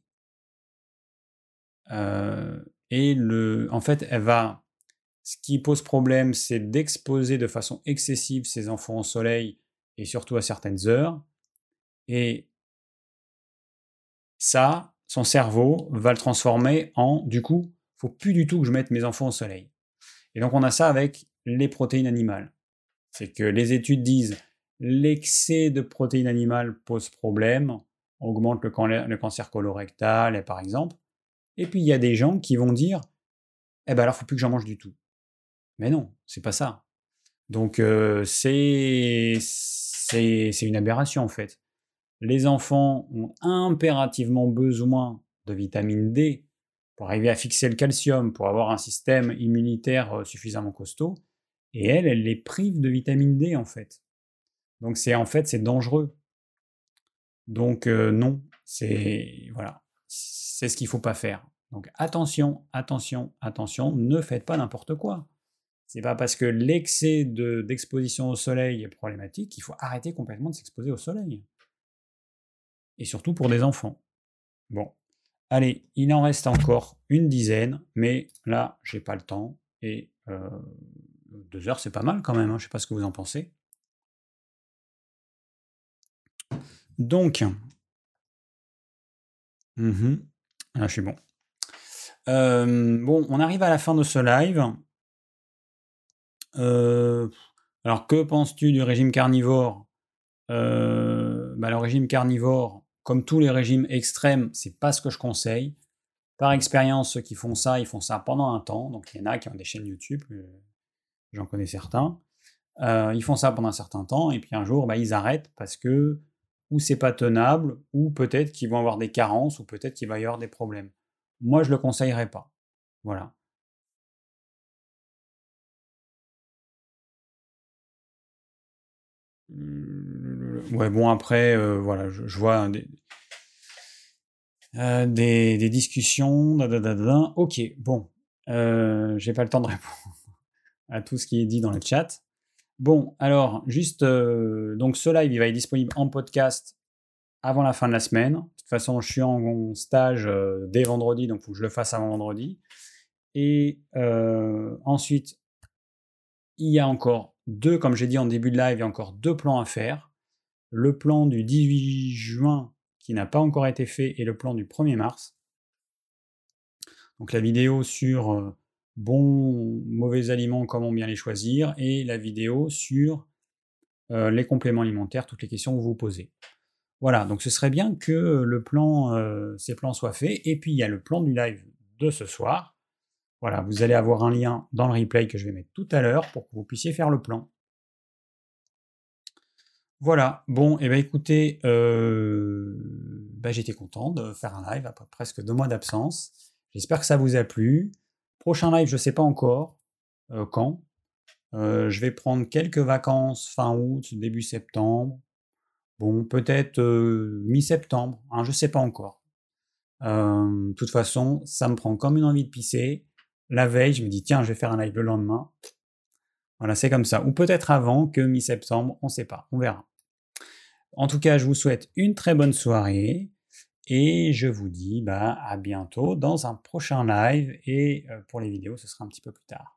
euh, et le. En fait, elle va. Ce qui pose problème, c'est d'exposer de façon excessive ses enfants au soleil et surtout à certaines heures. Et ça, son cerveau va le transformer en du coup, faut plus du tout que je mette mes enfants au soleil. Et donc on a ça avec les protéines animales. C'est que les études disent l'excès de protéines animales pose problème, augmente le, can- le cancer colorectal, par exemple. Et puis il y a des gens qui vont dire Eh ben alors, faut plus que j'en mange du tout. Mais non, c'est pas ça. Donc euh, c'est c'est une aberration en fait. Les enfants ont impérativement besoin de vitamine D pour arriver à fixer le calcium, pour avoir un système immunitaire euh, suffisamment costaud. Et elle, elle les prive de vitamine D en fait. Donc c'est en fait c'est dangereux. Donc euh, non, c'est voilà, c'est ce qu'il faut pas faire. Donc attention, attention, attention, ne faites pas n'importe quoi. C'est pas parce que l'excès de- d'exposition au soleil est problématique qu'il faut arrêter complètement de s'exposer au soleil. Et surtout pour des enfants. Bon, allez, il en reste encore une dizaine, mais là, j'ai pas le temps. Et euh, deux heures, c'est pas mal quand même. hein, Je sais pas ce que vous en pensez. Donc, mhm, là, je suis bon. Euh, bon, on arrive à la fin de ce live. Euh, alors, que penses-tu du régime carnivore? Euh, bah, Le régime carnivore, comme tous les régimes extrêmes, c'est pas ce que je conseille. Par expérience, ceux qui font ça, ils font ça pendant un temps. Donc, il y en a qui ont des chaînes YouTube, euh, j'en connais certains. Ils font ça pendant un certain temps, et puis un jour, bah, ils arrêtent parce que ou c'est pas tenable, ou peut-être qu'ils vont avoir des carences, ou peut-être qu'il va y avoir des problèmes. Moi, je le conseillerais pas. Voilà. Ouais, bon, après, euh, voilà, je, vois des, euh, des, discussions. Ok, bon, euh, j'ai pas le temps de [laughs] répondre à tout ce qui est dit dans le chat. Bon, alors, juste, euh, donc ce live, il va être disponible en podcast avant la fin de la semaine. De toute façon, je suis en stage dès vendredi, donc il faut que je le fasse avant vendredi. Et ensuite, il y a encore deux, comme j'ai dit en début de live, il y a encore deux plans à faire. Le plan du 18 juin qui n'a pas encore été fait et le plan du 1er mars. Donc la vidéo sur euh, bons, mauvais aliments, comment bien les choisir, et la vidéo sur euh, les compléments alimentaires, toutes les questions que vous vous posez. Voilà, donc ce serait bien que le plan, euh, ces plans soient faits, et puis il y a le plan du live de ce soir. Voilà, vous allez avoir un lien dans le replay que je vais mettre tout à l'heure pour que vous puissiez faire le plan. Voilà, bon, et eh bien écoutez, euh, bah, j'étais content de faire un live après presque deux mois d'absence. J'espère que ça vous a plu. Prochain live, je ne sais pas encore euh, quand. Euh, je vais prendre quelques vacances fin août, début septembre. Bon, peut-être mi-septembre, hein, je ne sais pas encore. De toute façon, ça me prend comme une envie de pisser. La veille, je me dis, tiens, je vais faire un live le lendemain. Voilà, c'est comme ça. Ou peut-être avant que mi-septembre, on ne sait pas, on verra. En tout cas, je vous souhaite une très bonne soirée et je vous dis bah, à bientôt dans un prochain live et euh, pour les vidéos, ce sera un petit peu plus tard.